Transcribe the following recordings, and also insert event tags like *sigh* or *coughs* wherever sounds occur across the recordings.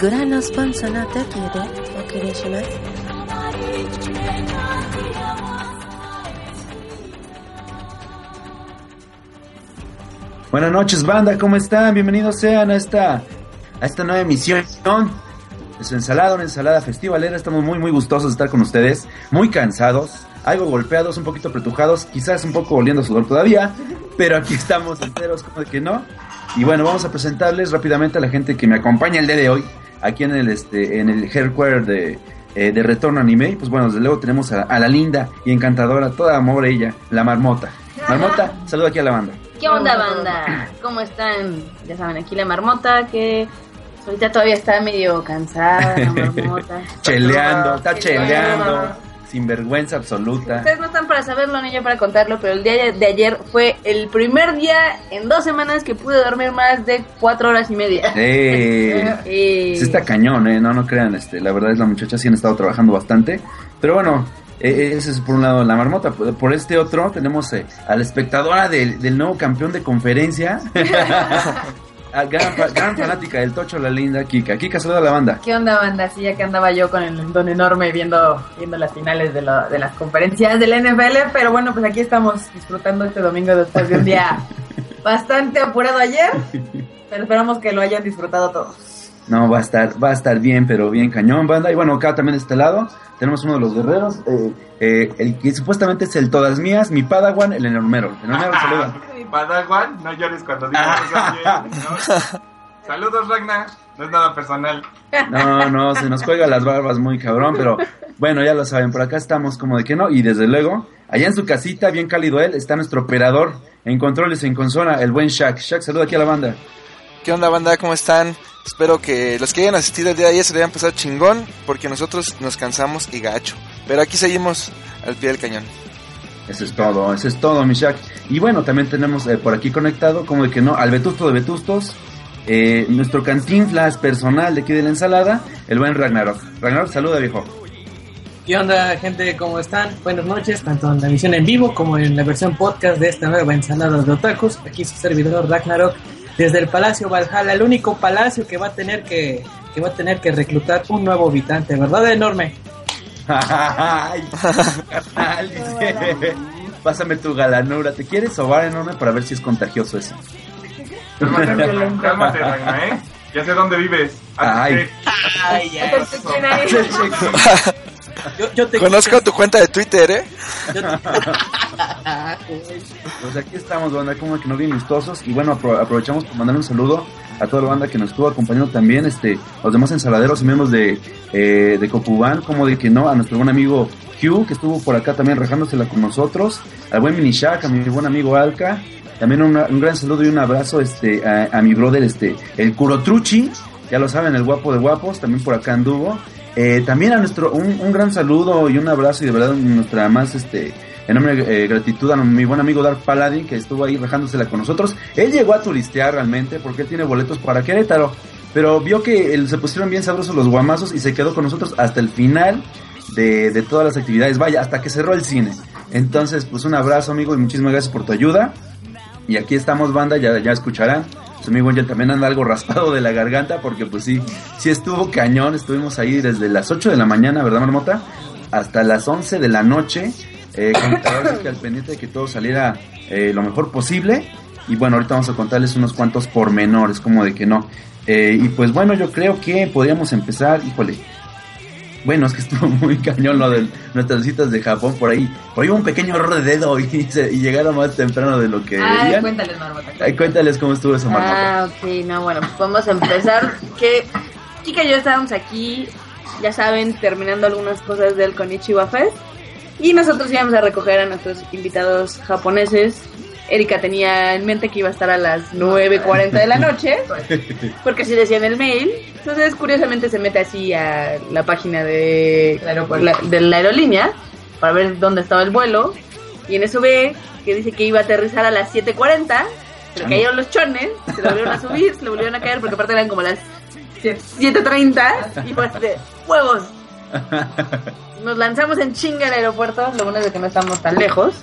gran sponsorate quiere o quiere llamar. Buenas noches, banda, ¿cómo están? Bienvenidos sean a esta, a esta nueva emisión de su ensalada, una ensalada festivalera. Estamos muy, muy gustosos de estar con ustedes, muy cansados, algo golpeados, un poquito pretujados, quizás un poco oliendo sudor todavía, pero aquí estamos enteros, como de que no. Y bueno, vamos a presentarles rápidamente a la gente que me acompaña el día de hoy, aquí en el, este, en el headquarter de, eh, de Retorno Anime. Pues bueno, desde luego tenemos a, a la linda y encantadora, toda amor ella, la marmota. Marmota, *laughs* saluda aquí a la banda. ¿Qué onda, banda? ¿Cómo están? Ya saben, aquí la marmota que ahorita todavía está medio cansada, la *laughs* marmota. Cheleando, está cheleando, sin vergüenza absoluta. Ustedes no están para saberlo ni yo para contarlo, pero el día de ayer fue el primer día en dos semanas que pude dormir más de cuatro horas y media. Eh, *laughs* Y- sí está cañón, eh, no, no crean, este, la verdad es la muchacha sí han estado trabajando bastante, pero bueno, eh, ese es por un lado la marmota, por, por este otro tenemos eh, a la espectadora del, del nuevo campeón de conferencia, *laughs* a gran, fa- gran fanática del Tocho, la linda Kika. Kika, saluda a la banda. ¿Qué onda, banda? Sí, ya que andaba yo con el don enorme viendo, viendo las finales de, la- de las conferencias del NFL, pero bueno, pues aquí estamos disfrutando este domingo después de un día *laughs* bastante apurado ayer, pero esperamos que lo hayan disfrutado todos. No, va a estar, va a estar bien, pero bien cañón, banda. Y bueno, acá también de este lado tenemos uno de los guerreros, eh, eh, el que supuestamente es el todas mías, mi padawan, el enormero. El enormero, saluda. Padawan, no llores cuando digas bien, ¿no? *laughs* Saludos, Ragnar. No es nada personal. No, no, se nos cuelga las barbas muy cabrón, pero bueno, ya lo saben, por acá estamos como de que no, y desde luego, allá en su casita, bien cálido él, está nuestro operador en controles en consola, el buen Shaq. Shaq, saluda aquí a la banda. ¿Qué onda banda? ¿Cómo están? Espero que los que hayan asistido el día de ayer se le hayan pasado chingón, porque nosotros nos cansamos y gacho. Pero aquí seguimos al pie del cañón. Eso es todo, eso es todo, mi Shaq. Y bueno, también tenemos eh, por aquí conectado, como de que no, al Vetusto de Vetustos, eh, nuestro cantinflas personal de aquí de la ensalada, el buen Ragnarok. Ragnarok, saluda, viejo. ¿Qué onda, gente? ¿Cómo están? Buenas noches, tanto en la emisión en vivo como en la versión podcast de esta nueva ensalada de otakus. Aquí su servidor Ragnarok desde el Palacio Valhalla, el único palacio que va a tener que, que va a tener que reclutar un nuevo habitante, ¿verdad? Enorme. Ay, carnal, dice. Pásame tu galanura. ¿Te quieres sobar enorme para ver si es contagioso eso? Cálmate, cálmate, Ragnar, ¿eh? Ya sé dónde vives. Ay. Ay, ya. Yo, yo te Conozco tu cuenta de Twitter, ¿eh? te- *laughs* Pues aquí estamos, banda, como que no bien gustosos. Y bueno, apro- aprovechamos para mandar un saludo a toda la banda que nos estuvo acompañando también, este, los demás ensaladeros y miembros de, eh, de Copubán, como de que no, a nuestro buen amigo Hugh, que estuvo por acá también rejándosela con nosotros, al buen Minishak, a mi buen amigo Alka, también una- un gran saludo y un abrazo este, a, a mi brother, este, el Kurotruchi, ya lo saben, el guapo de guapos, también por acá anduvo. Eh, también a nuestro, un, un gran saludo y un abrazo y de verdad nuestra más, este, enorme eh, gratitud a mi buen amigo Dark Paladin que estuvo ahí rejándosela con nosotros. Él llegó a turistear realmente porque él tiene boletos para Querétaro, pero vio que se pusieron bien sabrosos los guamazos y se quedó con nosotros hasta el final de, de todas las actividades, vaya, hasta que cerró el cine. Entonces, pues un abrazo amigo y muchísimas gracias por tu ayuda. Y aquí estamos, banda, ya, ya escucharán. Su amigo Angel también anda algo *laughs* raspado de la garganta porque pues sí, sí estuvo cañón. Estuvimos ahí desde las 8 de la mañana, ¿verdad, Marmota? Hasta las 11 de la noche. Eh, que al pendiente de que todo saliera eh, lo mejor posible. Y bueno, ahorita vamos a contarles unos cuantos pormenores, como de que no. Eh, y pues bueno, yo creo que podríamos empezar, híjole. Bueno, es que estuvo muy cañón lo de nuestras citas de Japón por ahí. Por ahí hubo un pequeño error de dedo y, *laughs* se- y llegaron más temprano de lo que Ay, deberían. cuéntales, Marmota. Ay, cuéntales cómo estuvo esa marmota. Ah, ok, no, bueno, pues vamos a empezar. *laughs* Que Chica y yo estábamos aquí, ya saben, terminando algunas cosas del Konichiwa Fest. Y nosotros íbamos a recoger a nuestros invitados japoneses. Erika tenía en mente que iba a estar a las 9.40 de la noche, *laughs* porque así decía en el mail. Entonces, curiosamente, se mete así a la página de la, de la aerolínea para ver dónde estaba el vuelo. Y en eso ve que dice que iba a aterrizar a las 7.40, se le cayeron los chones, se le volvieron a subir, se le volvieron a caer porque aparte eran como las 7.30 *laughs* y fue de huevos. *laughs* Nos lanzamos en chinga al aeropuerto, lo bueno es de que no estamos tan lejos.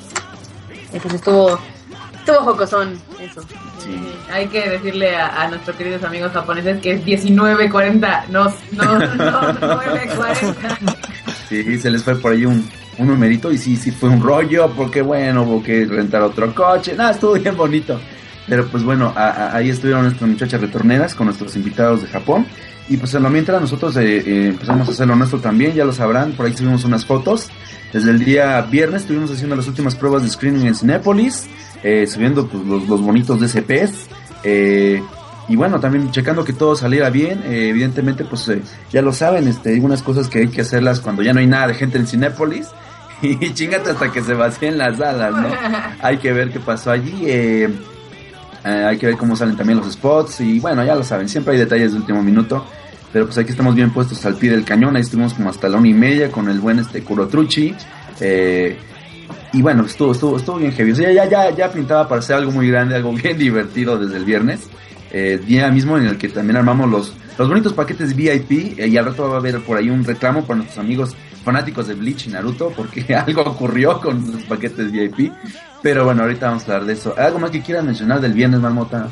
Y pues estuvo, Estuvo jocosón, eso. Sí. Hay que decirle a, a nuestros queridos amigos japoneses que es 19.40, no, no, no 9.40. Sí, se les fue por ahí un, un numerito y sí, sí fue un rollo, porque bueno, hubo que rentar otro coche, nada, estuvo bien bonito. Pero pues bueno, a- a- ahí estuvieron nuestras muchachas retorneras con nuestros invitados de Japón. Y pues en lo mientras nosotros eh, eh, empezamos a hacer lo nuestro también, ya lo sabrán, por ahí subimos unas fotos. Desde el día viernes estuvimos haciendo las últimas pruebas de screening en Cinépolis, eh, subiendo pues, los, los bonitos DCPs. Eh, y bueno, también checando que todo saliera bien. eh, evidentemente, pues eh, ya lo saben, este, hay algunas cosas que hay que hacerlas cuando ya no hay nada de gente en Cinépolis. *laughs* Y chingate hasta que se vacíen las salas, ¿no? *laughs* hay que ver qué pasó allí. eh, eh, hay que ver cómo salen también los spots. Y bueno, ya lo saben, siempre hay detalles de último minuto. Pero pues aquí estamos bien puestos al pie del cañón. Ahí estuvimos como hasta la una y media con el buen este Kurotruchi. Eh, y bueno, estuvo, estuvo, estuvo bien heavy. O sea, ya, ya, ya pintaba para ser algo muy grande, algo bien *laughs* divertido desde el viernes. Eh, día mismo en el que también armamos los, los bonitos paquetes VIP. eh, y al rato va a haber por ahí un reclamo para nuestros amigos fanáticos de Bleach y Naruto, porque *laughs* algo ocurrió con los paquetes VIP. Pero bueno, ahorita vamos a hablar de eso. ¿Algo más que quieran mencionar del viernes, Marmota?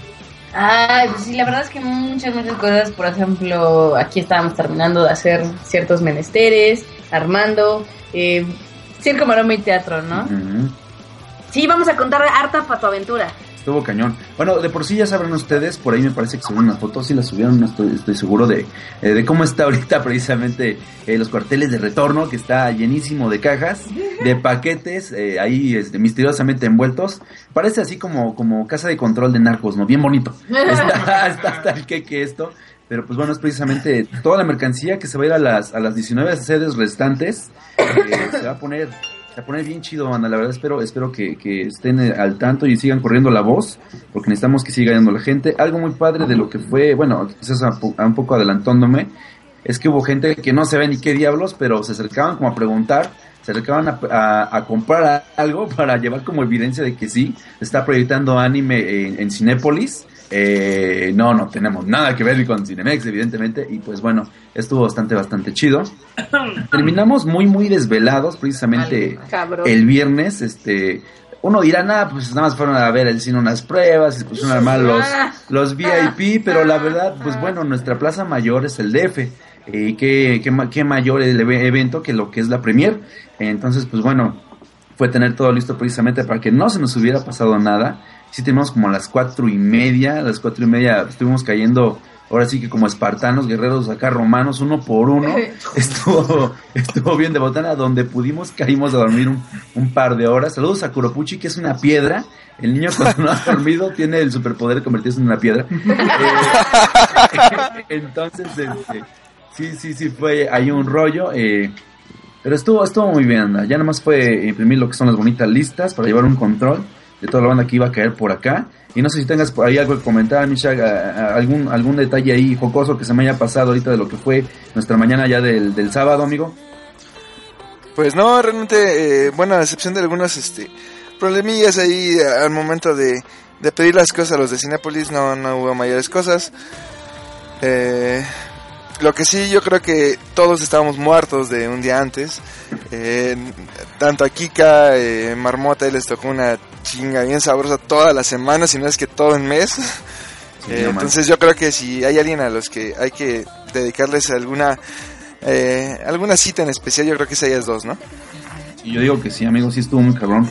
Ay, pues sí, la verdad es que muchas, muchas cosas. Por ejemplo, aquí estábamos terminando de hacer ciertos menesteres, armando, eh, circo, maroma y teatro, ¿no? Ujú. Sí, vamos a contar harta patoaventura. Estuvo cañón. Bueno, de por sí ya sabrán ustedes, por ahí me parece que subieron unas fotos, sí las subieron, no estoy, estoy seguro de, eh, de cómo está *laughs* ahorita precisamente eh, los cuarteles de retorno, que está llenísimo de cajas, de paquetes, eh, ahí este, misteriosamente envueltos. Parece así como, como casa de control de narcos, ¿no? Bien bonito. *laughs* Está, está hasta el que esto. Pero pues bueno, es precisamente toda la mercancía que se va a ir a las, a las 19 sedes restantes. eh, se va a poner se poner bien chido, banda. La verdad espero, espero que, que estén eh, al tanto y sigan corriendo la voz, porque necesitamos que siga yendo la gente. Algo muy padre de lo que fue, bueno, quizás un poco adelantándome, es que hubo gente que no se ve ni qué diablos, pero se acercaban como a preguntar, se acercaban a, a- a comprar algo para llevar como evidencia de que sí, está proyectando anime en, en Cinépolis. Eh, no, no tenemos nada que ver con Cinemex, evidentemente, y pues bueno, estuvo bastante, bastante chido. *coughs* Terminamos muy, muy desvelados, precisamente el viernes, este, uno dirá, nada, pues nada más fueron a ver el cine unas pruebas y se pusieron a armar los, *laughs* los VIP, pero la verdad, pues bueno, nuestra plaza mayor es el DF. Y qué, qué, ma- qué mayor el eve- evento que lo que es la premier. Entonces, pues bueno, fue tener todo listo precisamente para que no se nos hubiera pasado nada. Sí tenemos como a las cuatro y media, a las cuatro y media estuvimos cayendo, ahora sí que como espartanos, guerreros acá romanos, uno por uno. *laughs* *laughs* Estuvo, estuvo bien de botana, donde pudimos caímos a dormir un, un par de horas. Saludos a Kuropuchi, que es una piedra. El niño cuando no ha dormido tiene el superpoder de convertirse en una piedra. *laughs* Eh, entonces, este, sí, sí, sí, fue ahí un rollo. eh, pero estuvo, estuvo muy bien, anda. Ya nomás fue imprimir lo que son las bonitas listas para llevar un control de toda la banda que iba a caer por acá. Y no sé si tengas ahí algo que comentar, Misha, algún, algún detalle ahí jocoso que se me haya pasado ahorita de lo que fue nuestra mañana ya del, del sábado, amigo. Pues no, realmente, eh, bueno, a excepción de algunos este, problemillas ahí al momento de, de pedir las cosas a los de Cinepolis, no, no hubo mayores cosas. Eh, lo que sí, yo creo que todos estábamos muertos de un día antes. Eh, tanto a Kika, eh, Marmota, les tocó una chinga bien sabrosa toda la semana, si no es que todo el mes. Sí, *laughs* Eh, entonces yo creo que si hay alguien a los que hay que dedicarles alguna eh, alguna cita en especial, yo creo que es ellas dos, ¿no? Yo digo que sí, amigo, sí estuvo muy cabrón.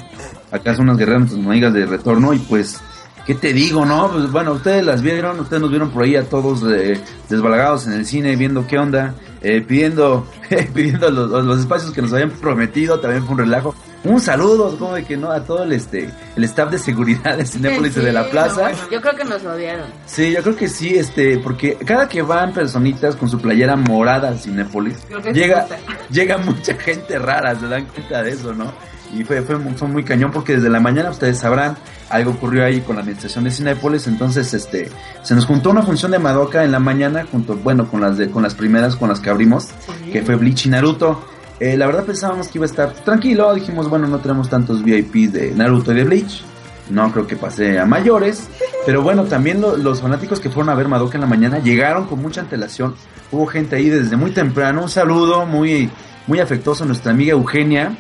Acá son unas guerreras, amigas de retorno y pues, ¿qué te digo, no? Pues bueno, ustedes las vieron, ustedes nos vieron por ahí a todos eh, desbalagados en el cine, viendo qué onda, eh, pidiendo, *laughs* pidiendo los espacios que nos habían prometido, también fue un relajo. Un saludo, como de que no, a todo el este, el staff de seguridad de Cinépolis y de la Sí, plaza. no, yo creo que nos odiaron. Sí, yo creo que sí, este, porque cada que van personitas con su playera morada al Cinépolis, llega, sí. *laughs* llega mucha gente rara, se dan cuenta de eso, ¿no? Y fue, fue, fue muy cañón porque desde la mañana ustedes sabrán, algo ocurrió ahí con la administración de Cinépolis, entonces este, se nos juntó una función de Madoka en la mañana, junto, bueno, con las de, con las primeras, con las que abrimos, que fue Bleach y Naruto. Eh, la verdad pensábamos que iba a estar tranquilo, dijimos, bueno, no tenemos tantos VIP de Naruto y de Bleach, no creo que pase a mayores, *laughs* pero bueno, también lo- los fanáticos que fueron a ver Madoka en la mañana llegaron con mucha antelación, hubo gente ahí desde muy temprano, un saludo muy, muy afectuoso a nuestra amiga Eugenia,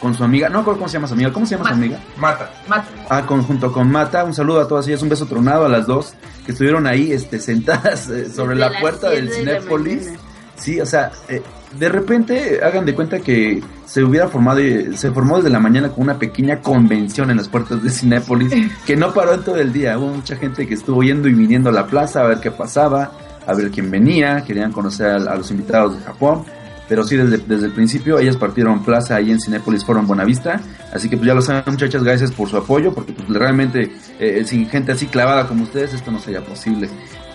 con su amiga, no recuerdo cómo se llama su amiga, ¿cómo se llama su amiga? Mata. Mata. Ah, con, junto con Mata, un saludo a todas ellas, un beso tronado a las dos que estuvieron ahí este, sentadas eh, sobre Desde la puerta del de mañana. Sí, o sea, eh, de repente hagan de cuenta que se hubiera formado, eh, se formó desde la mañana con una pequeña convención en las puertas de Cinépolis que no paró en todo el día. Hubo mucha gente que estuvo yendo y viniendo a la plaza a ver qué pasaba, a ver quién venía, querían conocer a, a los invitados de Japón. Pero sí, desde, desde el principio ellas partieron plaza ahí en Cinépolis Forum Buenavista. Así que pues ya lo saben muchachas, gracias por su apoyo, porque pues realmente eh, sin gente así clavada como ustedes esto no sería posible.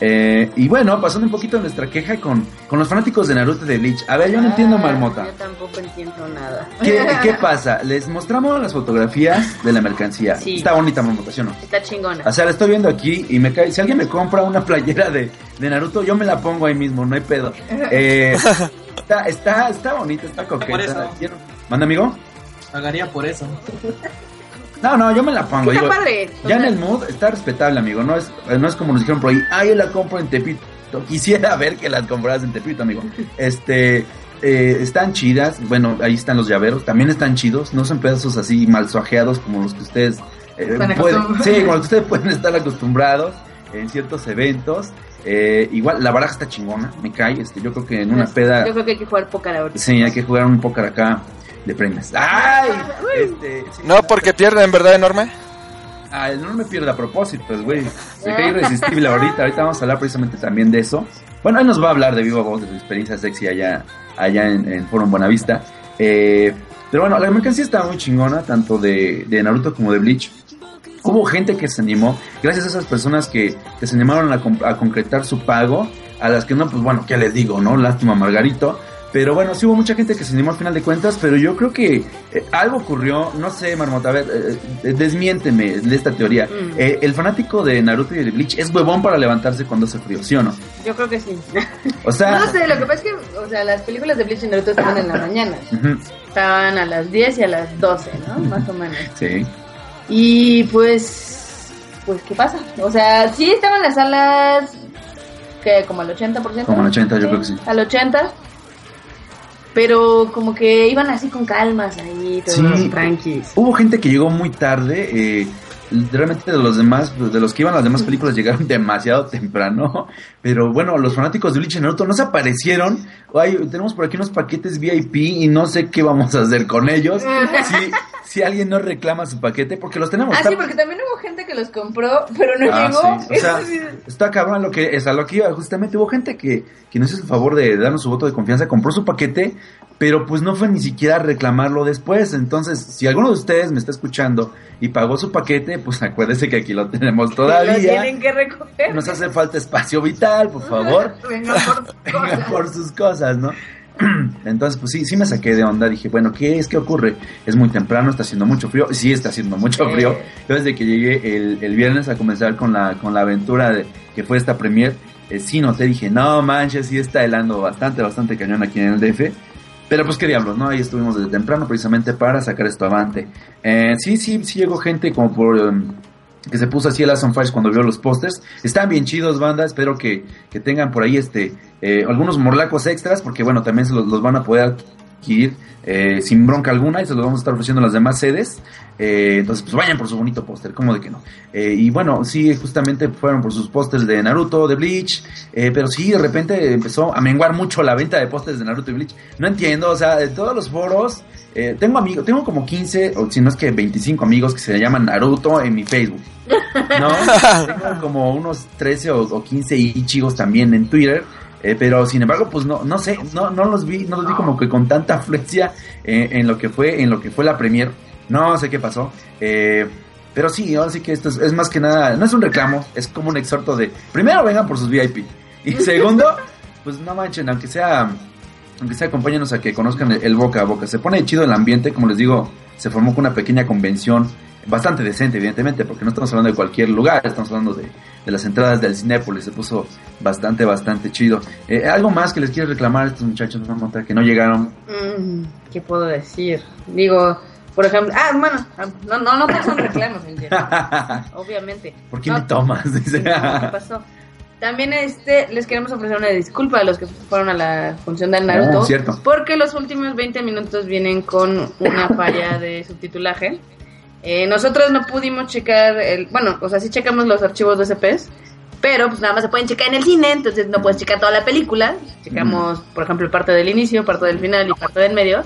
Eh, y bueno, pasando un poquito a nuestra queja con, con los fanáticos de Naruto y de Bleach. A ver, yo no entiendo Ah, Marmota. Yo tampoco entiendo nada. ¿Qué, qué *laughs* pasa? Les mostramos las fotografías de la mercancía. Sí. Está bonita Marmota, ¿sí o no? Está chingona. O sea, la estoy viendo aquí y me cae. Si alguien me compra una playera de, de Naruto, yo me la pongo ahí mismo, no hay pedo. *laughs* Eh, está, está, está bonita, está Por coqueta. ¿Manda, amigo? Pagaría por eso. No, no, yo me la pongo. Está digo, padre. o ya en el mood está respetable, amigo. No es, no es como nos dijeron por ahí, ah, yo la compro en Tepito. Quisiera *laughs* ver que las compraras en Tepito, amigo. Este, eh, están chidas. Bueno, ahí están los llaveros. También están chidos. No son pedazos así mal suajeados como los que ustedes eh, Están pueden, sí, como los que ustedes pueden estar acostumbrados en ciertos eventos. Eh, igual, la baraja está chingona, me cae. Este, yo creo que en una peda. Yo creo que hay que jugar póker ahorita. Sí, hay que jugar un póker acá de premios. ¡Ay! Este, sí, No, porque pierde en verdad enorme. Ah, no me pierda a propósito, pues, güey. *laughs* Se cae irresistible ahorita. Ahorita vamos a hablar precisamente también de eso. Bueno, él nos va a hablar de viva voz de su experiencia sexy allá, allá en, en Forum Buenavista. Eh, pero bueno, la mercancía está muy chingona, tanto de, de Naruto como de Bleach. Hubo gente que se animó, gracias a esas personas que, que se animaron a, concretar su pago, a las que no, pues bueno, ¿qué les digo, no? Lástima, Margarito. Pero bueno, sí hubo mucha gente que se animó al final de cuentas, pero yo creo que eh, algo ocurrió, no sé, Marmota, a ver, eh, eh, desmiénteme de esta teoría. Mm. Eh, el fanático de Naruto y de Bleach es huevón para levantarse cuando hace frío, ¿sí o no? Yo creo que sí. O sea, No sé, lo que pasa es que, o sea, las películas de Bleach y Naruto estaban en la mañana. ujú, Estaban a las 10 y a las 12, ¿no? Más o menos. sí, Y pues, pues, ¿qué pasa? O sea, sí estaban las salas, que como al 80%. Como al 80, yo creo que sí. Al 80. Pero como que iban así con calmas ahí, todo Sí. tranquis. Hubo gente que llegó muy tarde. eh, realmente de los demás, de los que iban las demás películas llegaron *laughs* demasiado temprano. Pero bueno, los fanáticos de Bleach y Naruto no se aparecieron. Ay, tenemos por aquí unos paquetes VIP y no sé qué vamos a hacer con ellos. Si, *laughs* si alguien no reclama su paquete, porque los tenemos. Ah, sí, porque también hubo gente que los compró, pero no Ah, llegó. sí. O sea, Eso sí. está cabrón lo que es a lo que iba. Justamente hubo gente que, que nos hizo el favor de darnos su voto de confianza, compró su paquete, pero pues no fue ni siquiera a reclamarlo después. Entonces, si alguno de ustedes me está escuchando y pagó su paquete, pues acuérdese que aquí lo tenemos Lo todavía. tienen que recoger. Nos hace falta espacio vital, por favor. Venga, por *laughs* Venga cosas. por sus cosas, ¿no? *clears throat* Entonces, pues sí, sí me saqué de onda. Dije, bueno, ¿qué es? ¿Qué ocurre? Es muy temprano, está haciendo mucho frío. Sí, está haciendo mucho frío. Yo desde que llegué el, el viernes a comenzar con la, con la aventura de, que fue esta premier, eh, sí noté, dije, no manches, sí está helando bastante, bastante cañón aquí en el DF. Pero pues qué diablos, ¿no? Ahí estuvimos desde temprano precisamente para sacar esto avante. Eh, sí, sí, sí llegó gente como por... em, que se puso así el on Fires cuando vio los pósters. Están bien chidos, banda. Espero que, que tengan por ahí este eh, algunos morlacos extras, porque bueno, también se los van a poder adquirir eh, sin bronca alguna y se los vamos a estar ofreciendo en las demás sedes. Eh, entonces, pues vayan por su bonito póster, ¿cómo de que no? Eh, y bueno, sí, justamente fueron por sus pósters de Naruto, de Bleach, pero sí, de repente empezó a menguar mucho la venta de pósters de Naruto y Bleach. No entiendo, o sea, de todos los foros, eh, tengo amigos, tengo como 15, o si no es que 25 amigos que se llaman Naruto en mi Facebook. ¿No? *laughs* tengo como unos 13 o, o 15 ichigos también en Twitter. Eh, pero sin embargo, pues no, no sé, no, no los vi, no los vi como que con tanta afluencia eh, en lo que fue, en lo que fue la premier. No sé qué pasó. Eh, pero sí, ahora sí que esto es, es más que nada, no es un reclamo, es como un exhorto de, primero vengan por sus VIP. Y *laughs* segundo, pues no manchen, aunque sea, aunque sea acompáñenos a que conozcan el, el boca a boca. Se pone chido el ambiente, como les digo, se formó con una pequeña convención bastante decente, evidentemente, porque no estamos hablando de cualquier lugar, estamos hablando de, de las entradas del Cinépolis, se puso bastante, bastante chido. Eh, algo más que les quiero reclamar a estos muchachos, no Monta, que no llegaron. Mm, ¿Qué puedo decir? Digo, por ejemplo, ah, bueno, ah, no, no, no son reclamos, *laughs* obviamente. ¿Por qué No, me tomas? Dice. ¿Qué pasó? También este les queremos ofrecer una disculpa a los que fueron a la función de Naruto. Ah, cierto. Porque los últimos 20 minutos vienen con una falla de subtitulaje. Eh, nosotros no pudimos checar el, bueno, o sea, sí checamos los archivos de CPs, pero pues nada más se pueden checar en el cine, entonces no puedes checar toda la película. Checamos, por ejemplo, parte del inicio, parte del final y parte del medio.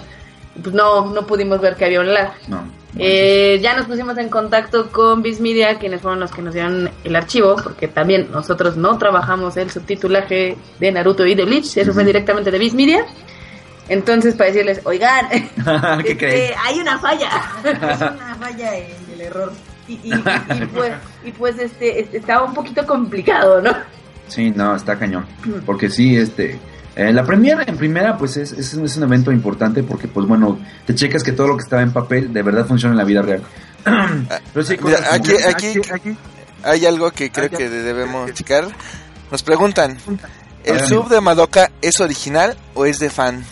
Pues no, no pudimos ver que había un lag. No. Eh, ya nos pusimos en contacto con Viz Media, quienes fueron los que nos dieron el archivo, porque también nosotros no trabajamos el subtitulaje de Naruto y de Bleach, eso fue directamente de Viz Media. Entonces, para decirles, oigan, *laughs* *laughs* ¿Qué este, crees? hay una falla. *laughs* Es una falla en el error. Y, y- y- y pues, y pues este, este, estaba un poquito complicado, ¿no? Sí, no, está cañón. Porque sí, este. eh, la premiere en primera, pues es, es, es un evento importante porque, pues bueno, te checas que todo lo que estaba en papel de verdad funciona en la vida real. *clears throat* Pero sí, Mira, aquí, como- aquí hay algo que creo que debemos checar. Nos preguntan, ¿el sub de Madoka es original o es de fan?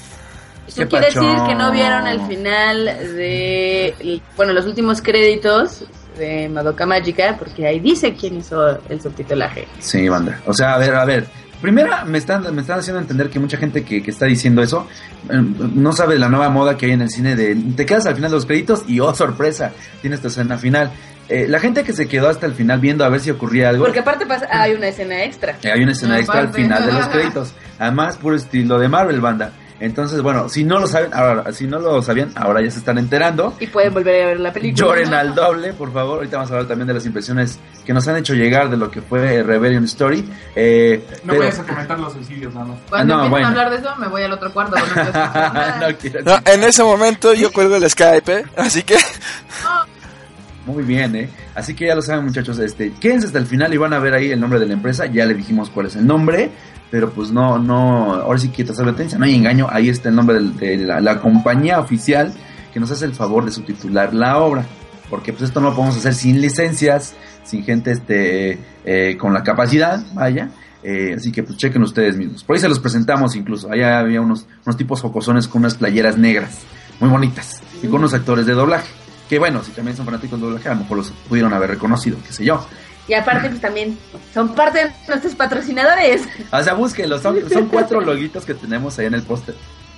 Eso ¿Qué quiere decir que no vieron el final de, bueno, los últimos créditos de Madoka Mágica, porque ahí dice quién hizo el subtitulaje. Sí, banda. O sea, a ver, a ver. Primera, me están, me están haciendo entender que mucha gente que, que está diciendo eso eh, no sabe la nueva moda que hay en el cine de te quedas al final de los créditos y oh, sorpresa, tienes tu escena final. Eh, la gente que se quedó hasta el final viendo a ver si ocurría algo, Porque aparte pasa, hay una escena extra. eh, hay una escena No, extra al final de los *laughs* créditos. Además, puro estilo de Marvel, banda. Entonces, bueno, si no lo saben, ahora, si no lo sabían, ahora ya se están enterando. Y pueden volver a ver la película. Lloren al doble, por favor. Ahorita vamos a hablar también de las impresiones que nos han hecho llegar de lo que fue Rebellion Story. Eh, No pero- vayas a comentar los suicidios, nada más. Cuando Ah, no, empiecen bueno. a hablar de eso, me voy al otro cuarto. no *laughs* No, en ese momento yo cuelgo el Skype, ¿eh? así que *laughs* Muy bien, ¿eh? Así que ya lo saben, muchachos. Este, quédense hasta el final y van a ver ahí el nombre de la empresa. Ya le dijimos cuál es el nombre. Pero pues no, no, ahora sí que te advertencia, no hay engaño. Ahí está el nombre de, la, la compañía oficial que nos hace el favor de subtitular la obra. Porque pues esto no lo podemos hacer sin licencias, sin gente este eh, con la capacidad, vaya. Eh, así que pues chequen ustedes mismos. Por ahí se los presentamos incluso. Allá había unos, unos tipos jocosones con unas playeras negras, muy bonitas, y con unos actores de doblaje. Que bueno, si también son fanáticos de doblaje, a lo mejor los pudieron haber reconocido, qué sé yo. Y aparte, pues también son parte de nuestros patrocinadores. O sea, búsquenlos, son, son cuatro loguitos que tenemos ahí en el póster.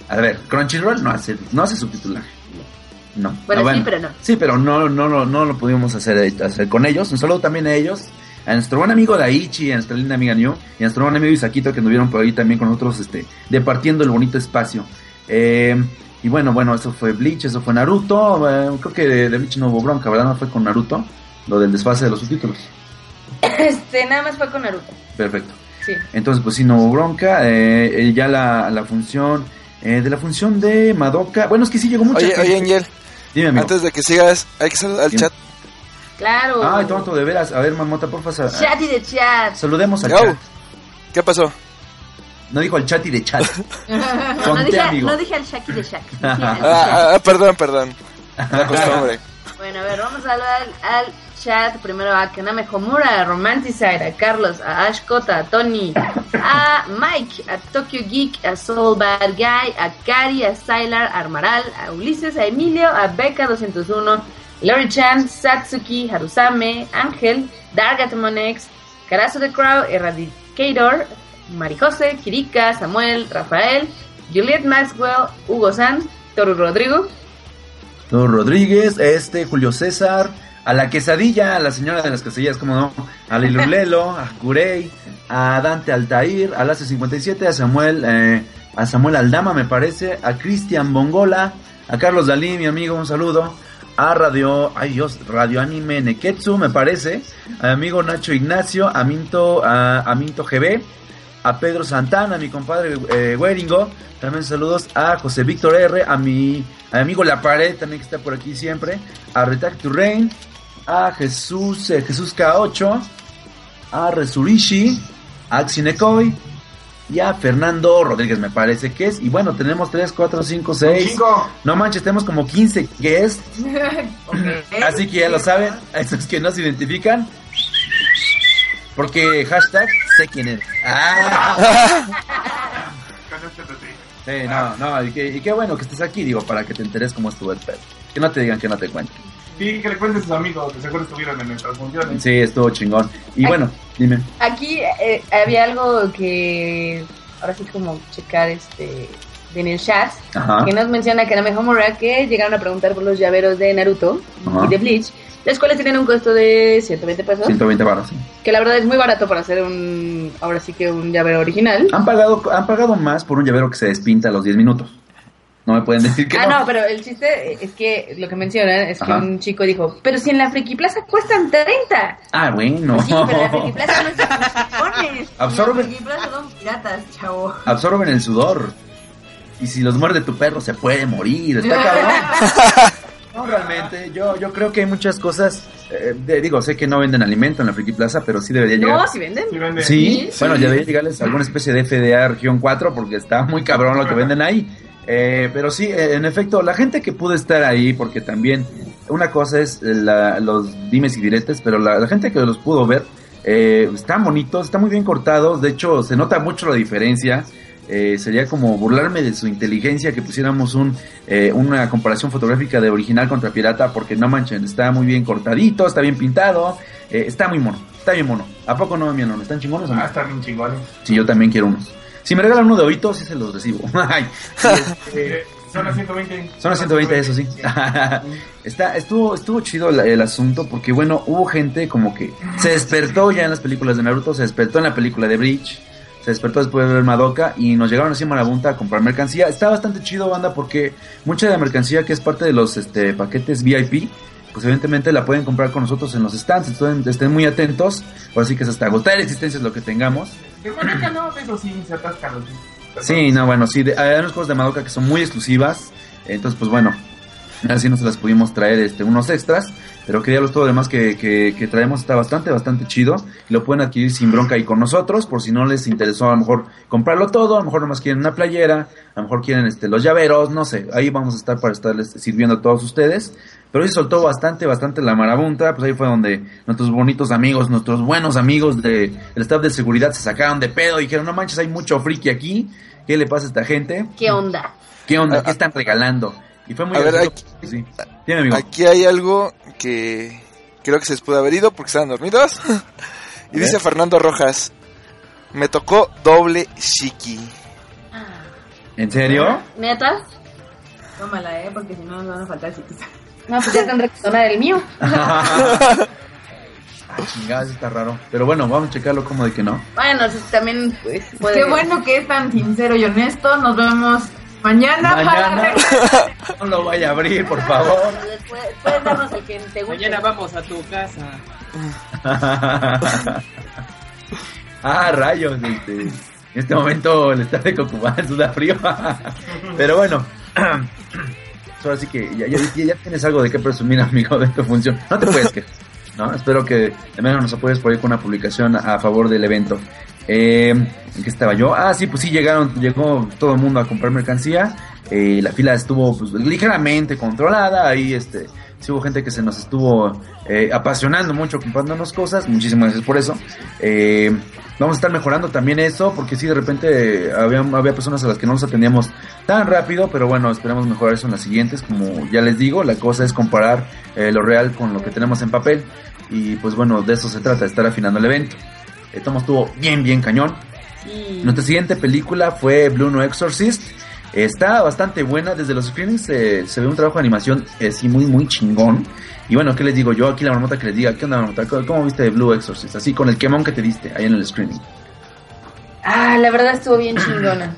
A ver, Crunchyroll no hace, no hace subtitulaje. No. Bueno, No, sí, pero no. Sí, pero no, no, no, no lo pudimos hacer, hacer con ellos. Un saludo también a ellos. A nuestro buen amigo Daichi, a nuestra linda amiga New, y a nuestro buen amigo Isaquito que anduvieron por ahí también con nosotros, este, departiendo el bonito espacio. Eh, y bueno, bueno, eso fue Bleach, eso fue Naruto. eh, creo que de, de Bleach no hubo bronca, ¿verdad? No fue con Naruto, lo del desfase de los subtítulos. *laughs* Este, nada más fue con Naruto. Perfecto. Sí. Entonces, pues sí, no hubo bronca. eh, ya la, la función, eh, de la función de Madoka. Bueno, es que sí llegó mucha Oye, gente. oye, Angel, Dime, amigo. antes de que sigas, hay que saludar al Dime. chat. Claro. Ay, tonto, de veras. A ver, mamota, porfa. Chat y de chat. Saludemos al chat. ¿Qué pasó? No dijo al chat y de chat. *laughs* No, dije, amigo. no dije al Shaki de al *laughs* Ah, chat. ah, ah, perdón, perdón. La costumbre. Bueno, a ver, vamos a hablar al, al Primero a Kaname Homura, a Romanticide, a Carlos, a Ash Kota, a Tony, a Mike, a Tokyo Geek, a Soul Bad Guy, a Kari, a Stylar, a Armaral, a Ulises, a Emilio, a Becca 201, Lori Chan, Satsuki, Harusame, Ángel, Dargatomonex, Carazo de Crow, Eradicator, Marijose, Kirika, Samuel, Rafael, Juliet Maxwell, Hugo Sanz, Toru Rodrigo, Don Rodríguez, este, Julio César, a la quesadilla, a la señora de las quesadillas, como no, a Lilulelo, a Curey, a Dante Altair, a la C57, a Samuel, eh, a Samuel Aldama, me parece, a Cristian Bongola, a Carlos Dalí, mi amigo, un saludo, a Radio, ay Dios, Radio Anime Neketsu, me parece, a mi amigo Nacho Ignacio, a Minto, a, Minto GB, a Pedro Santana, a mi compadre eh, Weringo, también saludos a José Víctor R, a mi, a mi amigo La Pared, también que está por aquí siempre, a Retac to Rain, a Jesús, eh, Jesús K8, a Resurishi, a Xinecoy y a Fernando Rodríguez, me parece que es. Y bueno, tenemos 3, 4, 5, 6. Cinco. No manches, tenemos como 15 guests. *laughs* Ok. Así que ya lo saben, a esos que no se identifican. Porque hashtag sé quién es. Ah. *laughs* Sí, no, no, y, que- y qué bueno que estés aquí, digo, para que te enteres cómo estuvo el pedo. Que no te digan que no te cuenten. Sí, que le cuenten sus amigos, que seguro estuvieron en nuestras funciones. Sí, estuvo chingón. Y Ay. bueno, dime. Aquí eh, había algo que ahora sí como checar este en el chat Ajá. que nos menciona Kaname Homura que llegaron a preguntar por los llaveros de Naruto Ajá. y de Bleach, los cuales tienen un costo de 120 pesos, 120 baros. sí. que la verdad es muy barato para hacer un ahora sí que un llavero original. Han pagado, han pagado más por un llavero que se despinta a los 10 minutos. No me pueden decir que Ah, no. no, pero el chiste es que lo que mencionan es que un chico dijo, pero si en la Friki Plaza cuestan 30. Ah, bueno. Sí, pero la Friki Plaza no es de funciones. Absorbe. Los Plaza son piratas, chavo. Absorben el sudor. Y si los muerde tu perro, se puede morir. Está *laughs* cabrón. No, realmente, yo, yo creo que hay muchas cosas. eh, de- digo, sé que no venden alimento en la Friki Plaza, pero sí debería llegar. No, si venden. Sí, vende. Sí, Sí. bueno, ya debería llegarles alguna especie de FDA región 4 porque está muy cabrón lo que venden ahí. Eh, pero sí, eh, en efecto, la gente que pudo estar ahí, porque también una cosa es la- los dimes y diretes, pero la, la gente que los pudo ver, eh, están bonitos, están muy bien cortados, de hecho se nota mucho la diferencia. Eh, sería como burlarme de su inteligencia que pusiéramos un, eh, una comparación fotográfica de original contra pirata, porque no manchen, está muy bien cortadito, está bien pintado, eh, está muy mono, está bien mono. ¿A poco no, mi hermano? ¿Están chingones o no? Ah, están bien chingones. Sí, yo también quiero unos. Si me regalan uno de oídos, sí se los recibo. *laughs* Este, son a 120. son a 120, eso sí. *laughs* Está, estuvo, estuvo chido el, el asunto porque, bueno, hubo gente como que se despertó ya en las películas de Naruto, se despertó en la película de Bleach, se despertó después de ver Madoka y nos llegaron así a Marabunta a comprar mercancía. Está bastante chido, banda, porque mucha de la mercancía que es parte de los este, paquetes VIP, pues evidentemente la pueden comprar con nosotros en los stands. Entonces, estén muy atentos. Ahora sí que es hasta agotar existencias lo que tengamos. De Madoka no, eso sí, se atascan los. Sí, no, bueno, sí, de- hay unos juegos de Madoka que son muy exclusivas, entonces pues bueno, así no se las pudimos traer este, unos extras, pero que diablos todo lo demás que, que, que traemos está bastante, bastante chido, y lo pueden adquirir sin bronca ahí con nosotros, por si no les interesó a lo mejor comprarlo todo, a lo mejor nomás quieren una playera, a lo mejor quieren este, los llaveros, no sé, ahí vamos a estar para estarles sirviendo a todos ustedes. Pero hoy se soltó bastante, bastante la marabunta, pues ahí fue donde nuestros bonitos amigos, nuestros buenos amigos de, del staff de seguridad se sacaron de pedo y dijeron, no manches, hay mucho friki aquí, ¿qué le pasa a esta gente? ¿Qué onda? ¿Qué onda? Ah, ¿Qué están regalando? Y fue muy A ver, gracioso, Sí. Dime, amigo. Aquí hay algo que creo que se les pudo haber ido porque estaban dormidos. *laughs* y A dice ver. Fernando Rojas, me tocó doble shiki. ¿En serio? ¿Neta? Tómala, eh, porque si no nos van a faltar sitios. *laughs* No, pues ya tendré que sonar el mío. *laughs* ah, chingadas, está raro. Pero bueno, vamos a checarlo como de que no. Bueno, también pues, puede... Qué bueno que es tan sincero y honesto. Nos vemos mañana. Mañana. para- *laughs* No lo vaya a abrir, por favor. Después- Puedes darnos el que te guste. Mañana vamos a tu casa. *laughs* ah, rayos, este. En este momento el estado de Cocubán suda frío. *laughs* Pero bueno. *clears throat* Ahora sí que ya, ya, ya tienes algo de qué presumir, amigo, de tu función. No te puedes quejar. ¿no? Espero que al menos nos apoyes por ahí con una publicación a favor del evento. Eh, ¿En qué estaba yo? Ah, sí, pues sí, llegaron, llegó todo el mundo a comprar mercancía. Eh, la fila estuvo pues, ligeramente controlada. Ahí este, sí hubo gente que se nos estuvo eh, apasionando mucho comprándonos cosas. Muchísimas gracias por eso. Eh, vamos a estar mejorando también eso, porque sí, de repente había, había personas a las que no nos atendíamos tan rápido, pero bueno, esperamos mejorar eso en las siguientes. Como ya les digo, la cosa es comparar eh, lo real con lo que tenemos en papel. Y pues bueno, de eso se trata, estar afinando el evento. El tomo estuvo bien, bien cañón. Sí. Nuestra siguiente película fue Blue No Exorcist. Está bastante buena, desde los screenings eh, se ve un trabajo de animación eh, sí muy muy chingón. Y bueno, ¿qué les digo yo? Aquí la marmota que les diga, ¿qué onda marmota? ¿Cómo, cómo viste Blue Exorcist? Así con el quemón que te diste ahí en el screening. Ah, la verdad estuvo bien chingona.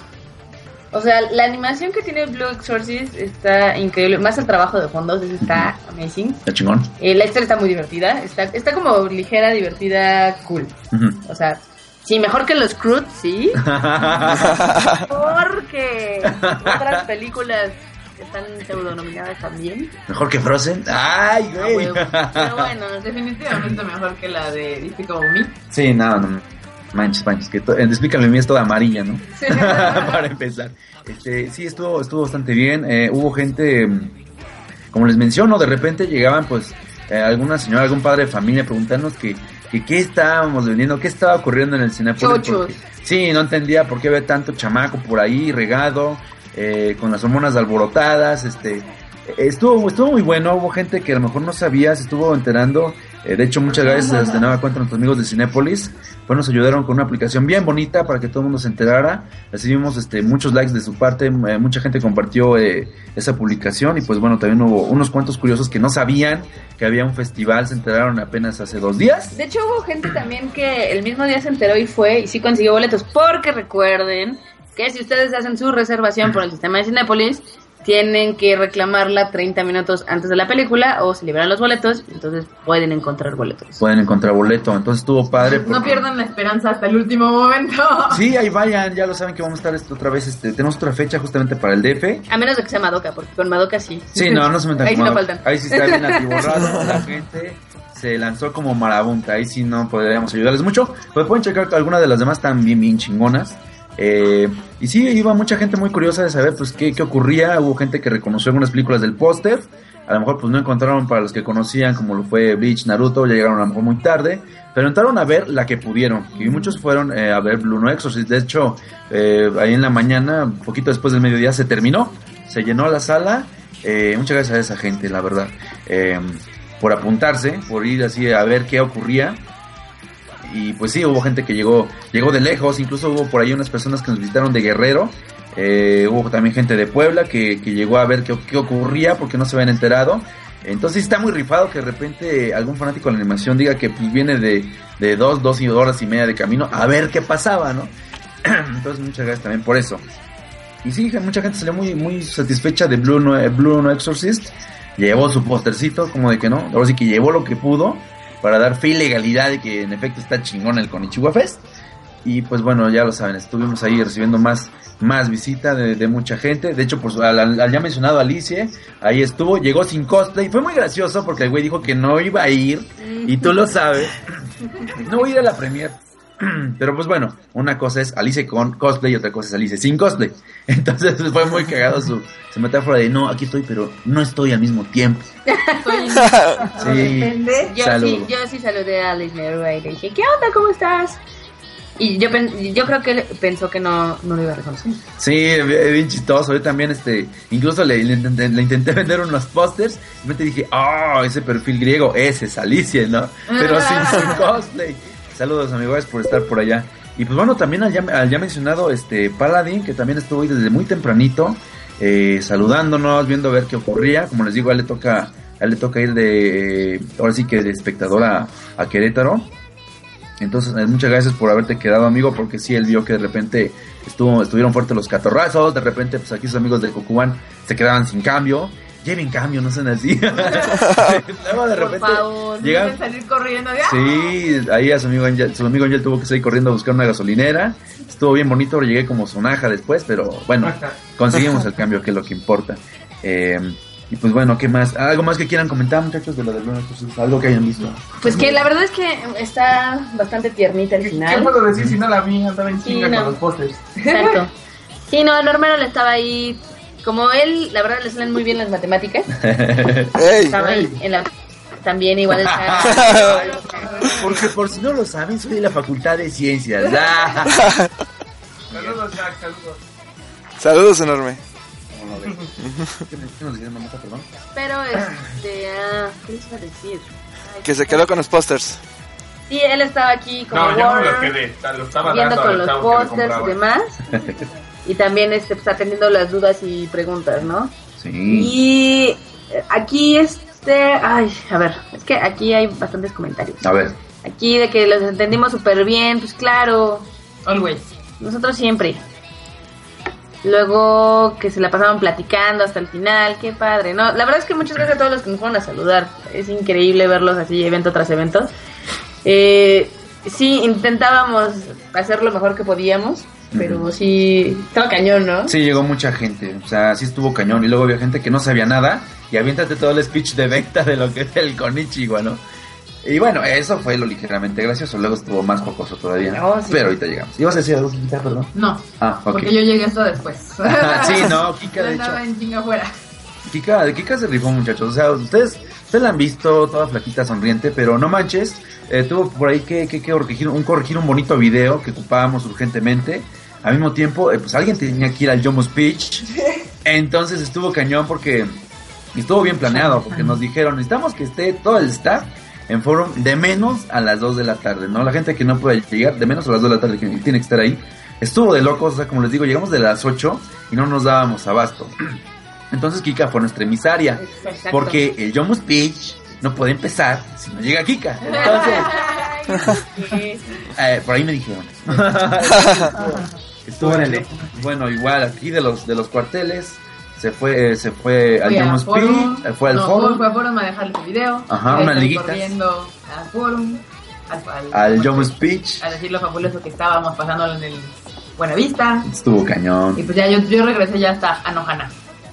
O sea, la animación que tiene Blue Exorcist está increíble. Más el trabajo de fondos, eso está amazing. Está chingón. Eh, la historia está muy divertida. Está, está como ligera, divertida, cool. O sea, sí, mejor que los Cruz, sí. *laughs* Porque otras películas están pseudonominadas también. Mejor que Frozen. Ay, Ah, güey. Pero bueno, Definitivamente mejor que la de Despicable Me. Sí, no, no. Manches, manches, que Explícame mí es toda amarilla, ¿no? Sí. *laughs* Para empezar. Este, sí, estuvo, estuvo bastante bien. Eh, hubo gente, mm, como les menciono, de repente llegaban pues eh, alguna señora, algún padre de familia preguntarnos que, que qué estábamos vendiendo, qué estaba ocurriendo en el Cinepolis. Porque- Sí, no entendía por qué había tanto chamaco por ahí regado, eh, con las hormonas alborotadas, este... Estuvo, estuvo muy bueno, hubo gente que a lo mejor no sabía, se estuvo enterando. Eh, de hecho, muchas gracias de nueva cuenta a nuestros amigos de Cinépolis. Pues nos ayudaron con una aplicación bien bonita para que todo el mundo se enterara. Recibimos este, muchos likes de su parte, eh, mucha gente compartió eh, esa publicación y pues bueno, también hubo unos cuantos curiosos que no sabían que había un festival, se enteraron apenas hace dos días. De hecho, hubo gente también que el mismo día se enteró y fue y sí consiguió boletos. Porque recuerden que si ustedes hacen su reservación por el sistema de Cinépolis, tienen que reclamarla 30 minutos antes de la película o se liberan los boletos, entonces pueden encontrar boletos. Pueden encontrar boleto, entonces estuvo padre. No pierdan la esperanza hasta el último momento. *laughs* Sí, ahí vayan, ya lo saben que vamos a estar esto otra vez, este, tenemos otra fecha justamente para el DF. A menos de que sea Madoka, porque con Madoka sí. Sí, no, no se metan Ahí sí no faltan. Ahí sí está bien *laughs* atiborrado, la gente se lanzó como marabunta, ahí sí no podríamos ayudarles mucho, pero pueden checar que algunas de las demás están bien, bien chingonas. Eh, y sí, iba mucha gente muy curiosa de saber pues qué, qué ocurría, hubo gente que reconoció algunas películas del póster, a lo mejor pues no encontraron para los que conocían como lo fue Bleach, Naruto, ya llegaron a lo mejor muy tarde, pero entraron a ver la que pudieron, y muchos fueron eh, a ver Blue No Exorcist, de hecho eh, ahí en la mañana, un poquito después del mediodía se terminó, se llenó la sala, eh, muchas gracias a esa gente, la verdad, por apuntarse, por ir así a ver qué ocurría, y pues sí, hubo gente que llegó, llegó de lejos, incluso hubo por ahí unas personas que nos visitaron de Guerrero, eh, hubo también gente de Puebla que, que llegó a ver qué, qué ocurría porque no se habían enterado. Entonces está muy rifado que de repente algún fanático de la animación diga que pues, viene de, de dos, dos y horas y media de camino a ver qué pasaba, ¿no? *clears throat* Entonces muchas gracias también por eso. Y sí, mucha gente salió muy, muy satisfecha de Blue No, Blue no Exorcist. Llevó su postercito, como de que no. Ahora sí que llevó lo que pudo para dar fe y legalidad de que en efecto está chingón el Konichiwa Fest. Y pues bueno, ya lo saben, estuvimos ahí recibiendo más, más visita de, de mucha gente. De hecho, su, al, al ya mencionado Alice, ahí estuvo, llegó sin cosplay. Fue muy gracioso porque el güey dijo que no iba a ir. Y tú lo sabes. No voy a ir a la premier. *clears throat* Pero pues bueno, una cosa es Alice con cosplay y otra cosa es Alice sin cosplay. *laughs* Entonces fue muy cagado su, su metáfora de no, aquí estoy, pero no estoy al mismo tiempo. *laughs* *laughs* Sí. Yo sí, yo sí saludé a Alice Merua y le dije, ¿qué onda? ¿Cómo estás? Y yo, yo creo que él pensó que no, no lo iba a reconocer. Sí, bien bien chistoso. Yo también, este, incluso le, le intenté, le intenté vender unos pósters. Y me dije, oh, ese perfil griego, ese es Alicia, ¿no? Pero sin, sin cosplay. Saludos, amigos, por estar por allá. Y pues bueno, también al ya, mencionado, este, Paladin, que también estuvo ahí desde muy tempranito, eh, saludándonos, viendo a ver qué ocurría. Como les digo, a él le toca, le toca ir de, eh, ahora sí que de espectador a, Querétaro. Entonces, eh, muchas gracias por haberte quedado, amigo, porque sí, él vio que de repente estuvo, estuvieron fuertes los catorrazos, de repente, pues aquí sus amigos de Cocuban se quedaban sin cambio. Lleven cambio, no sean así. *laughs* Luego de Por repente favor. llegan... Deben salir corriendo. ya. Sí, ahí a su amigo Angel, su amigo Angel tuvo que salir corriendo a buscar una gasolinera. Estuvo bien bonito, llegué como sonaja después, pero bueno, *laughs* conseguimos el cambio, que es lo que importa. Eh, y pues bueno, ¿qué más? ¿Algo más que quieran comentar, muchachos, de lo de Bruno? Entonces, algo que hayan visto. Pues que la verdad es que está bastante tiernita al ¿Qué final. puedo decir si no la vi? Andaba en Sí, no. con los postes. Exacto. *laughs* Sí, no, el Romero le estaba ahí. Como él, la verdad, le salen muy bien las matemáticas. *laughs* ¡Ey! Estaba ahí en la. También igual el *laughs* Porque por si no lo saben, soy de la Facultad de Ciencias. *laughs* Saludos, Jack, saludos. Saludos enorme. ¿Qué nos dijeron, mamá, perdón? Pero este. ah, ¿Qué les iba a decir? Ay, Que se quedó con los pósters. Sí, él estaba aquí como No, yo no Warner, lo quedé. Lo estaba viendo con los pósters y demás. Y también este, pues, atendiendo las dudas y preguntas, ¿no? Sí. Y eh, aquí este, ay, a ver, es que aquí hay bastantes comentarios. A ver. Aquí de que los entendimos súper bien, pues claro, Always. nosotros siempre. Luego que se la pasaban platicando hasta el final, qué padre, ¿no? La verdad es que muchas gracias a todos los que nos fueron a saludar. Es increíble verlos así, evento tras evento. Eh, sí, intentábamos hacer lo mejor que podíamos, pero sí, estaba cañón, ¿no? Sí, llegó mucha gente. O sea, sí estuvo cañón. Y luego había gente que no sabía nada. Y aviéntate todo el speech de venta de lo que es el Konichiwa, ¿no? Y bueno, eso fue lo ligeramente gracioso. Luego estuvo más jocoso todavía. Oh, sí. Pero ahorita llegamos. ¿Ibas a decir algo, Kika, perdón? No, Ah, ok. porque yo llegué hasta después. *laughs* sí, no, *laughs* Kika, Yo de hecho. en chinga afuera. Kika, Kika se rifó, muchachos. O sea, ustedes, ustedes la han visto, toda flaquita, sonriente, pero no manches. eh, tuvo por ahí que, que, que corregir, un, corregir un bonito video que ocupábamos urgentemente. Al mismo tiempo, eh, pues alguien tenía que ir al Jomo Speech. *laughs* Entonces estuvo cañón porque estuvo bien planeado porque nos dijeron, necesitamos que esté todo el staff en forum de menos a las 2 de la tarde, ¿no? La gente que no puede llegar de menos a las 2 de la tarde que tiene que estar ahí. Estuvo de locos, o sea, como les digo, llegamos de las 8 y no nos dábamos abasto. *clears throat* Entonces Kika fue nuestra emisaria, Exacto. porque el Young Speech no puede empezar si no llega Kika. Entonces, *laughs* eh, por ahí me dijeron. *laughs* Estuvo Órale. bueno, igual aquí de los de los cuarteles se fue eh, se fue al a Young Forum, Speech, fue al no, forum, Fue a Forum a dejarle su video. Ajá, unas liguitas. corriendo al Forum. Al, al, al Young Speech. a decir lo fabuloso que estábamos pasando en el Buenavista. Estuvo cañón. Y pues ya yo, yo regresé ya hasta Anohana.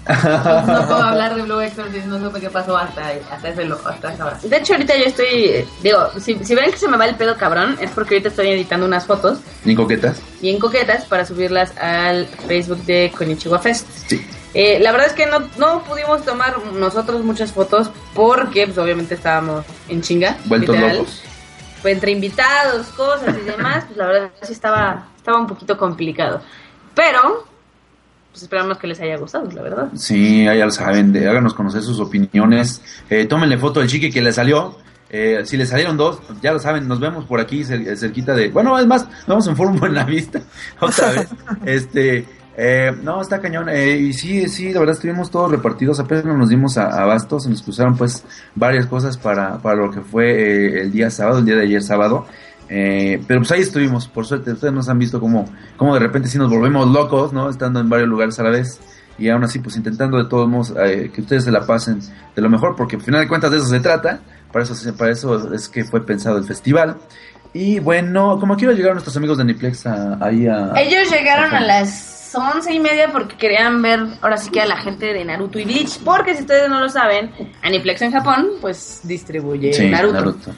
No puedo *laughs* hablar de Blue Exorcist, no supe qué pasó hasta, hasta, ese, lo- hasta esa hora. De hecho, ahorita yo estoy. Digo, si, si ven que se me va el pedo cabrón, es porque ahorita estoy editando unas fotos Ni coquetas. bien coquetas para subirlas al Facebook de Konichiwa Fest. Sí. Eh, la verdad es que no, no pudimos tomar nosotros muchas fotos porque, pues, obviamente estábamos en chinga. Vueltos literal. locos. Pues, entre invitados, cosas y demás, pues la verdad sí estaba, estaba un poquito complicado. Pero, pues esperamos que les haya gustado, la verdad. Sí, ya lo saben, de, háganos conocer sus opiniones. Eh, tómenle foto del chique que le salió. Eh, si le salieron dos, ya lo saben, nos vemos por aquí cer- cerquita de... Bueno, es más, nos vamos en Forum Buenavista *laughs* otra vez. este, eh, no, está cañón. Eh, y sí, sí, la verdad estuvimos todos repartidos, apenas nos dimos a, a bastos, se nos cruzaron pues varias cosas para, para lo que fue eh, el día sábado, el día de ayer sábado. Eh, pero pues ahí estuvimos, por suerte, ustedes nos han visto como, como de repente sí nos volvemos locos, ¿no? Estando en varios lugares a la vez y aún así pues intentando de todos modos eh, que ustedes se la pasen de lo mejor porque al final de cuentas de eso se trata para eso para eso es que fue pensado el festival y bueno como quiero llegar nuestros amigos de Niplex a- ahí a Ellos llegaron Ajá. a las once y media porque querían ver ahora sí que a la gente de Naruto y Bleach. Porque si ustedes no lo saben, Aniplex en Japón pues distribuye Sí, Naruto. Naruto.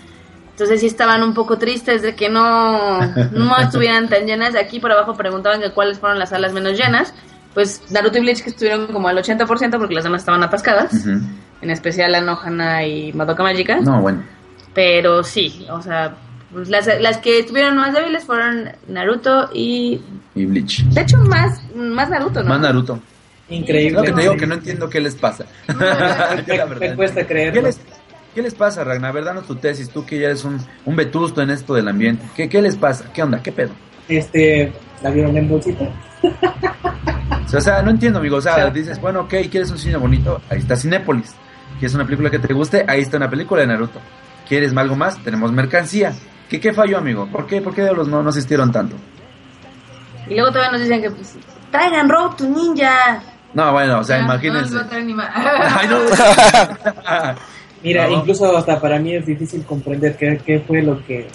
Entonces sí estaban un poco tristes de que no, no *laughs* estuvieran tan llenas. De aquí por abajo preguntaban que cuáles fueron las salas menos llenas. Pues Naruto y Bleach que estuvieron como al 80% porque las demás estaban atascadas. Ujú. En especial Anohana y Madoka Magica. no bueno Pero sí, o sea, pues las, las que estuvieron más débiles fueron Naruto y... y Bleach De hecho, más, más Naruto, ¿no? más Naruto Increíble. lo que te digo que no entiendo qué les pasa *laughs* *laughs* la Me, verdad. me cuesta ¿Qué creerlo. les, ¿Qué les pasa, Ragnar? ¿Verdad? No tu tesis, tú que ya eres un, un vetusto en esto del ambiente. ¿Qué, ¿Qué les pasa? ¿Qué onda? ¿Qué pedo? Este, ¿la vieron en bolsita? O sea, o sea, no entiendo, amigo. O sea, dices, bueno, ok, ¿quieres un cine bonito? Ahí está Cinépolis. ¿Quieres una película que te guste? Ahí está una película de Naruto. ¿Quieres algo más? Tenemos mercancía. ¿Qué, qué falló, amigo? ¿Por qué, por qué diablos no, no asistieron tanto? Y luego todavía nos dicen que pues, traigan Road to Ninja. No, bueno, o sea, Ya, imagínense. No, a más. *laughs* Ay, no. *laughs* *laughs* Mira, No. incluso hasta para mí es difícil comprender qué, qué fue lo que,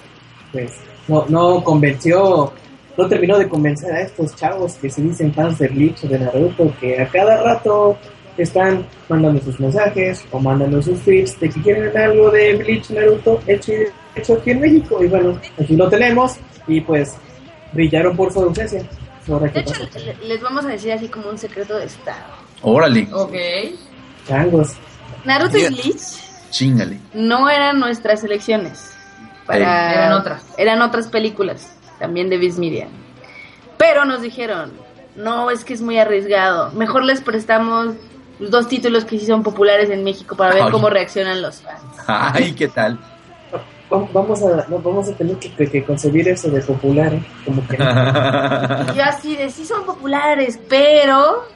pues, no, no convenció, no terminó de convencer a estos chavos que se dicen fans de Bleach o de Naruto, que a cada rato están mandando sus mensajes o mandando sus tweets de que quieren algo de Bleach Naruto hecho, hecho aquí en México. Y bueno, aquí lo tenemos y pues brillaron por su ausencia. Ahora De hecho, les vamos a decir así como un secreto de estado. Órale, ok. changos. Naruto y Bleach chingale. no eran nuestras elecciones. Para... Eran otras. Eran otras películas, también de Viz Media. Pero nos dijeron, no, es que es muy arriesgado. Mejor les prestamos dos títulos que sí son populares en México para ver Ay. cómo reaccionan los fans. *laughs* Ay, ¿qué tal? Va- Vamos a, no, vamos a tener que, que- que concebir eso de popular, ¿eh? como que *laughs* *laughs* Y yo así de, sí son populares, pero...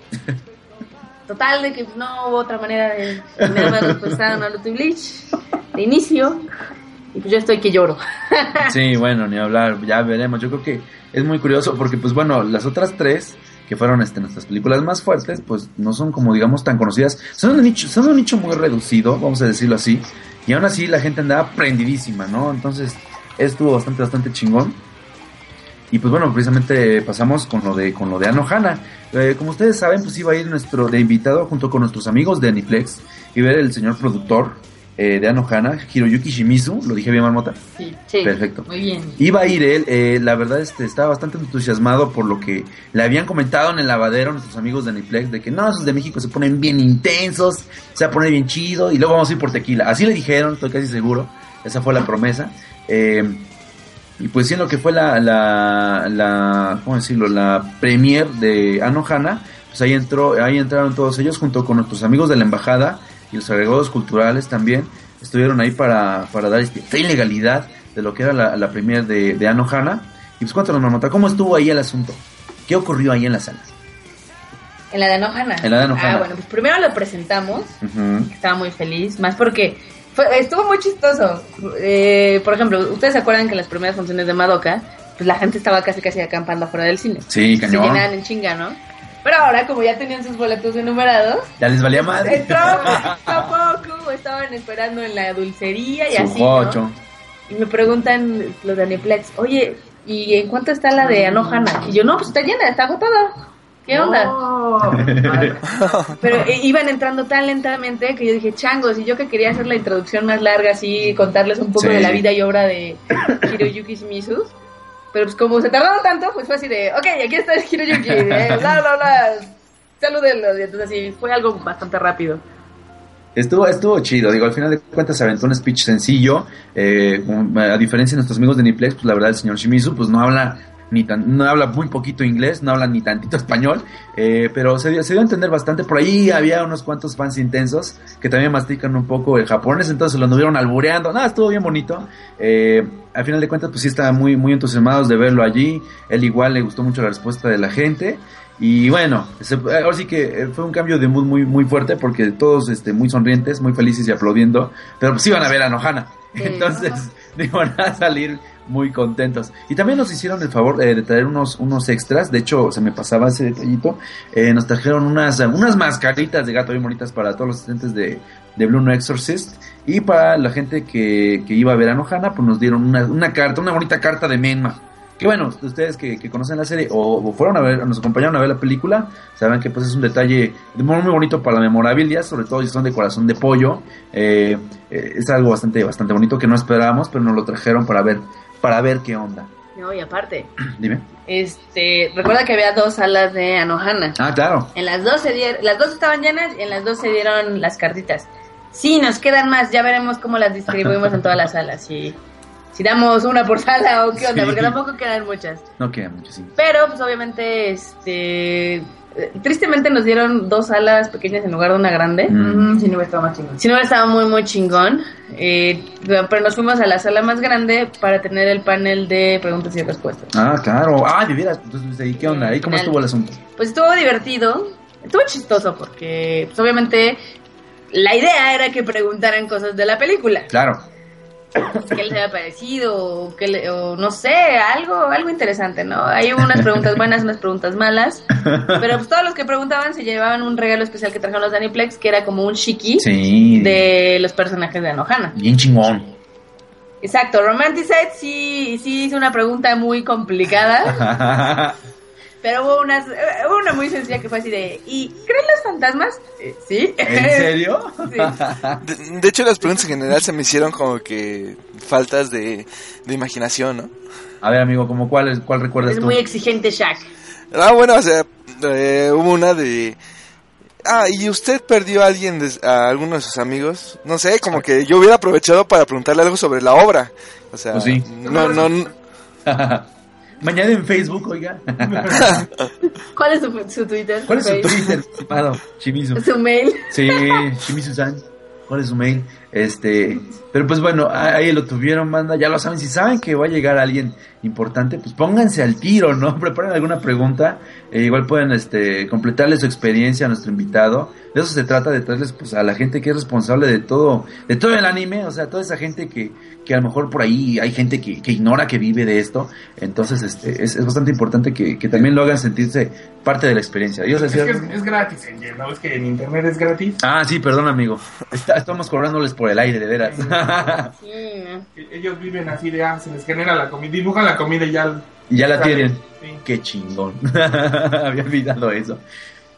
Total, de que no hubo otra manera de tener prestado Naruto y Bleach de inicio. Y pues yo estoy que lloro. *laughs* Sí, bueno, ni hablar, ya veremos. Yo creo que es muy curioso porque, pues bueno, las otras tres que fueron este, nuestras películas más fuertes, pues no son como digamos tan conocidas. Son un nicho, son un nicho muy reducido, vamos a decirlo así. Y aún así la gente andaba prendidísima, ¿no? Entonces estuvo bastante, bastante chingón. Y pues bueno, precisamente pasamos con lo de con lo de Anohana. Eh, como ustedes saben, pues iba a ir nuestro de invitado junto con nuestros amigos de Aniplex y ver el señor productor eh, de Anohana, Hiroyuki Shimizu. Lo dije bien, Marmota. Sí. Sí. Perfecto. Muy bien. Iba a ir él, eh, la verdad este, estaba bastante entusiasmado por lo que le habían comentado en el lavadero nuestros amigos de Aniplex, de que no, esos de México se ponen bien intensos, se va a poner bien chido y luego vamos a ir por tequila. Así le dijeron, estoy casi seguro, esa fue la promesa. Eh, y pues siendo que fue la, la, la, ¿cómo decirlo? La premier de Anohana, pues ahí entró, ahí entraron todos ellos junto con nuestros amigos de la embajada, y los agregados culturales también estuvieron ahí para, para dar este, fe y legalidad de lo que era la, la premier de, de Anohana. Y pues cuéntanos, Marmota, ¿cómo estuvo ahí el asunto? ¿Qué ocurrió ahí en la sala? En la de Anohana. En la de Anohana. Ah, bueno, pues primero lo presentamos. Estaba muy feliz, más porque fue- estuvo muy chistoso. Eh, por ejemplo, ustedes se acuerdan que en las primeras funciones de Madoka, pues la gente estaba casi casi acampando afuera del cine. Sí, Se cañón. llenaban en chinga, ¿no? Pero ahora, como ya tenían sus boletos enumerados, Ya les valía madre. entraban *laughs* poco a poco, estaban esperando en la dulcería y Su así. ¿no? Y me preguntan los de Aniplex, oye, ¿y en cuánto está la de Anohana? Y yo, no, pues está llena, está agotada. ¿Qué onda? Oh. *laughs* Pero eh, iban entrando tan lentamente que yo dije, changos, y yo que quería hacer la introducción más larga, así, contarles un poco Sí. de la vida y obra de Hiroyuki Shimizu. Pero pues como se tardaron tanto, pues fue así de, ok, aquí está Hiroyuki, eh, bla, bla, bla, salúdenlos. Y entonces así, fue algo bastante rápido. Estuvo, estuvo chido, digo, al final de cuentas se aventó un speech sencillo, eh, a diferencia de nuestros amigos de Niplex, pues la verdad el señor Shimizu pues no habla ni tan, no habla muy poquito inglés, no habla ni tantito español, eh, pero se dio, se dio a entender bastante, por ahí había unos cuantos fans intensos que también mastican un poco el japonés, entonces lo anduvieron albureando, nada, estuvo bien bonito, eh, al final de cuentas pues sí estaban muy, muy entusiasmados de verlo allí, él igual le gustó mucho la respuesta de la gente, y bueno, ahora sí que eh, fue un cambio de mood muy, muy fuerte porque todos este, muy sonrientes, muy felices y aplaudiendo, pero pues iban a ver a Nohana. Sí. *laughs* Entonces iban *laughs* a salir muy contentos. Y también nos hicieron el favor eh, de traer unos, unos extras, de hecho se me pasaba ese detallito, eh, nos trajeron unas, unas mascaritas de gato bien bonitas para todos los asistentes de, de Blue No Exorcist y para la gente que, que iba a ver a Nohana, pues nos dieron una, una carta, una bonita carta de Menma. Que bueno, ustedes que, que conocen la serie o, o fueron a ver, nos acompañaron a ver la película, saben que pues es un detalle muy, muy bonito para la memorabilia, sobre todo si son de corazón de pollo. Eh, eh, es algo bastante, bastante bonito que no esperábamos, pero nos lo trajeron para ver, para ver qué onda. No, y aparte, *clears throat* Dime. este, recuerda que había dos salas de Anohana. Ah, claro. En las dos se dieron, las dos estaban llenas y en las dos se dieron las cartitas. Sí, nos quedan más, ya veremos cómo las distribuimos en todas las salas. Si, si damos una por sala o qué onda, Sí. porque tampoco quedan muchas. No queda mucho, sí. Pero, pues obviamente, este. Tristemente nos dieron dos salas pequeñas en lugar de una grande. Mm. Mm, si no hubiera estado más chingón. Si no hubiera estado muy, muy chingón. Eh, pero nos fuimos a la sala más grande para tener el panel de preguntas y respuestas. Ah, claro. Ah, de veras. Entonces, ¿y qué onda? ¿Y cómo estuvo el asunto? Pues estuvo divertido, estuvo chistoso porque, pues obviamente, la idea era que preguntaran cosas de la película. Claro. *coughs* ¿Qué les había parecido? O, qué le- o no sé, algo, algo interesante, ¿no? Hay unas preguntas *laughs* buenas, unas preguntas malas. Pero pues todos los que preguntaban se llevaban un regalo especial que trajeron los Daniplex, que era como un shiki Sí. de los personajes de Anohana. Bien chingón. Exacto, Romanticide sí, sí hizo una pregunta muy complicada. *laughs* Pero hubo unas, eh, hubo una muy sencilla que fue así de, ¿y creen los fantasmas? Eh, sí. ¿En *laughs* serio? Sí. De, de hecho, las preguntas en general se me hicieron como que faltas de, de imaginación, ¿no? A ver, amigo, ¿cómo cuál, es- cuál recuerdas Es tú? muy exigente Shaq. Ah, bueno, o sea, eh, hubo una de... Ah, ¿y usted perdió a alguien, de- a alguno de sus amigos? No sé, como que yo hubiera aprovechado para preguntarle algo sobre la obra. O sea, Pues sí. no, no, no- *laughs* Mañana en Facebook, oiga. *laughs* ¿Cuál es su, su Twitter? ¿Cuál es su Facebook? Twitter, estimado Shimizu? Su mail. Sí, Shimizu-san. ¿Cuál es su mail? Este, pero pues bueno, ahí lo tuvieron, manda, ya lo saben, si saben que va a llegar alguien importante, pues pónganse al tiro, ¿no? *laughs* Preparen alguna pregunta, eh, igual pueden este completarle su experiencia a nuestro invitado. De eso se trata, de traerles pues a la gente que es responsable de todo, de todo el anime, o sea, toda esa gente que, que a lo mejor por ahí hay gente que, que ignora que vive de esto, entonces este es, es bastante importante que, que también lo hagan sentirse parte de la experiencia. Es, decía. que es, es gratis, Angel, ¿no? Es que en internet es gratis. Ah, sí, perdón, amigo. Está- estamos cobrándoles por el aire, de veras. Sí, *laughs* ¿no? Ellos viven así de, ah, se les genera la comida, dibujan la comida y ya... Y ya la tienen. Sí. Qué chingón. *laughs* Había olvidado eso.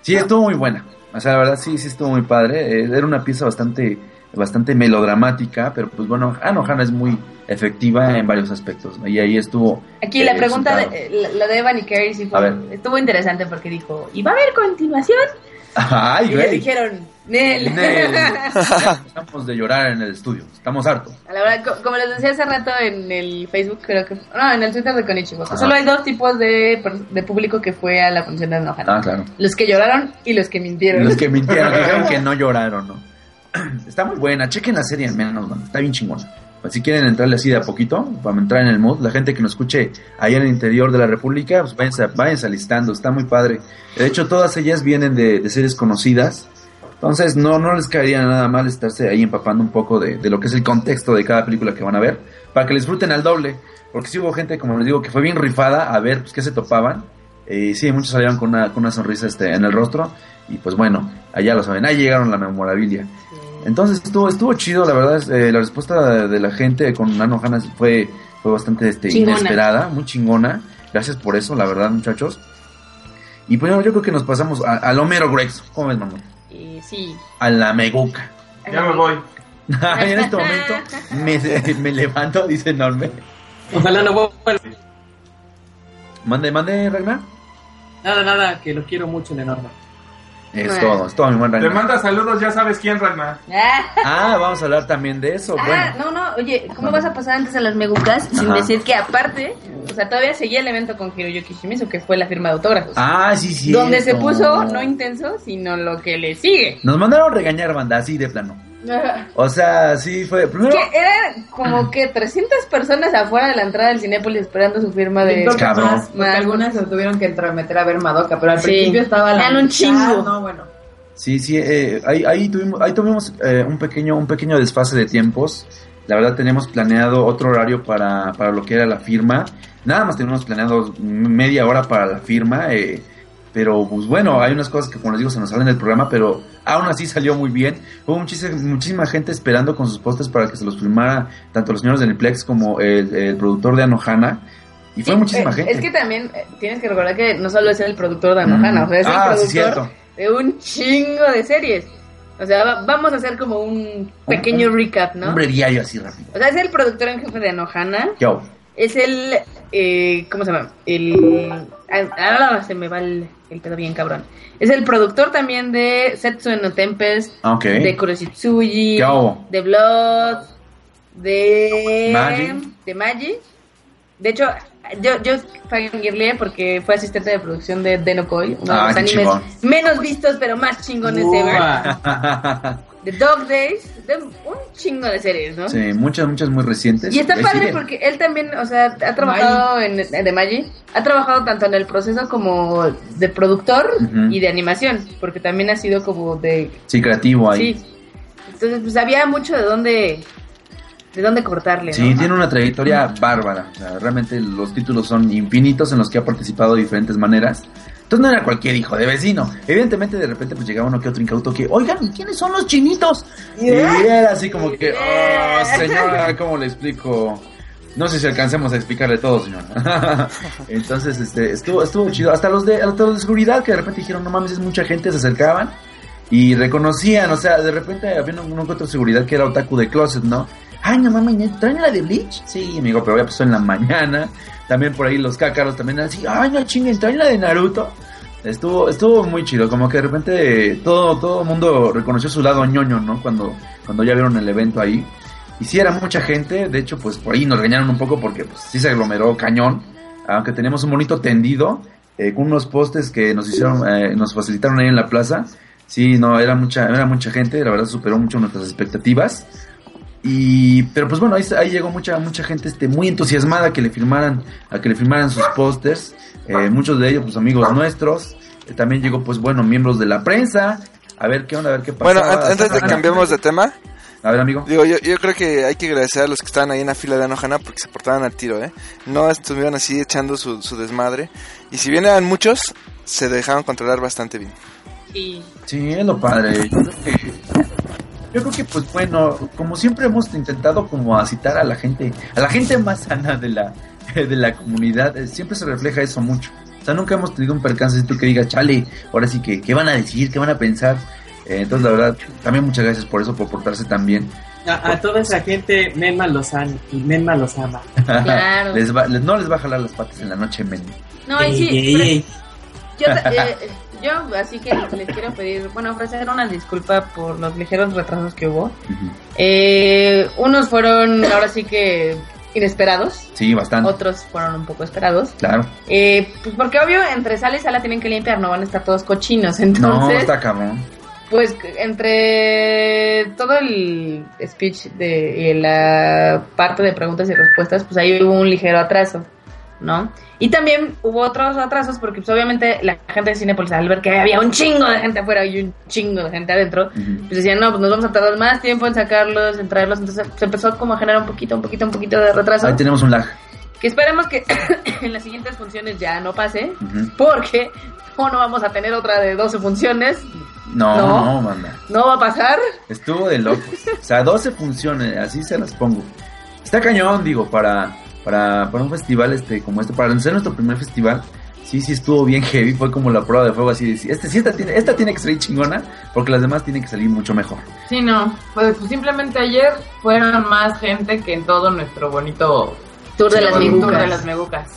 Sí, estuvo muy buena. O sea, la verdad sí, sí estuvo muy padre. Eh, era una pieza bastante bastante melodramática, pero pues bueno, Anohana es muy efectiva en varios aspectos. ¿no? Y ahí estuvo. Aquí eh, la pregunta, de, eh, la, de Evan y Carrie sí fue, A ver. estuvo interesante porque dijo, ¿y va a haber continuación? Ay, y le güey. dijeron, Nel. Estamos *laughs* de llorar en el estudio. Estamos hartos. A la verdad, co- como les decía hace rato en el Facebook, creo que... No, en el Twitter de Konichiwa. Ajá. Solo hay dos tipos de, de público que fue a la función de Anohana. Ah, claro. Los que lloraron y los que mintieron. Los que mintieron, que dijeron que *laughs* no lloraron, ¿no? *clears throat* está muy buena. Chequen la serie al menos, man. Está bien chingona. Pues, si quieren entrarle así de a poquito, para entrar en el mood, la gente que nos escuche allá en el interior de la República, pues váyanse, váyanse alistando, está muy padre. De hecho, todas ellas vienen de, de series conocidas. Entonces, no, no les caería nada mal estarse ahí empapando un poco de, lo que es el contexto de cada película que van a ver, para que les disfruten al doble. Porque sí hubo gente, como les digo, que fue bien rifada a ver pues, qué se topaban. Eh, sí, muchos salieron con una, con una sonrisa este, en el rostro. Y pues bueno, allá lo saben, ahí llegaron la memorabilia. Entonces estuvo, estuvo chido, la verdad, es, eh, la respuesta de, la gente con Nano Hanna fue, fue bastante este, Chingona. inesperada, muy chingona. Gracias por eso, la verdad, muchachos. Y pues bueno, yo creo que nos pasamos a- al Homero Grex. ¿Cómo ves, mamón? Y sí. A la meguca. Ya me voy. *laughs* en este momento me, *laughs* me levanto, dice enorme. Ojalá no vuelva. Mande, mande, Ragnar. Nada, nada, que lo quiero mucho en enorme. Es Bueno. todo, es todo, mi buen Te Ragnar. manda saludos, ya sabes quién, Ragnar. Ah, Ah, vamos a hablar también de eso. ah, Bueno, no, no, oye, ¿cómo vas a pasar antes a las megucas sin Ajá. decir que aparte, o sea, todavía seguía el evento con Hiroyuki Shimizu, que fue la firma de autógrafos? ah, sí, sí. donde se puso no intenso, sino lo que le sigue. Nos mandaron regañar, banda, así de plano. O sea, sí fue. Primero. Que eran como que 300 personas afuera de la entrada del Cinépolis esperando su firma de... Más, porque algunas se tuvieron que entrometer a ver Madoka, pero al Sí. principio estaba la Eran un chingo. No, bueno. Sí, sí, eh, ahí, ahí tuvimos, ahí tuvimos eh, un pequeño, un pequeño desfase de tiempos. La verdad teníamos planeado otro horario para, para lo que era la firma. Nada más teníamos planeado media hora para la firma. eh, pero pues bueno, hay unas cosas que como les digo se nos salen del programa, pero aún así salió muy bien. Hubo muchísima, muchísima gente esperando con sus postes para que se los firmara tanto los señores del Niplex como el, el productor de Anohana. Y fue Sí, muchísima eh, gente. Es que también eh, tienes que recordar que no solo es el productor de Anohana, Mm. o sea, es Ah, el productor cierto. de un chingo de series. O sea, va- vamos a hacer como un pequeño Un- recap, ¿no? Un breviario así rápido. O sea, es el productor en jefe de Anohana, Yo. es el, eh, ¿cómo se llama? El, ah, ah, se me va el, el pedo bien cabrón. Es el productor también de Setsu no Tempest, Ah, de Kuroshitsuji, de Blood, de Magi. de Magi. De hecho, yo, yo fangirleé porque fue asistente de producción de Denokoi, uno Ah, de los qué animes chingón. menos vistos pero más chingones ever. *laughs* De Dog Days, de un chingo de series, ¿no? Sí, muchas, muchas muy recientes. Y está ahí padre porque él también, o sea, ha trabajado en, en- de Magi, ha trabajado tanto en el proceso como de productor y de animación, porque también ha sido como de Sí, creativo ahí. Sí. Entonces, pues había mucho de dónde, de dónde cortarle, Sí, ¿no? tiene una trayectoria bárbara. O sea, realmente los títulos son infinitos en los que ha participado de diferentes maneras. Entonces no era cualquier hijo de vecino. Evidentemente de repente pues llegaba uno que otro incauto que, oigan, ¿y quiénes son los chinitos? Y era así como que, oh, señora, ¿cómo le explico? No sé si alcancemos a explicarle todo, señora. *laughs* Entonces, este, estuvo, estuvo chido. Hasta los de, hasta los de seguridad que de repente dijeron, no mames, es mucha gente, se acercaban y reconocían, o sea, de repente había uno que otro seguridad que era otaku de closet, ¿no? Ay, no mames, ¿ne- ¿traen la de Bleach? Sí, amigo, pero ya pasó en la mañana. También por ahí los cácaros también así, ay, no chinguen, ¿traen la de Naruto? Estuvo, estuvo muy chido, como que de repente todo, todo el mundo reconoció su lado ñoño, ¿no? Cuando, cuando ya vieron el evento ahí. Y sí era mucha gente, de hecho, pues por ahí nos regañaron un poco porque pues sí se aglomeró cañón. Aunque teníamos un bonito tendido, eh, con unos postes que nos hicieron, eh, nos facilitaron ahí en la plaza. Sí, no, era mucha, era mucha gente, la verdad superó mucho nuestras expectativas. Y, pero pues bueno, ahí, ahí llegó mucha, mucha gente este, muy entusiasmada que le firmaran, a que le firmaran sus pósters. Eh, muchos de ellos, pues amigos nuestros. Eh, también llegó, pues bueno, miembros de la prensa. A ver qué onda, a ver qué pasa. Bueno, an- antes de que cambiemos de tema, A ver, amigo. digo, yo, yo creo que hay que agradecer a los que estaban ahí en la fila de Anohana porque se portaban al tiro, ¿eh? No estuvieron así echando su, su desmadre. Y si bien eran muchos, se dejaron controlar bastante bien. Sí. Sí, es lo padre. Yo creo que, yo creo que pues bueno, como siempre hemos intentado como a citar a la gente, a la gente más sana de la, de la comunidad, eh, siempre se refleja eso mucho. O sea, nunca hemos tenido un percance tú que digas, chale, ahora sí que, ¿qué van a decir? ¿Qué van a pensar? Eh, entonces, la verdad, también muchas gracias por eso, por portarse tan bien. A, a toda esa gente, Menma los Menma los ama. *laughs* Claro. les va- les- no les va a jalar las patas en la noche, men. No, y sí, Ey, ey, ey. Yo, *laughs* eh, yo así que les quiero pedir, bueno, ofrecer una disculpa por los ligeros retrasos que hubo. Eh, unos fueron ahora sí que inesperados, Sí, bastante. otros fueron un poco esperados. Claro. Eh, pues porque obvio, entre sala y sala tienen que limpiar, no van a estar todos cochinos. *laughs* No, Entonces, está cabrón. Pues entre todo el speech de y la parte de preguntas y respuestas, pues ahí hubo un ligero atraso, ¿no? Y también hubo otros atrasos porque pues obviamente la gente de Cinepolis al ver que había un chingo de gente afuera y un chingo de gente adentro, Ujú. pues decían, no, pues nos vamos a tardar más tiempo en sacarlos, en traerlos, entonces se empezó como a generar un poquito, un poquito, un poquito de retraso. Ahí tenemos un lag. Que esperemos que *coughs* en las siguientes funciones ya no pase, porque no, no vamos a tener otra de 12 funciones, No, No. no, manda. no va a pasar. Estuvo de locos. O sea, 12 funciones, así se las pongo. Está cañón, digo, para, para, para un festival este como este, para ser nuestro primer festival. Sí, sí estuvo bien heavy, fue como la prueba de fuego así de decir, este, sí, esta, tiene, esta tiene que salir chingona, porque las demás tienen que salir mucho mejor. Sí, no. Pues, pues simplemente ayer fueron más gente que en todo nuestro bonito Tour de las tour Migucas. de las megucas.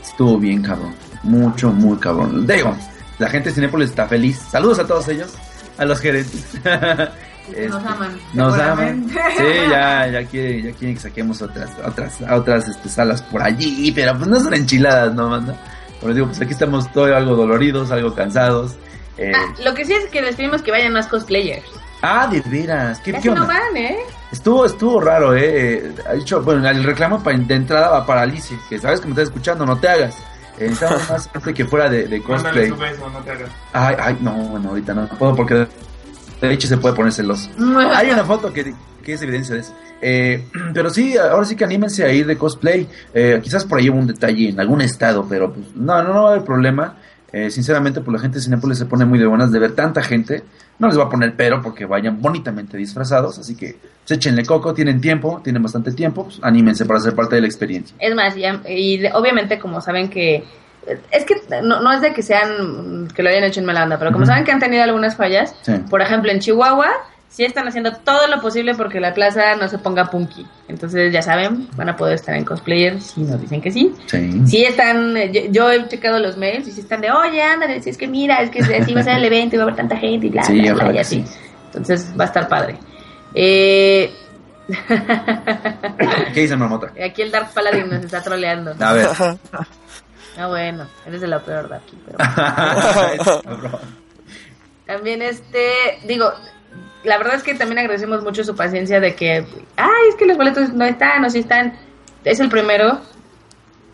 Estuvo bien cabrón, mucho, muy cabrón. Digo, la gente de Cinépolis está feliz. Saludos a todos ellos, a los gerentes. *laughs* Este, Nos aman. Nos aman. Sí, ya, ya quieren, ya quieren que saquemos otras, otras, otras este, salas por allí, pero pues no son enchiladas, ¿no, manda? Pero digo, pues aquí estamos todos algo doloridos, algo cansados. Eh, Ah, lo que sí es que les pedimos que vayan más cosplayers. ah, de veras, ¿qué, Casi qué onda? no van, ¿eh? Estuvo, estuvo raro, eh. eh, Ha dicho, bueno, el reclamo de entrada va para Alicia, que sabes que me estás escuchando, no te hagas. Eh, necesitamos *laughs* más gente que fuera de, de Mándale cosplay. su beso, no te hagas. Ay, ay, no, bueno, ahorita no, no puedo porque de hecho se puede poner celoso. *laughs* Hay una foto que, que es evidencia de eso. Eh, pero sí, ahora sí que anímense a ir de cosplay. Eh, quizás por ahí hubo un detalle en algún estado, pero pues no, no, no va a haber problema. Eh, sinceramente, pues la gente de Cinépolis se pone muy de buenas de ver tanta gente. No les va a poner pero porque vayan bonitamente disfrazados. Así que pues, échenle coco, tienen tiempo, tienen bastante tiempo. Pues, anímense para ser parte de la experiencia. Es más, y de- obviamente como saben que... Es que no, no es de que sean... que lo hayan hecho en mala onda, pero como saben que han tenido algunas fallas, Sí. por ejemplo en Chihuahua, sí están haciendo todo lo posible porque la plaza no se ponga punky. Entonces ya saben, van a poder estar en cosplayer si nos dicen que sí. Sí. Sí están, eh, yo, yo he checado los mails y sí están de, oye, ándale, si es que mira, es que así va a ser el evento y va a haber tanta gente y bla, Sí, bla, bla, ojalá y así. sí. Entonces va a estar padre. Eh... ¿Qué dice Marmota? *laughs* Aquí el Dark Paladin nos está troleando. A ver. *laughs* Ah, bueno, eres de la peor de aquí, pero... *laughs* También este, digo, la verdad es que también agradecemos mucho su paciencia de que, ay, es que los boletos no están o sí están. Es el primero.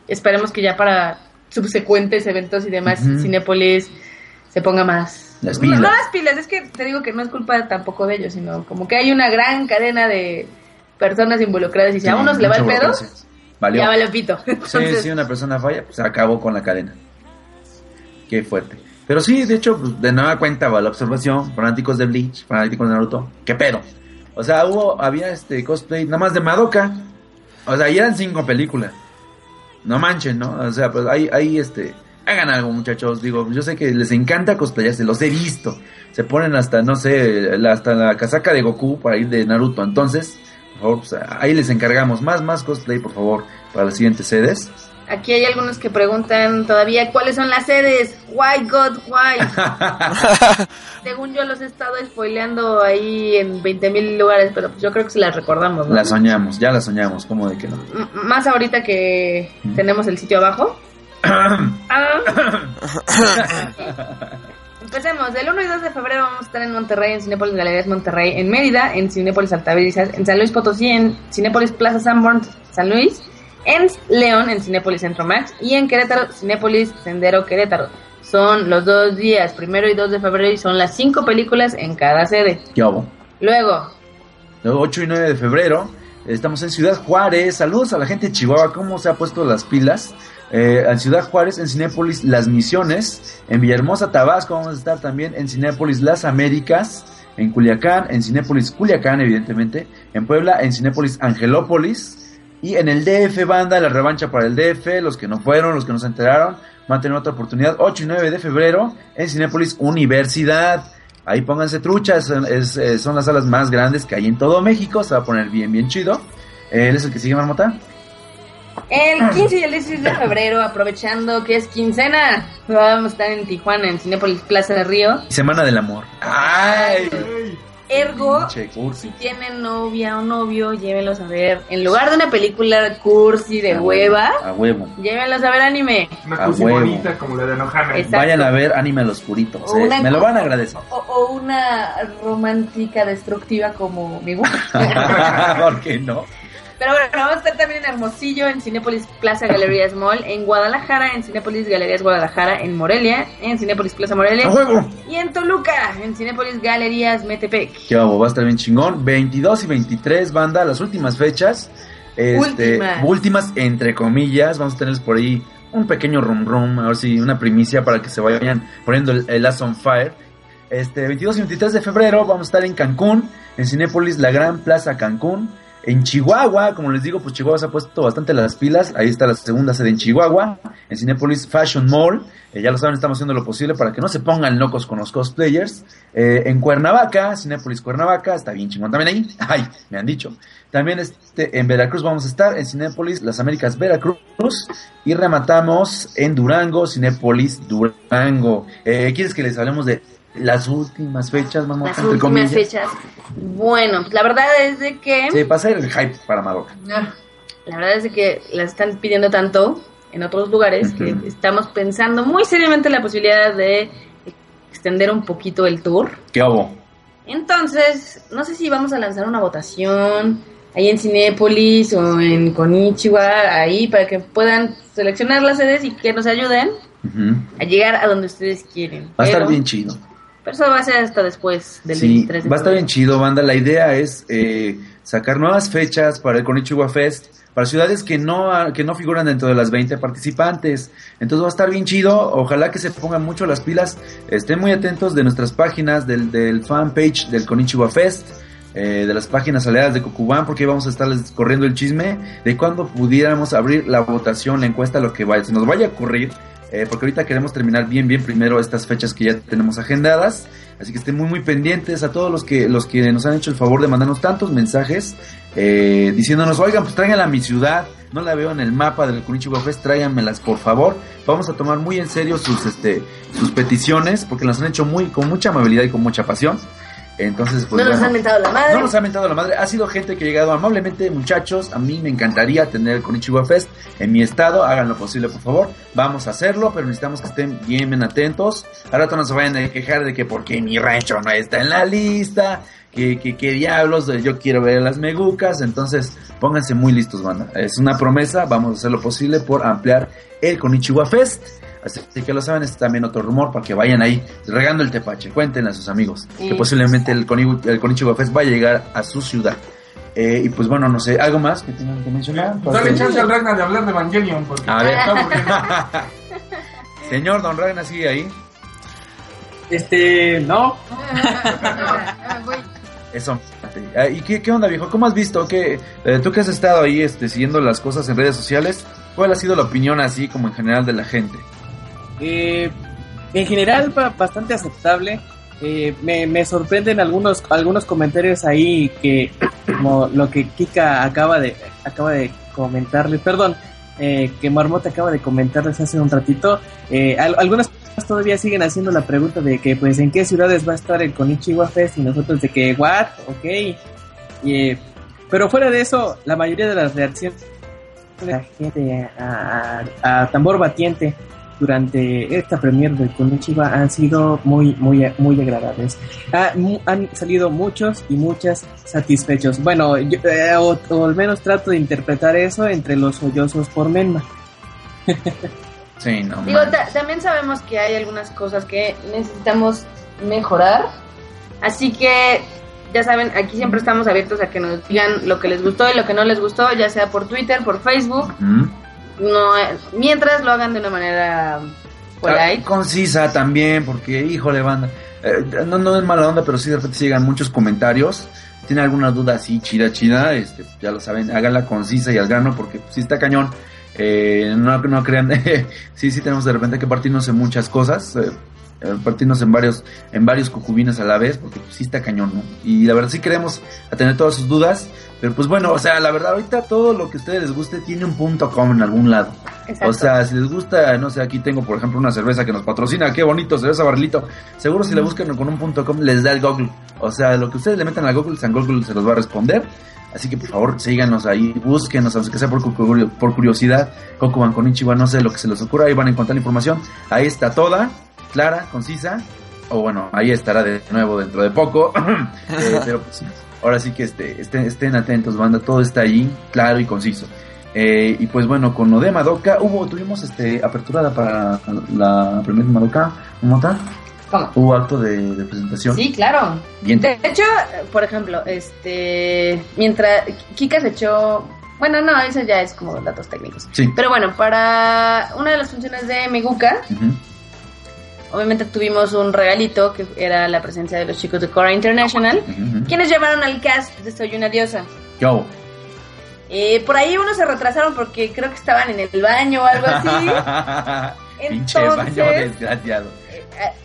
Esperemos que ya para subsecuentes eventos y demás, Ujú. Cinépolis se ponga más. Las pilas. no las pilas, es que te digo que no es culpa tampoco de ellos, sino como que hay una gran cadena de personas involucradas y si a Sí, uno se le va el pedo. Valió. ya vale pito. Sí, si una persona falla, pues se acabó con la cadena. Qué fuerte. Pero sí, de hecho, pues, de nueva cuenta va la observación, fanáticos de Bleach, fanáticos de Naruto, ¿qué pedo? O sea, hubo, había este cosplay nada más de Madoka. O sea, y eran cinco películas. No manchen, ¿no? O sea, pues ahí, ahí este, hagan algo, muchachos. Digo, yo sé que les encanta cosplayarse, los he visto. Se ponen hasta, no sé, hasta la casaca de Goku para ir de Naruto. Entonces, favor, pues, ahí les encargamos más, más cosplay, por favor, para las siguientes sedes. aquí hay algunos que preguntan todavía cuáles son las sedes. Why God, why? *laughs* Según yo los he estado spoileando ahí en 20.000 lugares, pero pues yo creo que se las recordamos, ¿no? La soñamos, ya la soñamos, ¿cómo de que no? M- más ahorita que tenemos el sitio abajo. *coughs* Ah. *coughs* *coughs* Empecemos. Del 1 y 2 de febrero vamos a estar en Monterrey, en Cinépolis Galerías Monterrey, en Mérida, en Cinépolis Altavirizas, en San Luis Potosí, en Cinépolis Plaza Sanborn, San Luis, en León, en Cinépolis Centro Max, y en Querétaro, Cinépolis Sendero Querétaro. Son los dos días, primero y 2 de febrero, y son las cinco películas en cada sede. ¿Qué hago? Luego, Luego, 8 y 9 de febrero, estamos en Ciudad Juárez. Saludos a la gente de Chihuahua, ¿cómo se ha puesto las pilas? Eh, en Ciudad Juárez, en Cinépolis Las Misiones, en Villahermosa, Tabasco, vamos a estar también en Cinépolis Las Américas, en Culiacán, en Cinépolis Culiacán, evidentemente, en Puebla, en Cinépolis Angelópolis, y en el DF Banda, la revancha para el DF, los que no fueron, los que no se enteraron, van a tener otra oportunidad, 8 y 9 de febrero, en Cinépolis Universidad. Ahí pónganse truchas, son, eh, son las salas más grandes que hay en todo México, se va a poner bien, bien chido. Eh, ¿Él es el que sigue, Marmota? El 15 y el 16 de febrero, aprovechando que es quincena, vamos a estar en Tijuana, en Cinépolis Plaza de Río. Semana del Amor. ¡Ay! Ergo, si tienen novia o novio, llévenlos a ver. En lugar de una película cursi de A huevo, hueva, A huevo. llévenlos a ver anime. Una A cursi huevo. bonita como la de Nohana. Vayan a ver Anime a los Puritos. Eh, Me lo van a agradecer. O, o una romántica destructiva como mi *laughs* gusto. ¿Por qué no? Pero bueno, vamos a estar también en Hermosillo, en Cinépolis Plaza Galerías Mall, en Guadalajara, en Cinépolis Galerías Guadalajara, en Morelia, en Cinépolis Plaza Morelia, y en Toluca, en Cinépolis Galerías Metepec. Qué babo, va a estar bien chingón. 22 y 23, banda, las últimas fechas. Este, Últimas. últimas, entre comillas. Vamos a tenerles por ahí un pequeño rum rum, a ver si una primicia para que se vayan poniendo el, el on Fire. Este, 22 y 23 de febrero vamos a estar en Cancún, en Cinépolis La Gran Plaza Cancún. En Chihuahua, como les digo, pues Chihuahua se ha puesto bastante las pilas. Ahí está la segunda sede en Chihuahua, en Cinépolis Fashion Mall. Eh, ya lo saben, estamos haciendo lo posible para que no se pongan locos con los cosplayers. Eh, en Cuernavaca, Cinépolis Cuernavaca, está bien chingón también ahí. *laughs* Ay, me han dicho. También este, en Veracruz vamos a estar, en Cinépolis Las Américas Veracruz. Y rematamos en Durango, Cinépolis Durango. Eh, ¿Quieres que les hablemos de las últimas fechas, mamá? Las últimas comillas. fechas. Bueno, pues la verdad es de que... Para hacer el hype para Madoka. La verdad es de que las están pidiendo tanto en otros lugares que estamos pensando muy seriamente en la posibilidad de extender un poquito el tour. ¿Qué hago? Entonces, no sé si vamos a lanzar una votación ahí en Cinépolis o en Konichiwa, ahí para que puedan seleccionar las sedes y que nos ayuden a llegar a donde ustedes quieren. Va a estar bien chido. Pero eso va a ser hasta después del Sí, 23 de va a estar bien chido, banda. La idea es eh, sacar nuevas fechas para el Konichiwa Fest, para ciudades que no, que no figuran dentro de las 20 participantes. Entonces va a estar bien chido. Ojalá que se pongan mucho las pilas. Estén muy atentos de nuestras páginas, del, del fanpage del Konichiwa Fest. eh, de las páginas aliadas de Kokuban, porque vamos a estarles corriendo el chisme de cuándo pudiéramos abrir la votación, la encuesta, lo que vaya, se nos vaya a ocurrir, eh, porque ahorita queremos terminar bien, bien primero estas fechas que ya tenemos agendadas. Así que estén muy, muy pendientes a todos los que, los que nos han hecho el favor de mandarnos tantos mensajes eh, diciéndonos, oigan, pues tráiganla a mi ciudad. No la veo en el mapa del Kunichiwa Fest, tráiganmelas por favor. Vamos a tomar muy en serio sus, este, sus peticiones, porque las han hecho muy, con mucha amabilidad y con mucha pasión. Entonces, pues no nos han mentado la madre. No nos ha mentado la madre, ha sido gente que ha llegado amablemente, muchachos. A mí me encantaría tener el Konichiwa Fest en mi estado. Hagan lo posible, por favor. Vamos a hacerlo, pero necesitamos que estén bien, bien atentos. Rato no se vayan a quejar de que porque mi rancho no está en la lista. Que, que, que diablos, yo quiero ver las megucas. Entonces, pónganse muy listos, banda. Es una promesa, vamos a hacer lo posible por ampliar el Konichiwa Fest. Así que lo saben, es también otro rumor para que vayan ahí regando el tepache. Cuéntenle a sus amigos que Sí. posiblemente el, Koni- el Fest va a llegar a su ciudad. Eh, y pues bueno, no sé, ¿algo más que tengan que mencionar? Dale chance al Ragnar de hablar de Evangelion, porque A ver. *laughs* Señor Don Ragnar, sigue ahí. Este, no, *laughs* Eso. Ah, ¿Y qué, qué onda, viejo? ¿Cómo has visto? que tú que has estado ahí este, siguiendo las cosas en redes sociales, ¿cuál ha sido la opinión así como en general de la gente? Eh, en general, ba- bastante aceptable. Eh, me, sorprenden algunos algunos comentarios ahí que, como lo que Kika acaba de acaba de comentarles, perdón, eh, que Marmota acaba de comentarles hace un ratito. Eh, al- algunas personas todavía siguen haciendo la pregunta de que, pues, ¿en qué ciudades va a estar el Konichiwa Fest? Y nosotros de que, ¿what? Ok. Eh, pero fuera de eso, la mayoría de las reacciones de a tambor batiente durante esta premier del Konichiwa han sido muy muy muy agradables. Ah, han salido muchos y muchas satisfechos. Bueno, yo, eh, o, o al menos trato de interpretar eso entre los sollozos por Menma. Sí, no. Digo, ta- también sabemos que hay algunas cosas que necesitamos mejorar. Así que, ya saben, aquí siempre estamos abiertos a que nos digan lo que les gustó y lo que no les gustó, ya sea por Twitter, por Facebook. ¿Mm? No, mientras lo hagan de una manera Ah, polite. concisa también, porque, híjole, banda. eh, no, no es mala onda, pero sí de repente llegan muchos comentarios. Tiene alguna duda así, chida, chida, este, ya lo saben, háganla concisa y al grano, porque sí está cañón. Eh, no, no crean, *laughs* sí, sí tenemos de repente que partirnos en muchas cosas. eh, partirnos en varios en varios cucubinas a la vez porque pues, sí está cañón ¿no? y la verdad sí queremos tener todas sus dudas pero pues bueno o sea la verdad ahorita todo lo que a ustedes les guste tiene un punto com en algún lado Exacto. o sea, si les gusta, no sé, aquí tengo por ejemplo una cerveza que nos patrocina, qué bonito, cerveza barrilito. Seguro si la buscan con un punto com les da el Google. O sea, lo que ustedes le metan a Google, San Google se los va a responder. Así que por favor, síganos ahí, búsquenos, aunque sea por, por curiosidad, Kokuban con Ichiban, no sé lo que se les ocurra, ahí van a encontrar la información. Ahí está toda, clara, concisa. O bueno, ahí estará de nuevo dentro de poco. *clears throat* Eh, pero pues, ahora sí que este, estén, estén atentos, banda, todo está ahí, claro y conciso. Eh, y pues bueno, con lo de Madoka, hubo, tuvimos este apertura para la primera Madoka, ¿cómo está? ¿Cómo? Hubo acto de, de presentación. Sí, claro. Bien. De hecho, por ejemplo, este, mientras Kika se echó, bueno, no, eso ya es como datos técnicos. Sí. Pero bueno, para una de las funciones de Meguka, Ujú. Obviamente tuvimos un regalito que era la presencia de los chicos de Cora International, ujú. quienes llevaron al cast de Soy una diosa. ¿Qué hago? Eh, por ahí unos se retrasaron porque creo que estaban en el baño o algo así. *laughs* Pinche baño desgraciado.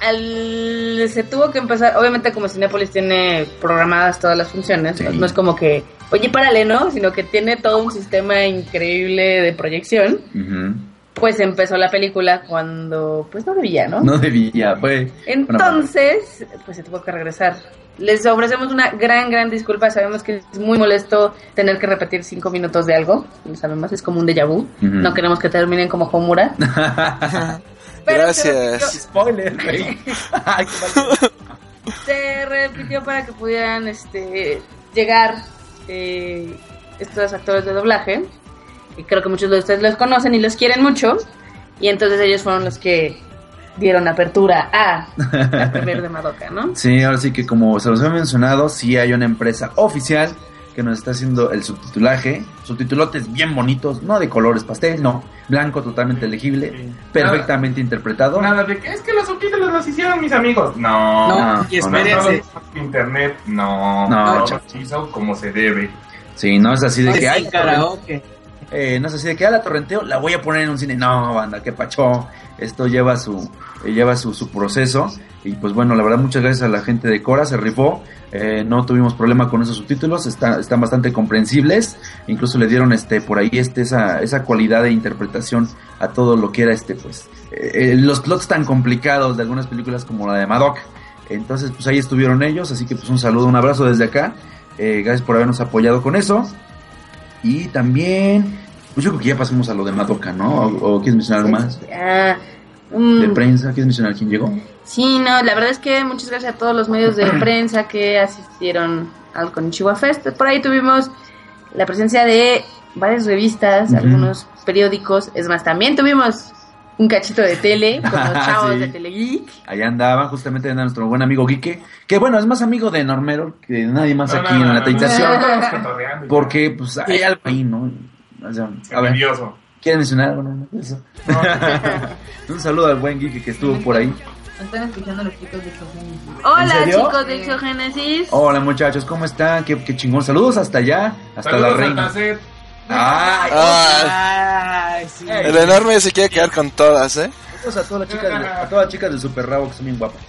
A- al, se tuvo que empezar, obviamente como Cinepolis tiene programadas todas las funciones, Sí. no es como que, oye, párale, ¿no? Sino que tiene todo un sistema increíble de proyección. Pues empezó la película cuando, pues no debía, ¿no? No debía, fue. Entonces, pues se tuvo que regresar. Les ofrecemos una gran, gran disculpa. Sabemos que es muy molesto tener que repetir cinco minutos de algo. Lo sabemos, es como un déjà vu. No queremos que terminen como Homura. *laughs* Pero Gracias. Spoiler, güey. *laughs* Se repitió para que pudieran este llegar eh, estos actores de doblaje y creo que muchos de ustedes los conocen y los quieren mucho y entonces ellos fueron los que dieron apertura a la *laughs* primer de Madoka, ¿no? Sí, ahora sí que como se los he mencionado, sí hay una empresa oficial que nos está haciendo el subtitulaje. Subtitulotes bien bonitos, no de colores pastel, no. Blanco totalmente legible, Sí. perfectamente interpretado. Nada de que es que los subtítulos los hicieron mis amigos. No. No, no, y no, No, espérense. no, Internet, no. No, No, como se debe. Sí, no es así de Es que el hay karaoke. Eh, no es así de que a la torrenteo la voy a poner en un cine. No, banda, qué pacho. Esto lleva su eh, lleva su, su proceso. Y pues bueno, la verdad, muchas gracias a la gente de Cora, se rifó. Eh, no tuvimos problema con esos subtítulos, está- están bastante comprensibles. Incluso le dieron este por ahí este esa, esa cualidad de interpretación a todo lo que era este pues los plots tan complicados de algunas películas como la de Madoc. Entonces, pues ahí estuvieron ellos, así que pues un saludo, un abrazo desde acá. Gracias por habernos apoyado con eso. Y también, pues yo creo que ya pasamos a lo de Madoka, ¿no? ¿O, o quieres mencionar algo más? Ah, mm, De prensa, ¿quieres mencionar quién llegó? Sí, no, la verdad es que muchas gracias a todos los medios de *clears throat* prensa que asistieron al Konichiwa Fest. Por ahí tuvimos la presencia de varias revistas, algunos periódicos. Es más, también tuvimos un cachito de tele *laughs* con los chavos Sí. de Telegeek. Allá andaban, justamente anda nuestro buen amigo Guike, que bueno, es más amigo de Normero que de nadie más No, aquí no, en la tentación. Porque pues hay algo ahí, ¿no? O sea, a ver, Envidioso. ¿quieren mencionar algo? No, no, eso. No, *laughs* Un saludo al buen Guike que estuvo por ahí. Están escuchando los chicos de Exogénesis. Hola chicos de Exogénesis. Hola muchachos, ¿cómo están? Qué, qué chingón. Saludos hasta allá, hasta Saludos la reina. Ay, Ah, Ay, sí. Ey. el enorme se quiere quedar con todas, ¿eh? a todas las chicas, de- a todas las chicas del Super Rabo que son bien guapas.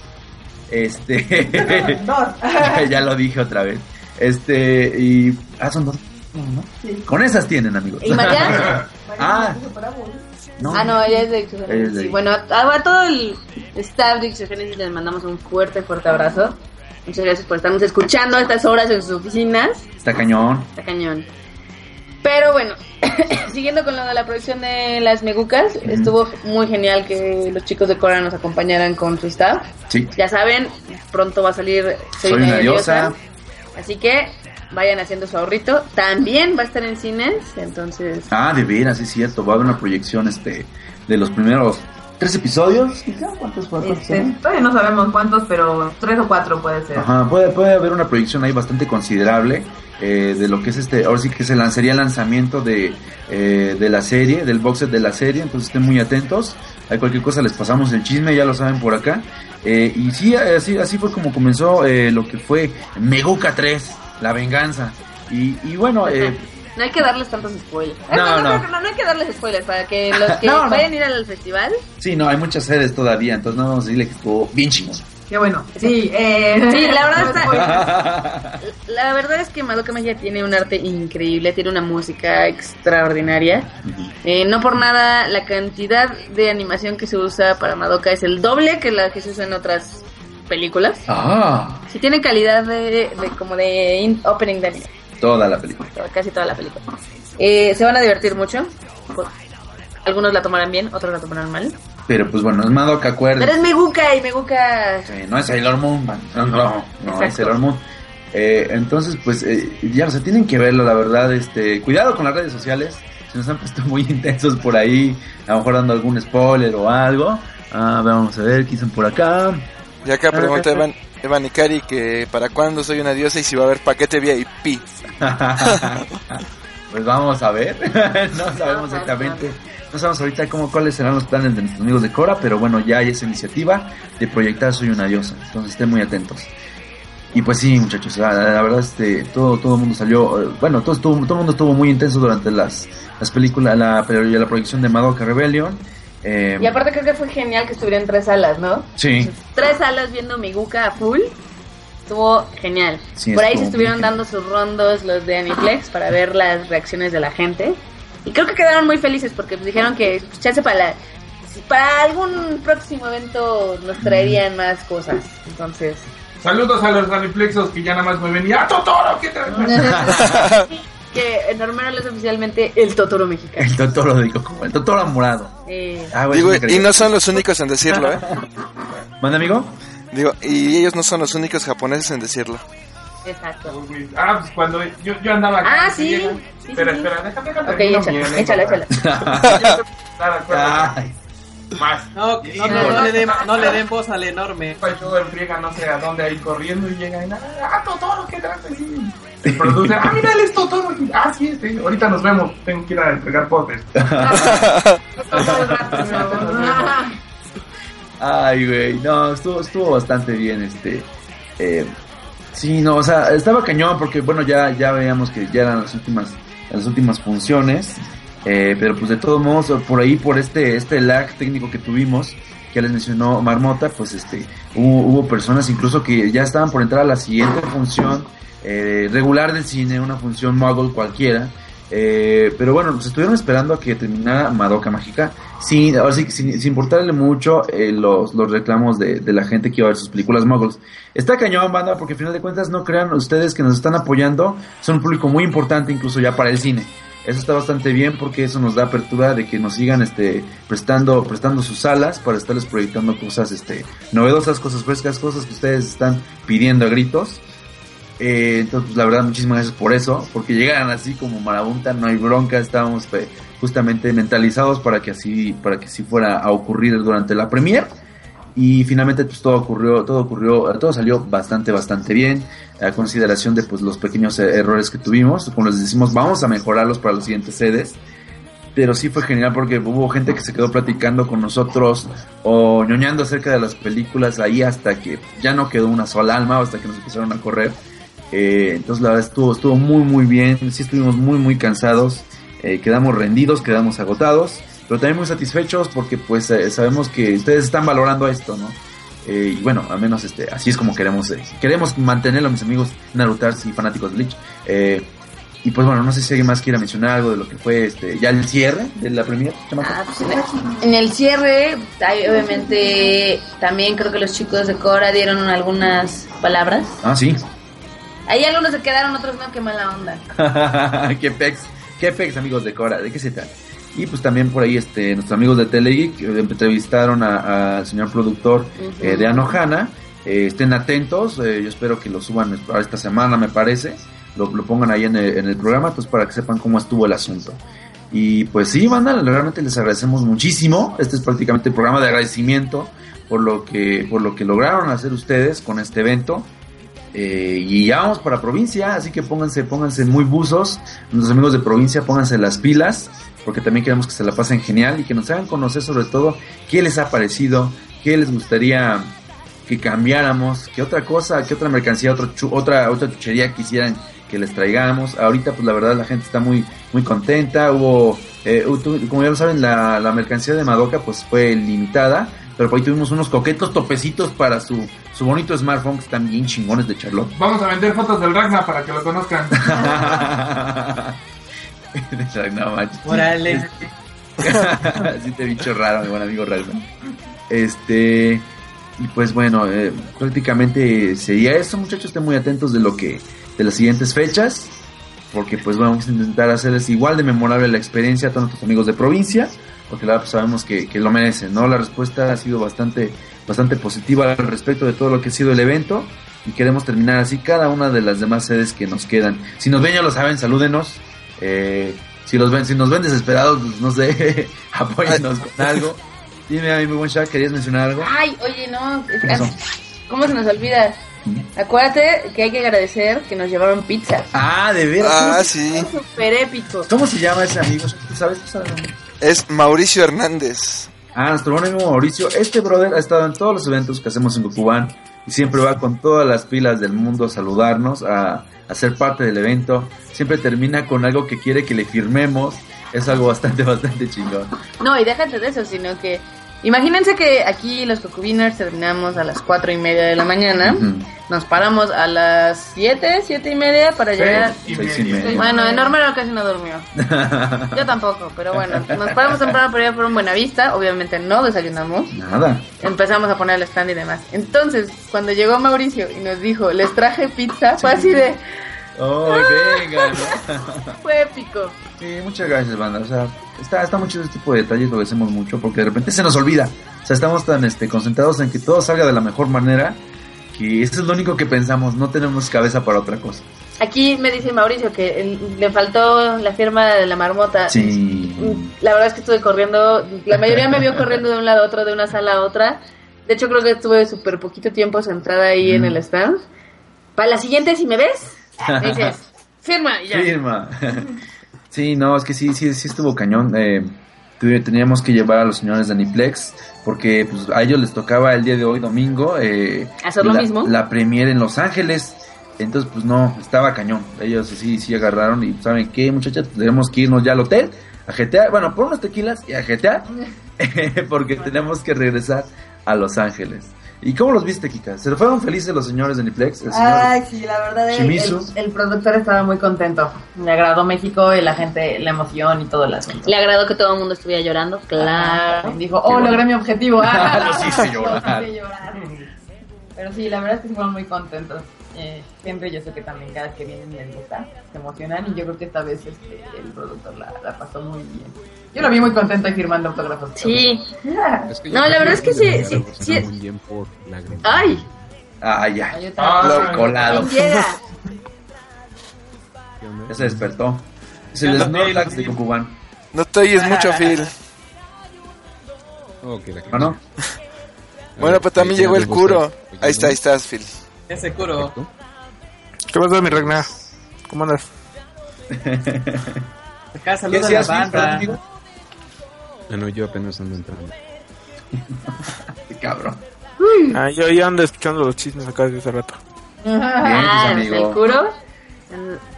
Este, *laughs* Dos. *laughs* ya lo dije otra vez. Este, y. Ah, son dos. ¿no? Con esas tienen, amigos. ¿Y Mariana? *laughs* ah, no. Ah, no, ella es de Ella es Exogénesis. de Sí, bueno, a, a todo el staff de Exogénesis les mandamos un fuerte, fuerte abrazo. Muchas gracias por estarnos escuchando a estas horas en sus oficinas. Está cañón. Está cañón. Pero bueno, *coughs* siguiendo con lo de la producción de las Megucas, estuvo muy genial que los chicos de Cora nos acompañaran con su staff. Sí. Ya saben, pronto va a salir Soy una diosa. Así que vayan haciendo su ahorrito. También va a estar en cines, entonces... Ah, de veras, es cierto. Va a haber una proyección este de los primeros tres episodios. ¿Cuántos, cuántos Este, todavía no sabemos cuántos, pero tres o cuatro puede ser. Ajá, puede, puede haber una proyección ahí bastante considerable eh, de lo que es este, ahora sí que se lanzaría el lanzamiento de, eh, de la serie, del box set de la serie, entonces estén muy atentos, hay cualquier cosa les pasamos el chisme, ya lo saben por acá, Eh, y sí, así, así fue como comenzó eh, lo que fue Meguca 3, la venganza, y, y bueno, eh, No hay que darles tantos spoilers. No, Ah, no. no, no hay que darles spoilers para que los *laughs* que No, no. vayan a ir al festival... sí, no, hay muchas sedes todavía, entonces no vamos a decirle que estuvo bien chingón. Qué bueno. Sí, eh, *laughs* Sí, la verdad no *laughs* está-. La verdad es que Madoka Mágica tiene un arte increíble, tiene una música extraordinaria. Eh, no por nada, la cantidad de animación que se usa para Madoka es el doble que la que se usa en otras películas. Ah, Si tienen calidad de, de como de in- opening de anime. Toda la película. casi toda la película. Eh, se van a divertir mucho. por- Algunos la tomarán bien, otros la tomarán mal. Pero pues bueno, es Madoka, Pero acuérdense. es Meguka y Meguka... Sí, no es Sailor Moon, man. no, no, no es. Sailor Moon. Eh, entonces, pues ya, ya, o sea, tienen que verlo, la verdad. Este, cuidado con las redes sociales. Se nos han puesto *laughs* muy intensos por ahí, a lo mejor dando algún spoiler o algo. Ah, vamos a ver, ¿qué dicen por acá? Y acá pregunta Evan, Evan Ikari que para cuándo soy una diosa y si va a haber paquete VIP. *laughs* pues vamos a ver. *laughs* no sabemos exactamente. No sabemos ahorita cómo cuáles serán los planes de nuestros amigos de Cora, pero bueno, ya hay esa iniciativa de proyectar Soy una diosa. Entonces estén muy atentos. Y pues sí, muchachos, la, la verdad este todo todo el mundo salió, eh, bueno, todo estuvo, todo el mundo estuvo muy intenso durante las las películas, la la proyección de Madoka Rebellion. Eh, Y aparte creo que fue genial que estuvieran tres salas, ¿no? sí, Tres salas viendo Meguka a full. Estuvo genial. Sí, Por ahí estuvo se estuvieron dando sus rondos los de Aniplex para ver las reacciones de la gente. Y creo que quedaron muy felices porque pues, dijeron que pues, chance para, la- para algún próximo evento nos traerían más cosas. Entonces, Saludos a los raniplexos que ya nada más me ven y ¡Ah, Totoro! ¿Qué traes? *laughs* *laughs* que en Normal es oficialmente el Totoro mexicano. el Totoro digo como el Totoro morado. Eh, Ah, Digo, y no son los únicos en decirlo, ¿eh? ¿Manda amigo? Digo, y ellos no son los únicos japoneses en decirlo. exacto. Ah, pues cuando yo, yo andaba acá. Ah, sí. llega- Sí, espera, sí, espera, déjame déjame Ok, échala, échala, échala. Más. No, no, no, no le den, no le den voz al enorme. Todo en friega, no sé a dónde ahí corriendo y llega y nada, ah, Totoro, ¿qué ahí? El producer, ah, mira, Totoro. Y, Ah, sí, sí, ahorita nos vemos, tengo que ir a entregar postres. *laughs* Ay, güey, no, estuvo, estuvo bastante bien, este, eh, sí, no, o sea, estaba cañón porque, bueno, ya, ya veíamos que ya eran las últimas, las últimas funciones, eh, pero pues de todos modos, por ahí, por este, este lag técnico que tuvimos, que ya les mencionó Marmota, pues este, hubo, hubo personas incluso que ya estaban por entrar a la siguiente función, eh, regular del cine, una función muggle cualquiera, eh, pero bueno, pues estuvieron esperando a que terminara Madoka Mágica, sin, sin, sin importarle mucho eh, los, los reclamos de, de la gente que iba a ver sus películas muggles. Está cañón, banda, porque al final de cuentas no crean ustedes que nos están apoyando, son un público muy importante incluso ya para el cine. Eso está bastante bien porque eso nos da apertura de que nos sigan este prestando prestando sus salas para estarles proyectando cosas este novedosas, cosas frescas, cosas que ustedes están pidiendo a gritos. Eh, entonces, pues, la verdad, muchísimas gracias por eso, porque llegaran así como marabunta, no hay bronca, estábamos eh, justamente mentalizados para que así, para que así fuera a ocurrir durante la premier. Y finalmente, pues todo ocurrió, todo ocurrió, todo salió bastante, bastante bien, a consideración de pues los pequeños eh, errores que tuvimos. Como les decimos, vamos a mejorarlos para las siguientes sedes. Pero sí fue genial porque hubo gente que se quedó platicando con nosotros o ñoñando acerca de las películas ahí hasta que ya no quedó una sola alma, hasta que nos empezaron a correr. Eh, entonces la verdad estuvo, estuvo muy muy bien, sí estuvimos muy muy cansados, eh, quedamos rendidos, quedamos agotados, pero también muy satisfechos porque pues eh, sabemos que ustedes están valorando esto, ¿no? Eh, y bueno, al menos este, así es como queremos, eh, queremos mantenerlo mis amigos Narutars y fanáticos de Bleach. Eh, y pues bueno, no sé si alguien más quiera mencionar algo de lo que fue este, ya el cierre de la premier. Ah, pues, en, el, en el cierre, hay, obviamente, también creo que los chicos de Cora dieron algunas palabras. Ah, sí. Ahí algunos se quedaron, otros no, qué mala onda. *laughs* qué pex, qué pex, amigos de Cora, ¿de qué se trata? Y pues también por ahí este nuestros amigos de Telegeek eh, entrevistaron al señor productor eh, de Anohana. Eh, estén atentos, eh, yo espero que lo suban para esta semana, me parece. Lo, lo pongan ahí en el, en el programa, pues para que sepan cómo estuvo el asunto. Y pues sí, banda, realmente les agradecemos muchísimo. Este es prácticamente el programa de agradecimiento por lo que, por lo que lograron hacer ustedes con este evento. Eh, y ya vamos para provincia, así que pónganse, pónganse muy buzos. Nuestros amigos de provincia, pónganse las pilas, porque también queremos que se la pasen genial y que nos hagan conocer sobre todo qué les ha parecido, qué les gustaría que cambiáramos, qué otra cosa, qué otra mercancía, otra, otra, otra chuchería quisieran que les traigamos. Ahorita, pues la verdad, la gente está muy, muy contenta. Hubo, eh, como ya lo saben, la, la mercancía de Madoka pues fue limitada, pero por ahí tuvimos unos coquetos topecitos para su, su bonito smartphone que están bien chingones de Charlotte. Vamos a vender fotos del Ragnar para que lo conozcan. *laughs* no manches. Órale. *laughs* Así te bicho raro, mi buen amigo Ragnar. Este. Y pues bueno, eh, prácticamente sería eso, muchachos. Estén muy atentos de lo que, de las siguientes fechas. Porque pues vamos a intentar hacerles igual de memorable la experiencia a todos nuestros amigos de provincia. Porque la verdad pues, sabemos que, que lo merecen, ¿no? La respuesta ha sido bastante, bastante positiva al respecto de todo lo que ha sido el evento. Y queremos terminar así cada una de las demás sedes que nos quedan. Si nos ven ya lo saben, salúdenos. Eh, si los ven, si nos ven desesperados, pues no sé, *laughs* apóyennos con algo. Dime a mi buen Shaq, ¿querías mencionar algo? Ay, oye, no. ¿Cómo se nos olvida? Acuérdate que hay que agradecer que nos llevaron pizza. Ah, de veras. Ah, ¿Cómo, sí. Súper épico. ¿Cómo se llama ese amigo? ¿Tú sabes? ¿Tú sabes? Es Mauricio Hernández. Ah, nuestro buen amigo Mauricio. Este brother ha estado en todos los eventos que hacemos en Gokubán y siempre va con todas las pilas del mundo a saludarnos, a, a ser parte del evento. Siempre termina con algo que quiere que le firmemos. Es algo bastante, *laughs* bastante chingón. No, y déjate de eso, sino que imagínense que aquí los Cocubiners terminamos a las cuatro y media de la mañana. Nos paramos a las siete, siete y media para llegar. Y Seis y media. media. Bueno, enorme casi no durmió. *laughs* Yo tampoco, pero bueno, nos paramos temprano para ir por un Buenavista. Obviamente no desayunamos. Nada. Empezamos a poner el stand y demás. Entonces, cuando llegó Mauricio y nos dijo, les traje pizza, fue así de, Oh, venga, ¿no? *laughs* fue épico. Sí, muchas gracias, banda. O sea, está, está mucho este tipo de detalles, lo agradecemos mucho, porque de repente se nos olvida. O sea, estamos tan este, concentrados en que todo salga de la mejor manera, que eso es lo único que pensamos, no tenemos cabeza para otra cosa. Aquí me dice Mauricio que eh, le faltó la firma de la marmota. Sí. Mm, La verdad es que estuve corriendo, la mayoría me vio corriendo de un lado a otro, de una sala a otra. De hecho, creo que estuve súper poquito tiempo centrada ahí en Mm. el stand. Para la siguiente, si me ves, me dices, *laughs* firma y ya. Firma. *laughs* sí, no, es que sí, sí, sí estuvo cañón. Eh, teníamos que llevar a los señores de Aniplex, porque pues, a ellos les tocaba el día de hoy, domingo, eh, ¿Hacer lo la, mismo? la premiere en Los Ángeles. Entonces, pues no, estaba cañón. Ellos sí, sí agarraron y ¿saben qué, muchachas? Pues, tenemos que irnos ya al hotel a GTA. Bueno, por unos tequilas y a GTA, *laughs* porque tenemos que regresar a Los Ángeles. ¿Y cómo los viste, Kika? ¿Se fueron felices los señores de Aniplex? El señor- Ay, sí, la verdad el, Shimizu. el, el productor estaba muy contento. Le agradó México y la gente, la emoción y todo el asunto. Le agradó que todo el mundo estuviera llorando, claro. Dijo, oh, logré mi objetivo. *laughs* Ah, Los hice *laughs* llorar. Los hice llorar. Pero sí, la verdad es que fueron muy contentos. Eh, siempre yo sé que también cada vez que vienen les gusta, se emocionan y yo creo que esta vez este, el productor la, la pasó muy bien. Yo lo vi muy contento firmando autógrafos. Sí. Es que No, la verdad es que sí, sí, sí. bien por Ay, Ah, ya. Ay. Lo colado. *laughs* Ya se despertó. Es el Snorlax de. Cucubán. No te oyes mucho, Phil. Oh, la ¿Ah, no? *laughs* Bueno, pues también llegó el curo. Ahí está, ahí estás, Phil. Ese curo. ¿Qué pasa, mi Ragnar? ¿Cómo andas? *laughs* Acá ¿Qué saluda a la Phil? Ah, no, yo apenas ando entrando. Qué cabrón. Ah, yo ya ando escuchando los chismes acá desde hace rato. Ah, Bien, pues, el amigo. curo.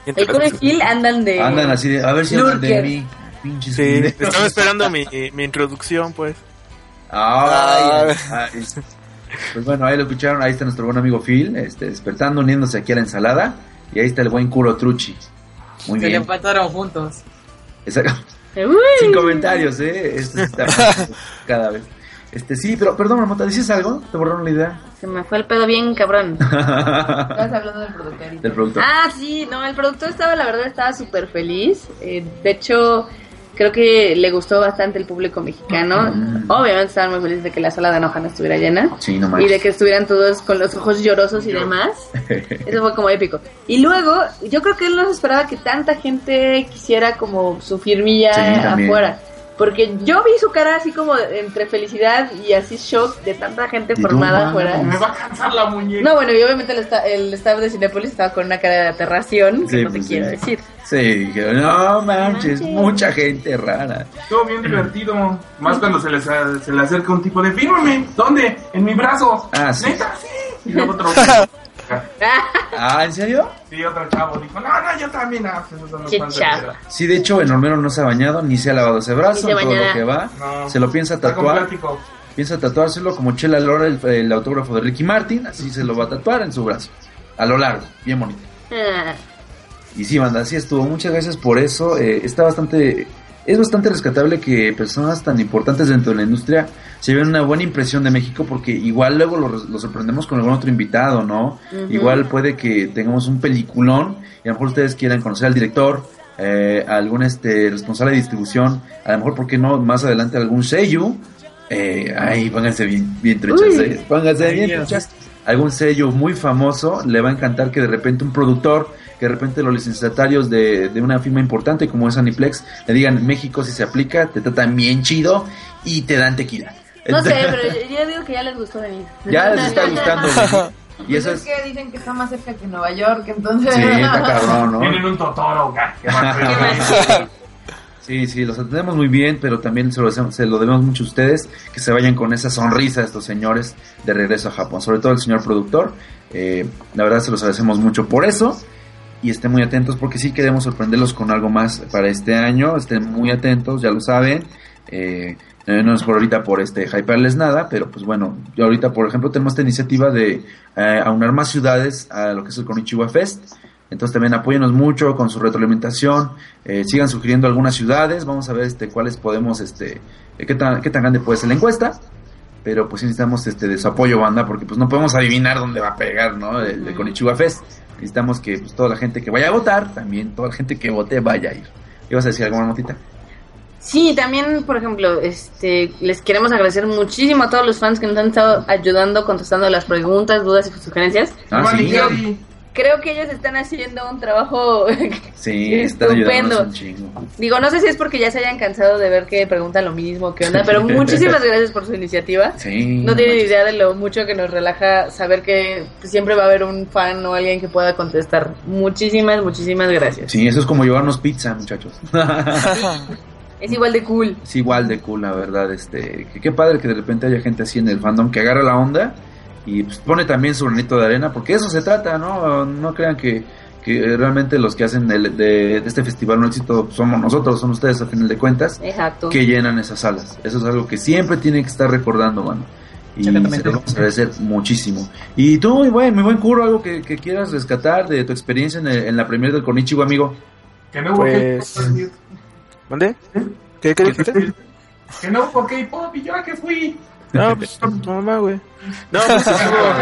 El curo y Gil andan de. Andan así de, a ver si hablan de Lurker. mí. Pinches Sí, estaba esperando mi, mi introducción, pues. Ay, ay. Pues bueno, ahí lo escucharon. Ahí está nuestro buen amigo Phil, este, despertando, uniéndose aquí a la ensalada. Y ahí está el buen Kuro Truchi. Muy Se le bien. empataron juntos. Exacto. Uy. Sin comentarios, ¿eh? Esto se está *laughs* cada vez. Este, sí, pero perdón, Marmota, ¿dices algo? ¿Te borraron la idea? Se me fue el pedo bien cabrón. *laughs* Estabas hablando del productor. Ah, sí, no, el productor estaba, la verdad, estaba súper feliz. Eh, de hecho, creo que le gustó bastante el público mexicano. Mm. Obviamente estaban muy felices de que la sala de Enoja no estuviera llena. Sí, no Y de que estuvieran todos con los ojos llorosos y demás. *laughs* Eso fue como épico. Y luego, yo creo que él no se esperaba que tanta gente quisiera como su firmilla Sí, afuera. Porque yo vi su cara así como entre felicidad y así shock de tanta gente formada ma, afuera. Me va a cansar la muñeca. No, bueno, y obviamente el, sta- el staff de Cinepolis estaba con una cara de aterración, que Sí, no te pues, quiero sí. decir. Sí, dijeron, no manches, mucha gente rara. Estuvo bien divertido. Más cuando se les se le acerca un tipo de fírmame. ¿Dónde? En mi brazo. Ah, sí. Neta, sí. Y luego otro. *laughs* *laughs* Ah, ¿en serio? Sí, otro chavo dijo, no, no, yo también. Ah, pues Qué chavo. Sí, de hecho, el hormero no se ha bañado ni se ha lavado ese brazo, todo lo que va. No. Se lo piensa tatuar. Piensa tatuárselo como Chela Lora, el, el autógrafo de Ricky Martin, así se lo va a tatuar en su brazo. A lo largo, bien bonito. Ah, Y sí, banda, así estuvo. Muchas gracias por eso. Eh, está bastante es bastante rescatable que personas tan importantes dentro de la industria se lleven una buena impresión de México porque igual luego lo, lo sorprendemos con algún otro invitado, ¿no? Igual puede que tengamos un peliculón y a lo mejor ustedes quieran conocer al director, eh, a algún este responsable de distribución, a lo mejor, ¿por qué no? Más adelante algún sello. Eh, ay, pónganse bien, bien truchas, eh, pónganse bien Dios. truchas. Algún sello muy famoso, le va a encantar que de repente un productor, que de repente los licenciatarios de, de una firma importante como es Aniplex, le digan, México si se aplica, te tratan bien chido y te dan tequila. No sé, pero yo, yo digo que ya les gustó venir. ya les está gustando. venir. *laughs* Y eso es... es que dicen que está más cerca que Nueva York, entonces... Sí, está *laughs* cabrón, ¿no? Tienen un totoro. *laughs* Sí, sí, los atendemos muy bien, pero también se lo, debemos- se lo debemos mucho a ustedes, que se vayan con esa sonrisa estos señores de regreso a Japón, sobre todo el señor productor. Eh, la verdad se los agradecemos mucho por eso y estén muy atentos porque sí queremos sorprenderlos con algo más para este año, estén muy atentos, ya lo saben. Eh, eh, no es por ahorita por este hypearles nada, pero pues bueno, ahorita por ejemplo tenemos esta iniciativa de eh, aunar más ciudades a lo que es el Konichiwa Fest. Entonces también apóyenos mucho con su retroalimentación, eh, sigan sugiriendo algunas ciudades, vamos a ver este cuáles podemos, este, eh, qué tan, qué tan grande puede ser la encuesta, pero pues necesitamos este de su apoyo banda, porque pues no podemos adivinar dónde va a pegar, ¿no? El Konichiwa Fest. Necesitamos que pues toda la gente que vaya a votar, también toda la gente que vote vaya a ir. ¿Ibas a decir alguna notita? Sí, también, por ejemplo, este, les queremos agradecer muchísimo a todos los fans que nos han estado ayudando, contestando las preguntas, dudas y sugerencias. Ah, sí, Creo que ellos están haciendo un trabajo *laughs* sí, Estupendo. un chingo. Digo, no sé si es porque ya se hayan cansado de ver que preguntan lo mismo, qué onda, pero *laughs* muchísimas gracias por su iniciativa. Sí. No tienen idea de lo mucho que nos relaja saber que siempre va a haber un fan o alguien que pueda contestar. Muchísimas, muchísimas gracias. Sí, eso es como llevarnos pizza, muchachos. *laughs* Es igual de cool. es igual de cool, la verdad. Este, que qué padre que de repente haya gente así en el fandom que agarra la onda y pues, pone también su granito de arena, porque eso se trata, ¿no? No crean que, que realmente los que hacen del- de, de este festival un éxito somos nosotros, son ustedes a final de cuentas, Exacto. que llenan esas salas. Eso es algo que siempre tienen que estar recordando, mano. Y se lo vamos a agradecer muchísimo. Y tú, muy buen, mi buen Kuro, algo que, que quieras rescatar de tu experiencia en, el- en la premier del Konichiwa, amigo. que no hubo Pues- ¿Dónde? ¿Qué, qué dijiste? que no hubo K-pop y yo a que fui. No, pues tu mamá, güey. No, pues *laughs* estuvo,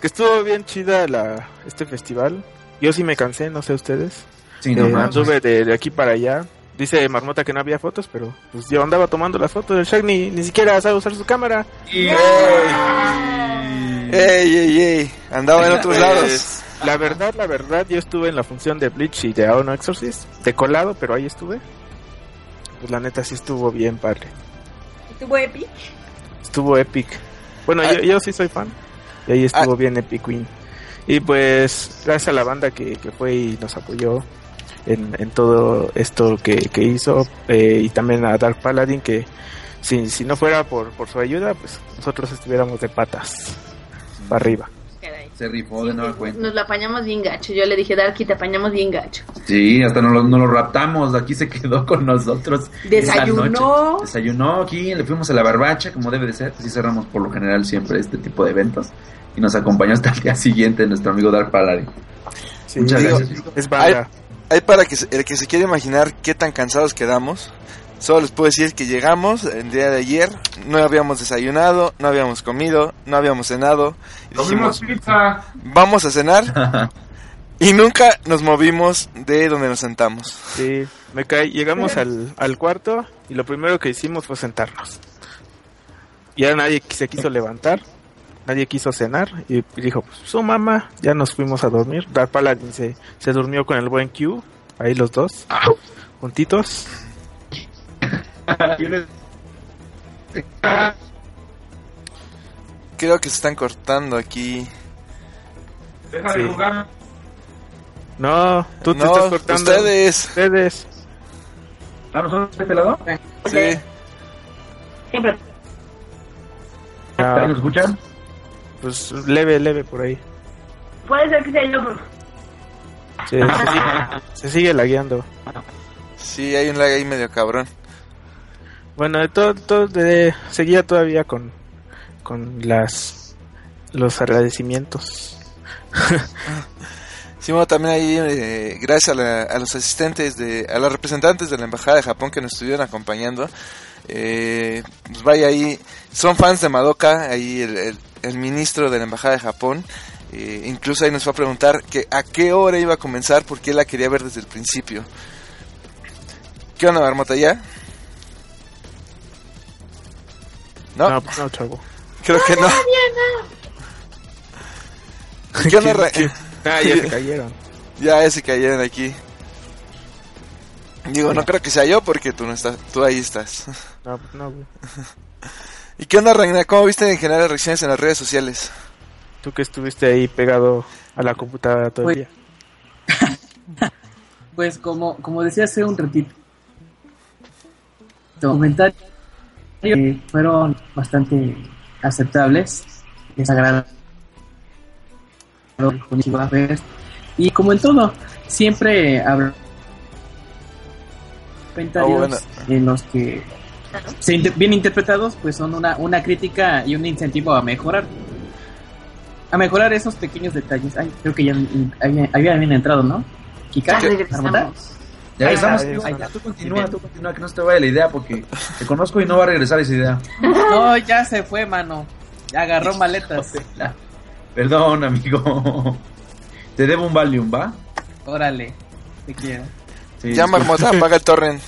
que estuvo bien chida la, este festival. Yo sí me cansé, no sé ustedes. Sí, no Eh, manches. anduve de, de aquí para allá. Dice Marmota que no había fotos, pero pues yo andaba tomando las fotos. El Shaq ni, ni siquiera sabe usar su cámara. ¡Ey! ¡Ey, ey, ey! Andaba en otros Pues, lados. La verdad, la verdad, yo estuve en la función de Bleach y de Aono Exorcist. De colado, pero ahí estuve. Pues la neta sí estuvo bien padre. ¿Estuvo epic? Estuvo epic. Bueno, yo, yo sí soy fan. Y ahí estuvo bien Epic Queen. Y pues, gracias a la banda que, que fue y nos apoyó en, en todo esto que, que hizo. eh, y también a Dark Paladin, que si, si no fuera por, por su ayuda, pues nosotros estuviéramos de patas para arriba. Se rifó de nueva cuenta. Nos la apañamos bien gacho. Yo le dije, Darky, te apañamos bien gacho. Sí, hasta nos lo, nos lo raptamos. Aquí se quedó con nosotros. esa Desayunó. noche. Desayunó aquí, le fuimos a la barbacha, como debe de ser. Así cerramos por lo general siempre este tipo de eventos. Y nos acompañó hasta el día siguiente nuestro amigo Dark Paladin. Sí, Muchas digo, gracias. Es banda. Hay para que el que se quiere imaginar qué tan cansados quedamos. Solo les puedo decir que llegamos el día de ayer, no habíamos desayunado, no habíamos comido, no habíamos cenado. Y Comimos dijimos, pizza. vamos a cenar. *laughs* y nunca nos movimos de donde nos sentamos. Sí, me caí. Llegamos al, al cuarto y lo primero que hicimos fue sentarnos. Ya nadie se quiso levantar, nadie quiso cenar y dijo, pues su mamá, ya nos fuimos a dormir. Dark Paladin se, se durmió con el buen Q, ahí los dos, juntitos. Creo que se están cortando aquí. Deja Sí. de jugar. No, tú te no, estás cortando. ustedes. Ustedes. ¿A nosotros de este lado? Sí. Siempre. Ah, ¿Nos escuchan? pues leve, leve por ahí. Puede ser que sea yo. Sí, se, sigue, se sigue lagueando. Sí, hay un lag ahí medio cabrón. Bueno, todo, todo de, seguía todavía con, con las los agradecimientos. *laughs* Sí, también ahí, eh, gracias a, la- a los asistentes, de, a los representantes de la Embajada de Japón que nos estuvieron acompañando. Eh, pues vaya ahí, son fans de Madoka, ahí el, el- el ministro de la Embajada de Japón. eh, incluso ahí nos fue a preguntar que a qué hora iba a comenzar porque él la quería ver desde el principio. ¿Qué onda, Marmota, ya? No, No, no, chavo. creo que no. *laughs* ¿Qué onda, *laughs* Ah, ya se cayeron. Ya, ya se cayeron aquí. Digo, no creo que sea yo porque tú no estás, tú ahí estás. No, pues no, güey. *laughs* ¿Y qué onda, Reina? ¿Cómo viste en general las reacciones en las redes sociales? Tú que estuviste ahí pegado a la computadora todo el Pues- día. Pues como, como decía hace un ratito, comentarios eh, fueron bastante aceptables, les agradó y como en todo, siempre habrá comentarios bueno. en los que se inter- bien interpretados pues son una, una crítica y un incentivo a mejorar a mejorar esos pequeños detalles. Ay, creo que ya había- habían entrado, ¿no? Kika, Ya regresamos. Ya Ahí regresamos. está, tú, ahí está. tú continúa, tú continúa, que no se te vaya la idea porque te conozco y no va a regresar esa idea. No, ya se fue, mano. Ya agarró *laughs* maletas. Perdón, amigo. Te debo un Valium, ¿va? Órale, te quiero. Sí, Ya, disculpa. Marmota, apaga el torrent.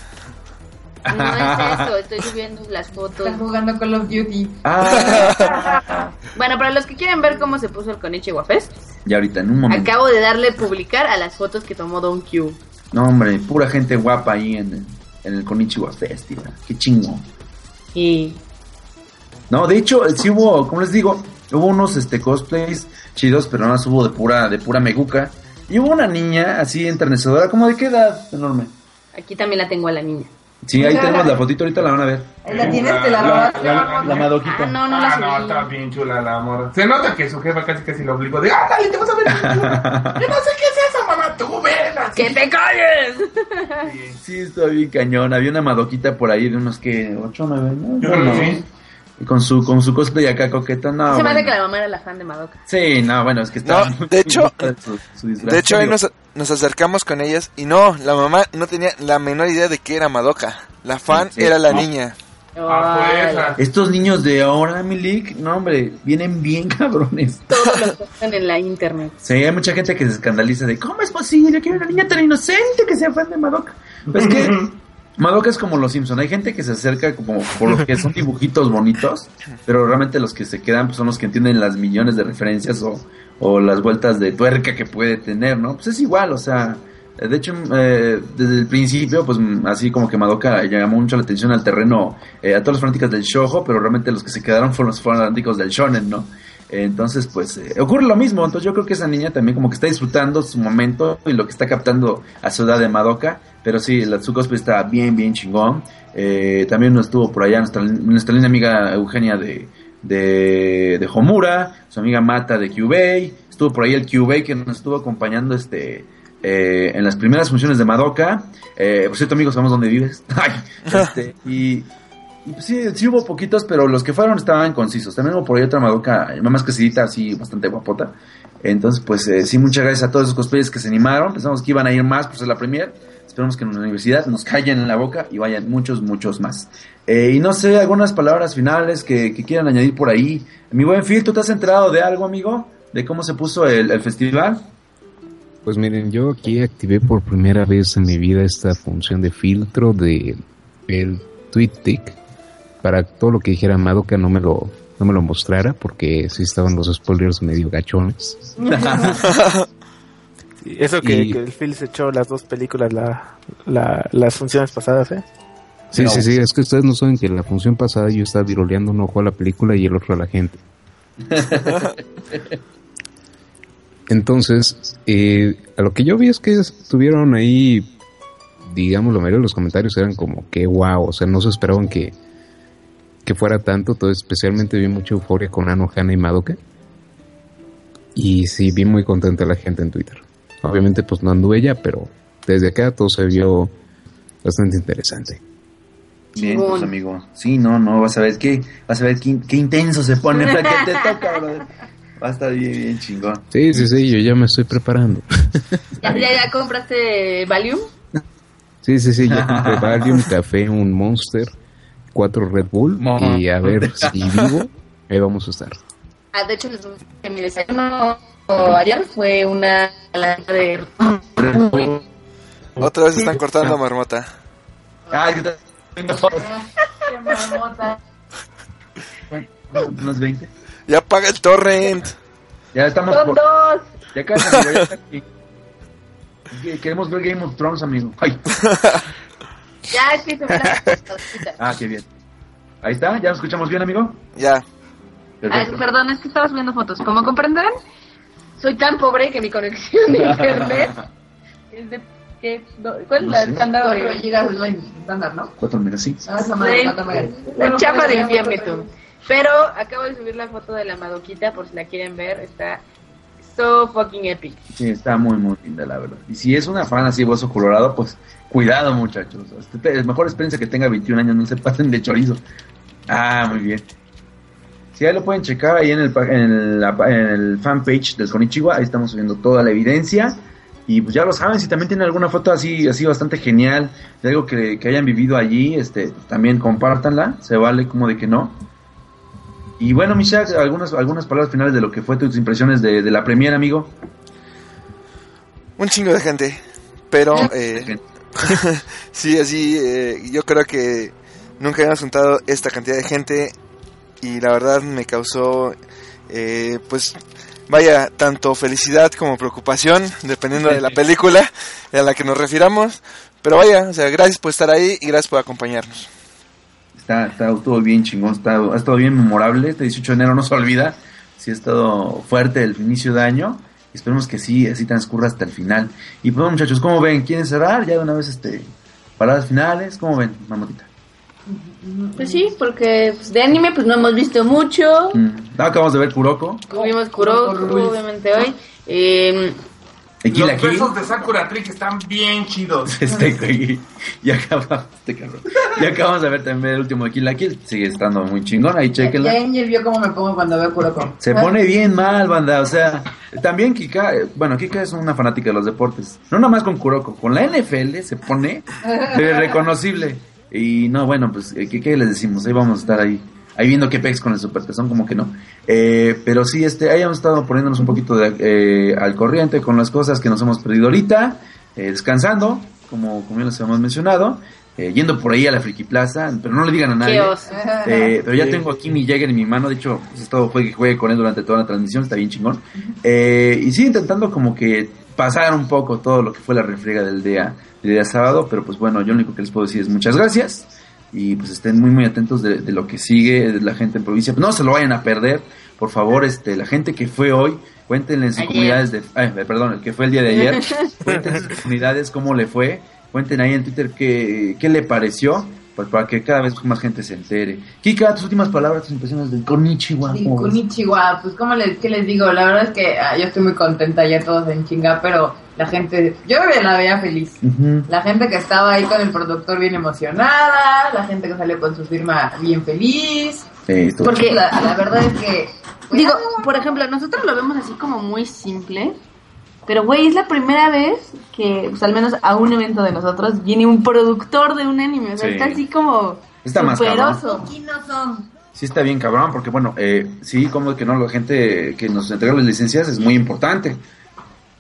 No es eso, estoy subiendo las fotos. Están jugando Call of Duty. Ah, *laughs* Bueno, para los que quieren ver cómo se puso el Konichiwa Fest, y ahorita, en un momento. acabo de darle publicar a las fotos que tomó Don Q. No, hombre, pura gente guapa ahí en, en el Konichiwa Festival. Qué chingo. Y No, de hecho, sí hubo, como les digo, hubo unos este cosplays chidos, pero nada más hubo de pura, de pura meguca. Y hubo una niña así enternecedora, como de qué edad enorme. aquí también la tengo a la niña. Sí, ahí tenemos la fotito, ahorita la van a ver. Ahí la tienes, te la La- robaste. la- La madoquita. Ah, no, no la Ah, no, subí. está bien chula la morra. Se nota que su jefa casi casi lo obligó de, ah, dale, te vas a ver. *laughs* Yo no sé qué es eso, mamá, tú vela. ¡Que te calles! Sí, está bien cañón. Había una madoquita por ahí de unos que, 8 o 9 años. Yo No. que sí. Y con su, con su cosplay acá coqueta, no. Se me hace bueno. que la mamá era la fan de Madoka. Sí, no, bueno, es que está. No, de hecho- su- su disfraz. De hecho, ahí nos, nos acercamos con ellas y no, la mamá no tenía la menor idea de qué era Madoka. La fan Sí, era la no. niña. Ah, pues, ah. Estos niños de ahora, Milik, no, hombre, vienen bien *laughs* cabrones. Todo lo ponen en la internet. Sí, hay mucha gente que se escandaliza de cómo es posible que una niña tan inocente que sea fan de Madoka. Pues que *laughs* Madoka es como los Simpson, hay gente que se acerca como por los que son dibujitos bonitos, pero realmente los que se quedan pues, son los que entienden las millones de referencias o, o las vueltas de tuerca que puede tener, ¿no? Pues es igual, o sea, de hecho, eh, desde el principio, pues mm, así como que Madoka llamó mucho la atención al terreno, eh, a todos los fanáticos del shoujo, pero realmente los que se quedaron fueron los fanáticos del shonen, ¿no? Entonces, pues, eh, ocurre lo mismo. Entonces, yo creo que esa niña también como que está disfrutando su momento y lo que está captando a su edad de Madoka. Pero sí, la, su cosplay está bien, bien chingón. Eh, también nos estuvo por allá nuestra, nuestra linda amiga Eugenia de, de, de Homura, su amiga Mata de Kyubei. Estuvo por ahí el Kyubei que nos estuvo acompañando este eh, en las primeras funciones de Madoka. Eh, por cierto, amigos, sabemos dónde vives. *laughs* Ay, este, y, y pues sí, sí hubo poquitos, pero los que fueron estaban concisos. También hubo por ahí otra Madoka, más crecidita, así bastante guapota. Entonces, pues eh, sí, muchas gracias a todos esos cosplayers que se animaron. Pensamos que iban a ir más por ser la premier. Esperamos que en la universidad nos callen en la boca y vayan muchos, muchos más. Eh, y no sé, algunas palabras finales que, que quieran añadir por ahí. Mi buen Phil, ¿tú te has enterado de algo, amigo? ¿De cómo se puso el, el festival? Pues miren, yo aquí activé por primera vez en mi vida esta función de filtro de el TweetDeck para todo lo que dijera Madoka no me lo no me lo mostrara porque sí estaban los spoilers medio gachones. Sí, *laughs* eso que, Y- que el Phil se echó las dos películas la, la- las funciones pasadas, ¿eh? Sí, No. sí, sí, es que ustedes no saben que la función pasada yo estaba viroleando un ojo a la película y el otro a la gente. *laughs* Entonces, eh, a lo que yo vi es que estuvieron ahí, digamos, la mayoría de los comentarios eran como que wow, o sea, no se esperaban que, que fuera tanto, todo, especialmente vi mucha euforia con Ano, Hana y Madoka. Y sí, vi muy contenta la gente en Twitter. Obviamente, pues no anduve ya, pero desde acá todo se vio bastante interesante. Bien, pues amigo. Sí, no, no, vas a ver qué, vas a ver qué, qué intenso se pone que te toca, brother. Va a estar bien, bien chingón. Sí, sí, sí, yo ya me estoy preparando. *laughs* ¿Ya, ya, ya compraste Valium? Sí, sí, sí, ya compré *laughs* Valium, café, un Monster, cuatro Red Bull y a ver si *laughs* vivo, ahí vamos a estar. Ah, de hecho, mi desayuno ayer fue una lata de... Otra vez están cortando marmota. Ay, marmota. Unos 20. Ya paga el torrent. Ya estamos Son por... dos. Ya casi, amigo, ya Queremos ver Game of Thrones, amigo. Ay. *laughs* Ya es que se me la... Ah, qué bien. Ahí está, ¿ya nos escuchamos bien, amigo? Ya. Ay, perdón, es que estaba subiendo fotos. Como comprenderán, soy tan pobre que mi conexión de internet *laughs* es de... ¿Cuál es la No sé. estándar? Cuatro gigas es la estándar, ¿no? Cuatro menos, sí. Ah, esa madre, megas. La chapa de cuatro tú. Pero acabo de subir la foto de la madoquita por si la quieren ver. Está so fucking epic. Sí, está muy, muy linda, la verdad. Y si es una fan así, hueso colorado, pues cuidado, muchachos. Este, Es mejor espérense que tenga 21 años, no se pasen de chorizo. Ah, muy bien. Si ahí lo pueden checar ahí en el, en pa- en el fanpage del Konichiwa, ahí estamos subiendo toda la evidencia. Y pues ya lo saben, si también tienen alguna foto así, así bastante genial, de algo que, hayan vivido allí, este, también compártanla, se vale como de que no. Y bueno, Mishak, algunas, algunas palabras finales de lo que fue tus impresiones de, de la premier, amigo. Un chingo de gente. Pero, eh, *laughs* sí, así, eh, yo creo que nunca habíamos juntado esta cantidad de gente y la verdad me causó, eh, pues, vaya, tanto felicidad como preocupación, dependiendo de la *laughs* película a la que nos refiramos. Pero vaya, o sea, gracias por estar ahí y gracias por acompañarnos. Está, está todo bien chingón, está, ha estado bien memorable. Este 18 de enero no se olvida. Sí ha estado fuerte el inicio de año. Esperemos que sí, así transcurra hasta el final. Y pues muchachos, ¿cómo ven? ¿Quieren cerrar ya de una vez este palabras finales? ¿Cómo ven, mamotita? Pues sí, porque pues, de anime pues no hemos visto mucho. Mm, acabamos de ver Kuroko. Vimos Kuroko, obviamente hoy. Eh, Aquí Los besos de Sakura Trick están bien chidos. *laughs* Este, y acabamos, este cabrón. Y acabamos de ver también el último de Kill la Kill. Sigue estando muy chingón, ahí Ya chequenla. Angel vio cómo me pongo cuando veo Kuroko. Se pone bien mal, banda. O sea, también Kika, eh, bueno, Kika es una fanática de los deportes. No nomás con Kuroko, con la NFL se pone reconocible. Y no, bueno, pues, eh, ¿qué, qué les decimos? Ahí vamos a estar ahí. Ahí viendo qué pex con el super pezón, como que no. Eh, pero sí, este, ahí hemos estado poniéndonos un poquito de, eh, al corriente con las cosas que nos hemos perdido ahorita. eh, descansando, como, como ya les hemos mencionado. eh, yendo por ahí a la Friki Plaza, pero no le digan a nadie. Eh, pero ya Sí. tengo aquí mi Jäger en mi mano. De hecho, pues, he estado juegue, juegue con él durante toda la transmisión. Está bien chingón. Eh, y sigo intentando como que pasar un poco todo lo que fue la refriega del día, del día sábado. Pero pues bueno, yo lo único que les puedo decir es muchas gracias. Y pues estén muy, muy atentos de, de lo que sigue de la gente en provincia. No se lo vayan a perder. Por favor, este, la gente que fue hoy, cuéntenle en sus Ayer. comunidades de... ay, perdón, el que fue el día de ayer. *laughs* cuéntenle en sus comunidades cómo le fue. Cuenten ahí en Twitter qué, qué le pareció. Pues para que cada vez más gente se entere. Kika, tus últimas palabras, tus impresiones del Konichiwa. Sí, ¿cómo ves? Konnichiwa, pues como les, ¿qué les digo? La verdad es que ah, yo estoy muy contenta ya todos en chinga, pero la gente, yo la veía feliz. La gente que estaba ahí con el productor bien emocionada, la gente que salió con su firma bien feliz. Sí, Porque- La, la verdad es que... pues, Digo, por ejemplo, nosotros lo vemos así como muy simple. Pero, güey, es la primera vez que, pues al menos a un evento de nosotros, viene un productor de un anime. O sea, Sí. está así como Está más superoso. Sí está bien cabrón, porque bueno, eh, sí, como que no, la gente que nos entrega las licencias es muy importante,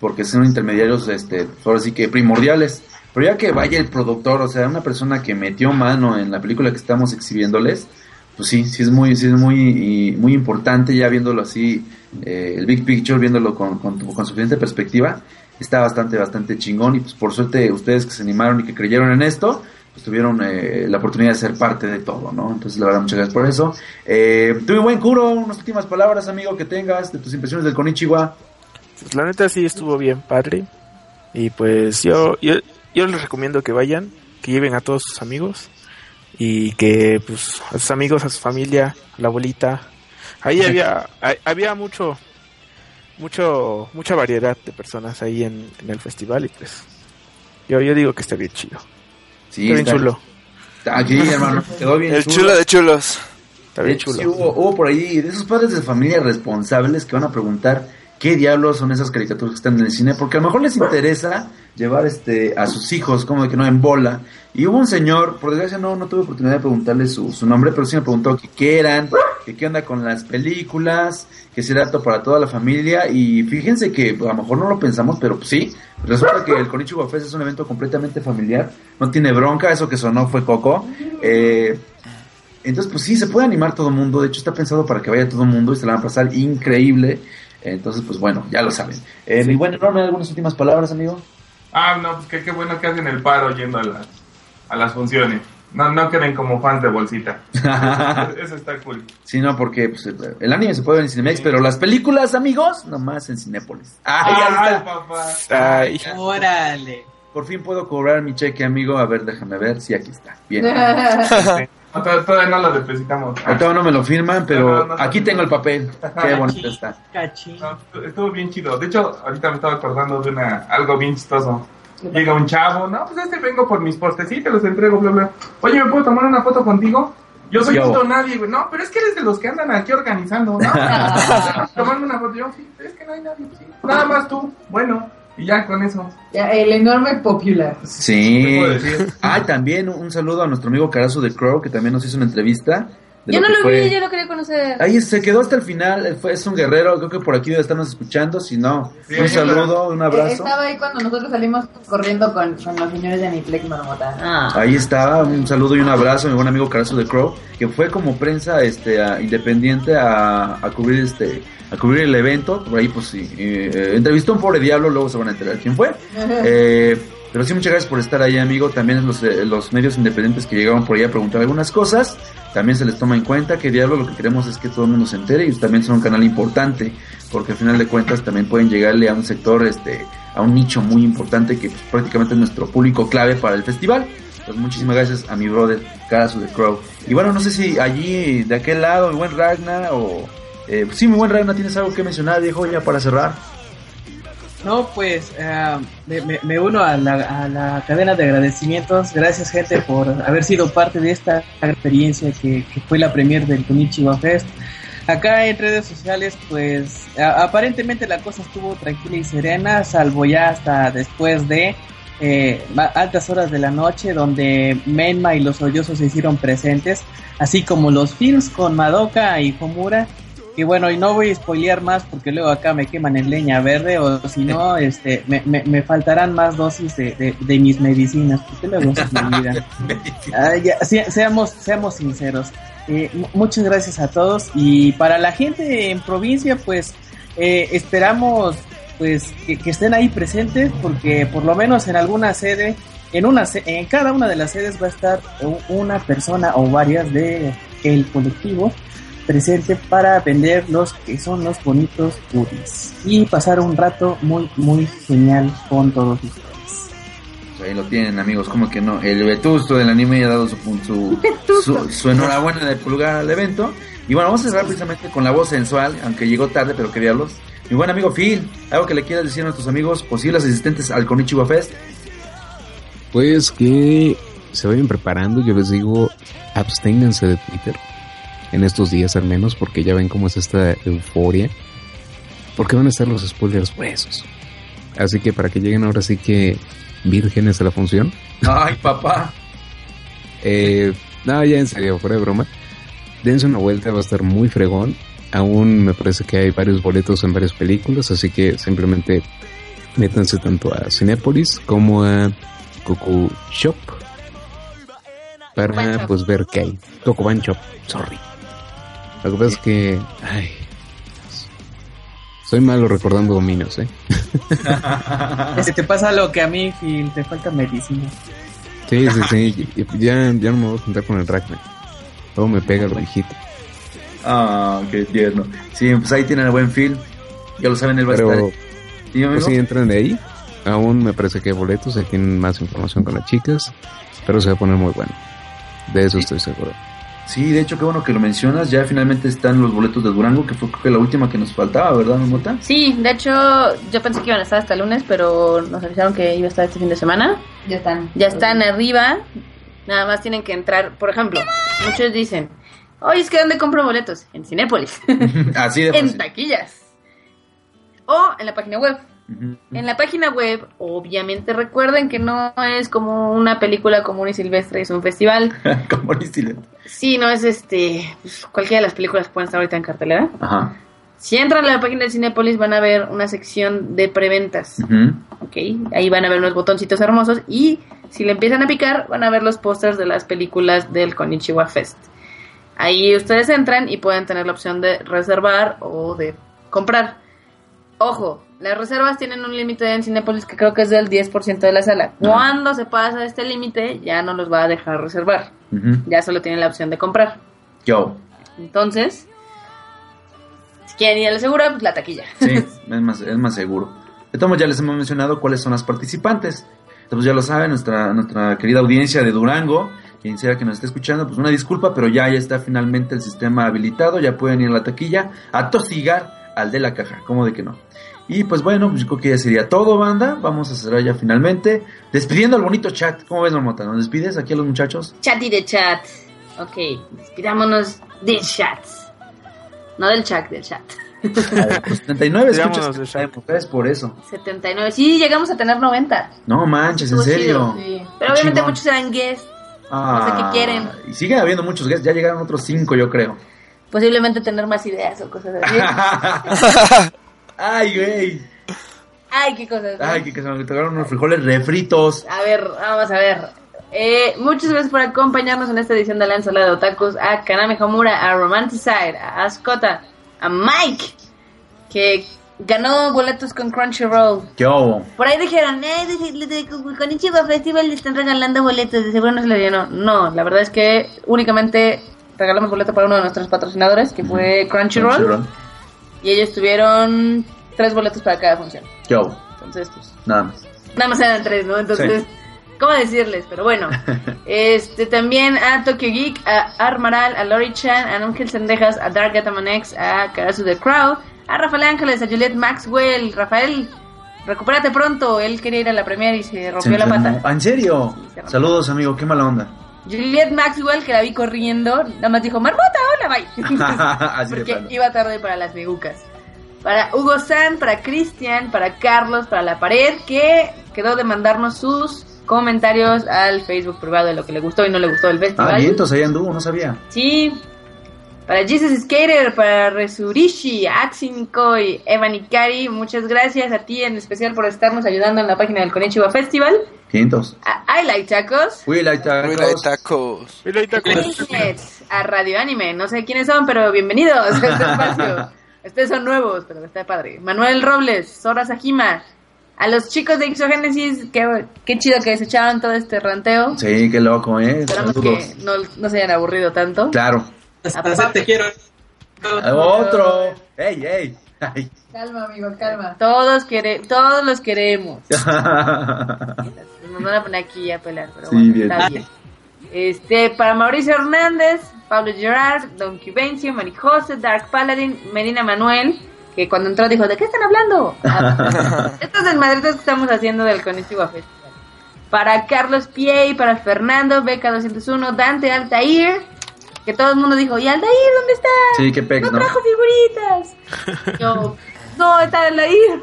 porque son intermediarios, este, ahora sí que primordiales. Pero ya que vaya el productor, o sea, una persona que metió mano en la película que estamos exhibiéndoles, pues sí, sí es muy, sí es muy, muy importante ya viéndolo así, eh, el big picture, viéndolo con, con, con suficiente perspectiva, está bastante, bastante chingón y pues por suerte ustedes que se animaron y que creyeron en esto, pues tuvieron eh, la oportunidad de ser parte de todo, ¿no? Entonces, la verdad, muchas gracias por eso. Eh, tuve buen curo, unas últimas palabras, amigo, que tengas de tus impresiones del Konichiwa. Pues la neta sí estuvo bien padre. Y pues yo, yo, yo les recomiendo que vayan, que lleven a todos sus amigos. Y que pues a sus amigos, a su familia, a la abuelita. Ahí había, hay- había mucho, mucho, mucha variedad de personas ahí en, en el festival y pues yo, yo digo que está bien chido. Sí, está bien chulo. Está aquí, hermano, quedó bien El chulo de chulos. Está De bien hecho, chulo. sí hubo, hubo por ahí de esos padres de familia responsables que van a preguntar qué diablos son esas caricaturas que están en el cine, porque a lo mejor les interesa llevar este a sus hijos, como de que no en bola. Y hubo un señor, por desgracia no, no tuve oportunidad de preguntarle su, su nombre, pero sí me preguntó que qué eran, que qué onda con las películas, que si era apto para toda la familia. Y fíjense que pues, a lo mejor no lo pensamos, pero pues, sí. Resulta que el Konichiwa Fest es un evento completamente familiar, no tiene bronca, eso que sonó fue Coco. Eh, entonces, pues sí, se puede animar todo el mundo. De hecho, está pensado para que vaya todo el mundo y se la van a pasar increíble. Entonces, pues bueno, ya lo saben. Eh, Mi buen enorme, algunas últimas palabras, amigo. Ah, no, pues que qué bueno que hacen el paro yendo a las, a las funciones. No, no queden como fans de bolsita. *laughs* Eso está cool. sí, no, porque pues, el anime se puede ver en Cinemex, pero las películas, amigos, nomás en Cinépolis. Ay, está. papá. Ay, Órale. Por fin puedo cobrar mi cheque, amigo. A ver, déjame ver. Sí, aquí está. Bien. *laughs* No, todavía, todavía no lo depositamos. Ah, Ahorita no me lo firman, pero No, no, no. aquí tengo el papel. Qué bonito está. Cachín. no, estuvo bien chido. De hecho, ahorita me estaba acordando de una algo bien chistoso. Llega un chavo, no, pues este vengo por mis postes, sí, te los entrego, bla, bla. Oye, ¿me puedo tomar una foto contigo? Yo soy hago. nadie, güey. No, pero es que eres de los que andan aquí organizando, ¿no? *laughs* Tomando una foto, yo, sí, es que no hay nadie, sí. Nada más tú, bueno, y ya con eso. Ya, el enorme popular. Sí. Ah, también un saludo a nuestro amigo Carazo de Crow, que también nos hizo una entrevista. Yo no lo fue- vi, yo lo quería conocer. Ahí se quedó hasta el final, fue, es un guerrero, creo que por aquí debe estarnos escuchando, si no, Sí, un saludo, un Eh, abrazo. Estaba ahí cuando nosotros salimos corriendo con, con los señores de Aniplex Marmota. Ah. Ahí está, un saludo y un abrazo a mi buen amigo Carazo de Crow, que fue como prensa este a- independiente a, a cubrir este a cubrir el evento, por ahí pues sí, eh, eh, entrevistó a un pobre diablo, luego se van a enterar quién fue. Eh, pero sí, muchas gracias por estar ahí, amigo. También los, eh, los medios independientes que llegaron por ahí a preguntar algunas cosas, también se les toma en cuenta que Diablo lo que queremos es que todo el mundo se entere y también son un canal importante, porque al final de cuentas también pueden llegarle a un sector, este, a un nicho muy importante que pues, prácticamente es nuestro público clave para el festival. Pues muchísimas gracias a mi brother, Carazo de Crow. Y bueno, no sé si allí, de aquel lado, mi buen Ragna o... Eh, sí, mi buen Ragna, ¿tienes algo que mencionar, viejo, ya para cerrar? No, pues eh, me, me- uno a la, a la cadena de agradecimientos. Gracias, gente, por haber sido parte de esta experiencia que, fue la premier del Konichiwa Fest. Acá en redes sociales, pues a- aparentemente la cosa estuvo tranquila y serena, salvo ya hasta después de eh, altas horas de la noche, donde Menma y los Sollozos se hicieron presentes, así como los films con Madoka y Homura. Y bueno, y no voy a spoilear más porque luego acá me queman en leña verde o si no, *laughs* este, me, me, me faltarán más dosis de, de, de mis medicinas, porque luego se me olvidan. *laughs* Ah, ya, se- seamos, seamos sinceros. Eh, mu- muchas gracias a todos y para la gente en provincia, pues eh, esperamos pues que, que estén ahí presentes porque por lo menos en alguna sede, en una en cada una de las sedes va a estar una persona o varias de el colectivo presente para vender los que son los bonitos goodies y pasar un rato muy muy genial con todos ustedes. Pues ahí lo tienen, amigos, como que no. El vetusto del anime ha dado su, su, *laughs* su, su enhorabuena de pulgar al evento. Y bueno, vamos a cerrar precisamente con la voz sensual, aunque llegó tarde, pero qué diablos. Mi buen amigo Phil, algo que le quieras decir a nuestros amigos posibles asistentes al Konichiwa Fest. Pues que se vayan preparando, yo les digo, absténganse de Twitter en estos días al menos, porque ya ven cómo es esta euforia, porque van a estar los spoilers gruesos. Así que para que lleguen ahora sí que vírgenes a la función. Ay, papá. Eh, no, ya en serio, fuera de broma. Dense una vuelta, va a estar muy fregón. Aún me parece que hay varios boletos en varias películas, así que simplemente métanse tanto a Cinépolis como a Coco Shop para pues ver qué hay. Cocoban Shop, sorry. Lo que pasa es que, ay, soy malo recordando dominios, ¿eh? *laughs* Si te pasa lo que a mí, Phil, te falta medicina. Sí, sí, sí, ya, ya no me voy a juntar con el Ragnar. Luego me pega lo viejito. Ah, qué tierno. Sí, pues ahí tienen el buen Phil. Ya lo saben, él va a estar. ¿Sí, pues sí, entran de ahí. Aún me parece que hay boletos, ahí tienen más información con las chicas, pero se va a poner muy bueno. De eso estoy seguro. Sí, de hecho, qué bueno que lo mencionas. Ya finalmente están los boletos de Durango, que fue creo que la última que nos faltaba, ¿verdad, Mota? Sí, de hecho, yo pensé que iban a estar hasta el lunes, pero nos avisaron que iba a estar este fin de semana. Ya están. Ya están arriba. Nada más tienen que entrar. Por ejemplo, muchos dicen, Oye, es que ¿dónde compro boletos? En Cinépolis. *laughs* Así de en fácil. taquillas. O en la página web. En la página web, obviamente recuerden que no es como una película común y silvestre, es un festival. Como ni silencio. Sí, no es este. pues, cualquiera de las películas pueden estar ahorita en cartelera. Ajá. Si entran a la página de Cinépolis van a ver una sección de preventas. Ujú. Ok, ahí van a ver unos botoncitos hermosos y si le empiezan a picar van a ver los pósters de las películas del Konichiwa Fest. Ahí ustedes entran y pueden tener la opción de reservar o de comprar. Ojo, las reservas tienen un límite en Cinépolis que creo que es del 10% de la sala. Cuando se pasa este límite ya no los va a dejar reservar. Ya solo tienen la opción de comprar. Yo. Entonces, si quieren ir a la segura, pues la taquilla. Sí, *laughs* es más, es más seguro. De todos ya les hemos mencionado cuáles son las participantes. Entonces ya lo saben, nuestra, nuestra querida audiencia de Durango, quien sea que nos esté escuchando, pues una disculpa, pero ya, ya está finalmente el sistema habilitado, ya pueden ir a la taquilla a tosigar al de la caja, como de que no. Y pues bueno, pues yo creo que ya sería todo, banda. Vamos a cerrar ya finalmente. Despidiendo al bonito chat. ¿Cómo ves, Marmota? ¿Nos despides aquí a los muchachos? Chat y de chat. Ok, despidámonos del chat. No del chat, del chat. Pues 39 *laughs* Despidámonos escuchas. del chat. Es por eso. 79. Sí, llegamos a tener 90. No manches, en serio. sí. Pero obviamente Chingón. muchos eran guests. Ah, No sé qué quieren. Y siguen habiendo muchos guests. Ya llegaron otros 5, yo creo. Posiblemente tener más ideas o cosas así. *laughs* Ay, güey. Ay, qué cosas. Ay, que se me tocaron unos frijoles refritos. A ver, vamos a ver. Eh, muchas gracias por acompañarnos en esta edición de la ensalada de otakus. A Kaname Homura, a Romanticide, a Ascota, a Mike, que ganó boletos con Crunchyroll. Yo. Por ahí dijeron, eh, de, de, de- con Ichigo Festival le están regalando boletos, de seguro no se le llenó. No, la verdad es que únicamente regalamos boleto para uno de nuestros patrocinadores, que fue Crunchyroll, Crunchyroll. Y ellos tuvieron tres boletos para cada función. Yo. Entonces, pues, Nada más. nada más eran tres, ¿no? Entonces, ¿cómo decirles? Pero bueno, *laughs* este también a Tokyo Geek, a Armaral, a Lori Chan, a Ángel Sendejas, a Dark Gataman X, a Karasu The Crowd, a Rafael Ángeles, a Juliet Maxwell. Rafael, recupérate pronto. Él quería ir a la premiere y se rompió Se la pata. Ah, ¿En serio? Sí, se rompió. Saludos, amigo. Qué mala onda. Juliet Maxwell, que la vi corriendo, nada más dijo, Marmota, hola, bye. *laughs* *laughs* Porque iba tarde para las migucas. Para Hugo San, para Cristian, para Carlos, para La Pared, que quedó de mandarnos sus comentarios al Facebook privado de lo que le gustó y no le gustó del Ah, festival. vientos, ahí anduvo, no sabía. Sí. Para Jesus Skater, para Resurishi, Axi Nikoi, Evan Ikari, muchas gracias a ti en especial por estarnos ayudando en la página del Konichiwa Festival. Vientos. A I Like Tacos. We like tacos. Muy like tacos. Ahorita con- Pringles, a Radio Anime. No sé quiénes son, pero bienvenidos a este espacio. *laughs* Ustedes son nuevos, pero está padre. Manuel Robles, Sora Sajima. A los chicos de Exogénesis, qué, qué chido que se echaron todo este ranteo. Sí, qué loco, ¿eh? Esperamos Saludos. que no, no se hayan aburrido tanto. Claro. Hasta te quiero. Otro. ¡Ey, ey! Ay. Calma, amigo, calma. Todos, quere todos los queremos. *laughs* Nos van a poner aquí a pelar, pero Sí, bueno, bien. está bien. Este, para Mauricio Hernández, Pablo Gerard, Don Quivencio, Marijose, Dark Paladin, Medina Manuel, que cuando entró dijo, ¿de qué están hablando? Ah, *laughs* Estos desmadritos que estamos haciendo del Konichiwa Festival. Para Carlos Piey, para Fernando, Beca 201, Dante Altair, que todo el mundo dijo, ¿y Altair dónde está? Sí, qué pex, no ¿no? trajo figuritas. *laughs* Yo, no, está Altair.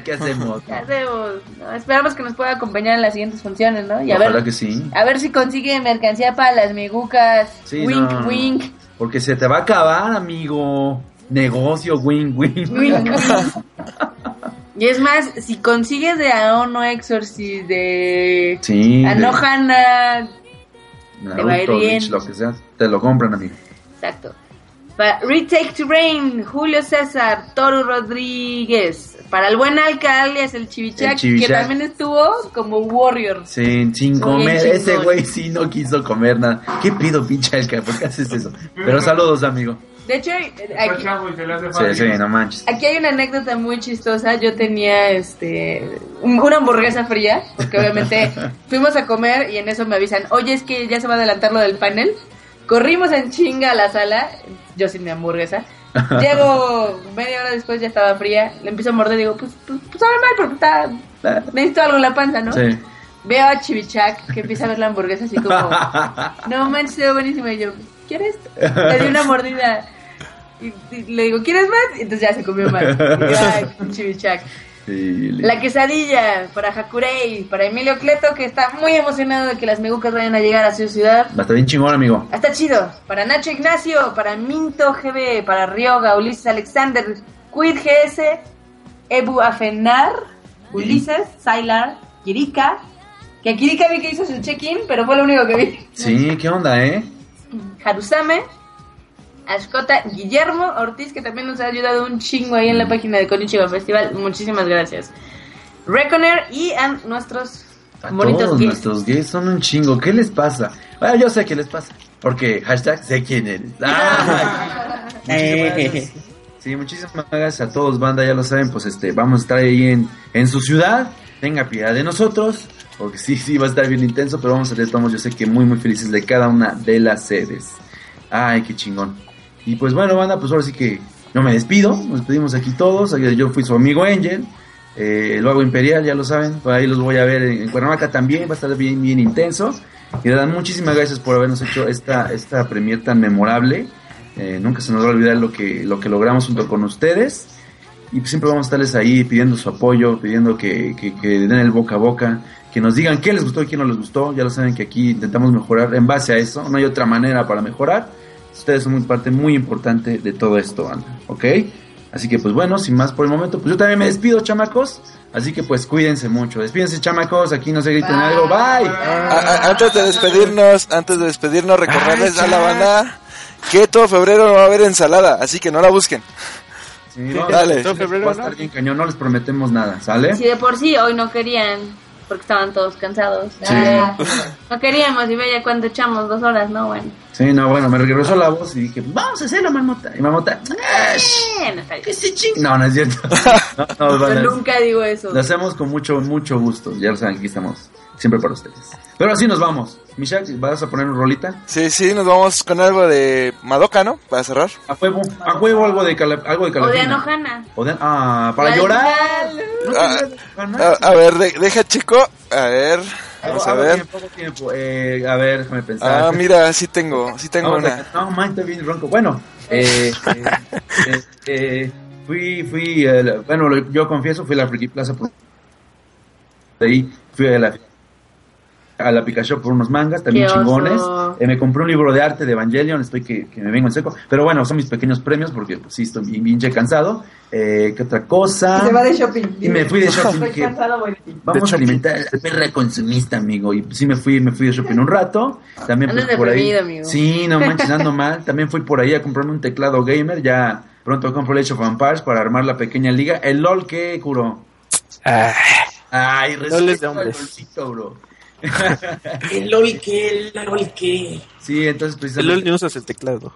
*laughs* ¿Qué hacemos? ¿Qué hacemos? No, esperamos que nos pueda acompañar en las siguientes funciones, ¿no? Y a Ojalá ver, que sí. a ver si consigue mercancía para las migucas. Sí, wink, no. wink, Porque se te va a acabar, amigo. Negocio, win, win. wink, wink. Y es más, si consigues de Aono Exorcist, de Sí. de- Anohana, ir Naruto. Bleach, lo que sea. Te lo compran, amigo. exacto. Para Retake to Rain, Julio César, Toru Rodríguez. Para el buen Alca, alias el Chivichac, que también estuvo como Warrior. Sin, sin comer. Ese güey sí no quiso comer nada. ¿Qué pido, pinche Elka? ¿Por qué haces eso? Pero saludos, amigo. De hecho, aquí, chavo y se le hace Sí, fácil. sí, no manches. Aquí hay una anécdota muy chistosa. Yo tenía este un- una hamburguesa fría, porque obviamente *laughs* fuimos a comer y en eso me avisan, oye, es que ya se va a adelantar lo del panel. Corrimos en chinga a la sala, yo sin mi hamburguesa. *laughs* Llego media hora después, ya estaba fría. Le empiezo a morder y digo, pues, pues, pues sabe mal, porque está, necesito algo en la panza, ¿no? Sí. Veo a Chivichac que empieza a ver la hamburguesa así como, *laughs* no manches, se ve buenísima. Y yo, ¿quieres? Le di una mordida. Y, y le digo, ¿quieres más? Y entonces ya se comió más. Y yo, Ay, *laughs* pinche bichac. Sí, le- La quesadilla para Hakurei, para Emilio Cleto, que está muy emocionado de que las megucas vayan a llegar a su ciudad. Va a bien chingón, amigo. Está chido. Para Nacho Ignacio, para Minto GB, para Ryoga, Ulises Alexander, Quid GS, Ebu Afenar, Ulises, Sailar, Kirika. Que Kirika vi que hizo su check-in, pero fue lo único que vi. Sí, ¿qué onda, eh? Harusame, Ashkota, Guillermo Ortiz, que también nos ha ayudado un chingo ahí en la página de Konichiwa Festival. Muchísimas gracias. Reconer y a nuestros A bonitos todos gays. nuestros gays son un chingo. ¿Qué les pasa? Bueno, yo sé qué les pasa. Porque hashtag sé quién eres. *laughs* Ah, muchísimas gracias. Sí, muchísimas gracias a todos, banda. Ya lo saben, pues este, vamos a estar ahí en, en su ciudad. Tenga piedad de nosotros. Porque sí, sí, va a estar bien intenso. Pero vamos a estar, estamos, yo sé que muy, muy felices de cada una de las sedes. Ay, qué chingón. Y pues bueno, banda, pues ahora sí que no me despido. Nos despedimos aquí todos. Yo fui su amigo Angel. Eh, el Vago Imperial, ya lo saben. Por ahí los voy a ver en, en Cuernavaca también. Va a estar bien, bien intenso. Y verdad, muchísimas gracias por habernos hecho esta, esta premier tan memorable. Eh, nunca se nos va a olvidar lo que, lo que logramos junto con ustedes. Y pues siempre vamos a estarles ahí pidiendo su apoyo, pidiendo que, que, que den el boca a boca, que nos digan qué les gustó y qué no les gustó. Ya lo saben que aquí intentamos mejorar en base a eso. No hay otra manera para mejorar. Ustedes son muy parte muy importante de todo esto, banda. ¿Ok? Así que pues bueno, sin más por el momento, pues yo también me despido, chamacos. Así que pues cuídense mucho. Despídense, chamacos. Aquí no se griten algo. Bye. A- a- antes de despedirnos, antes de despedirnos, recordarles a la banda que todo febrero no va a haber ensalada, así que no la busquen. Sí, no, Dale. todo febrero, Va a estar bien cañón. No les prometemos nada, ¿sale? Si de por sí hoy no querían, porque estaban todos cansados. Sí. Ah, No queríamos y veía cuánto echamos, dos horas, ¿no? Bueno. Sí, no, bueno, me regresó la voz y dije, vamos a hacerlo, Marmota. Y Marmota, bien. no, no es cierto. *laughs* No, no, banda, nunca digo eso. Lo hacemos con mucho, mucho gusto. Ya lo saben, aquí estamos siempre para ustedes. Pero así nos vamos. Mishak, ¿vas a poner una rolita? Sí, sí, nos vamos con algo de Madoka, ¿no? Para cerrar. A huevo, a huevo algo de, cala, algo de O de calafina. Anohana. O de- ah, para La llorar. Ah, a, a ver, de- deja chico. A ver, vamos a Algo ver. tiempo, poco tiempo. Eh, a ver, déjame pensar. Ah, mira, sí tengo, sí tengo No, una. No, man, está bien ronco. Bueno, eh, eh, *laughs* eh, eh, fui, fui, eh, bueno, yo confieso, fui a la Friki Plaza por de ahí, fui a la a la Pikachu por unos mangas, también Qué chingones. Eh, me compré un libro de arte de Evangelion, estoy que, que me vengo en seco. Pero bueno, son mis pequeños premios porque pues, sí estoy bien, bien che cansado. Eh, ¿Qué otra cosa? Y se va de shopping. Y me fui de *laughs* shopping. Estoy que- cansado, voy. Vamos a alimentar a la perra consumista, amigo. Y sí me fui, me fui de shopping un rato. También pues, por ahí. amigo. Sí, no manches, ando mal. También fui por ahí a comprarme un teclado gamer. Ya pronto compro el Age of Empires para armar la pequeña liga. El LOL que curó. Ah, Ay, LOL es de respeto al bro. El LOL que, el LOL que. Sí, entonces el LOL precisamente. ni usas el teclado.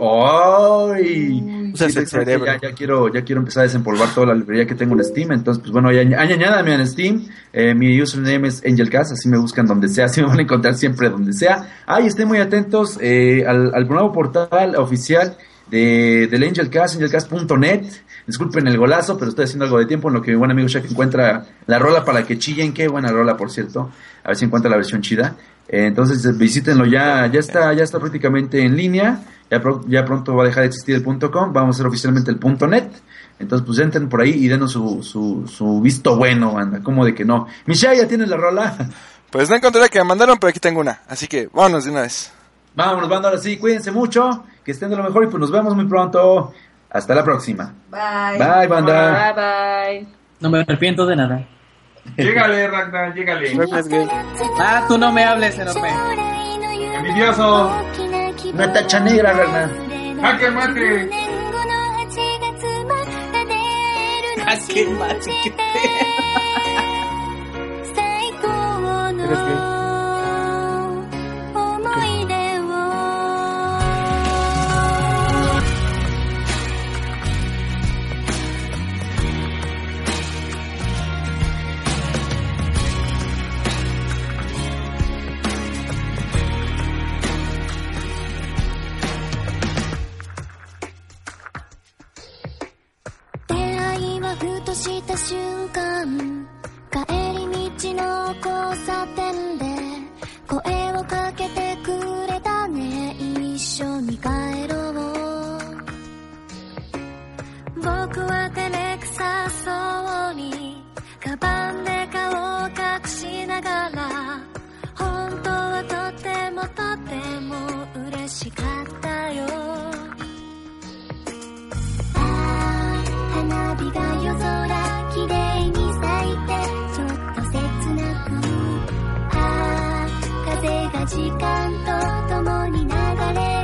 ¡Ay! Usas Sí, el precisamente cerebro. Ya, ya quiero, ya quiero empezar a desempolvar toda la librería que tengo en Steam. Entonces, pues bueno, añádame en Steam. Eh, mi username es AngelCast, así me buscan donde sea, *laughs* así me van a encontrar siempre donde sea. Ay, estén muy atentos eh, al, al nuevo portal oficial de, del AngelCast, angelcast.net. Disculpen el golazo, pero estoy haciendo algo de tiempo en lo que mi buen amigo Shaq encuentra la rola para que chillen. Qué buena rola, por cierto. A ver si encuentra la versión chida. Eh, entonces visítenlo ya, ya está, ya está prácticamente en línea. Ya, ya pronto va a dejar de existir el punto .com, vamos a hacer oficialmente el punto .net. Entonces pues entren por ahí y denos su, su, su visto bueno, banda. como de que no? Michelle, ¿ya tienes la rola? Pues no encontré la que me mandaron, pero aquí tengo una. Así que vámonos de una vez. Vámonos, banda, ahora sí, cuídense mucho, que estén de lo mejor y pues nos vemos muy pronto. Hasta la próxima. Bye. Bye, banda. Bye bye. No me arrepiento de nada. Llégale, Ragnar, gay. Ah, tú no me hables, enorme. Envidioso. Una tacha negra, Ragnar. Jaque mate. Ah, qué macho, qué Eres gay.「とした瞬間帰り道の交差点で声をかけてくれたね。一緒に帰ろう。僕は照れくさそうにカバンで顔を隠しながら本当はとてもとても嬉しかったよ。時間と共に流れ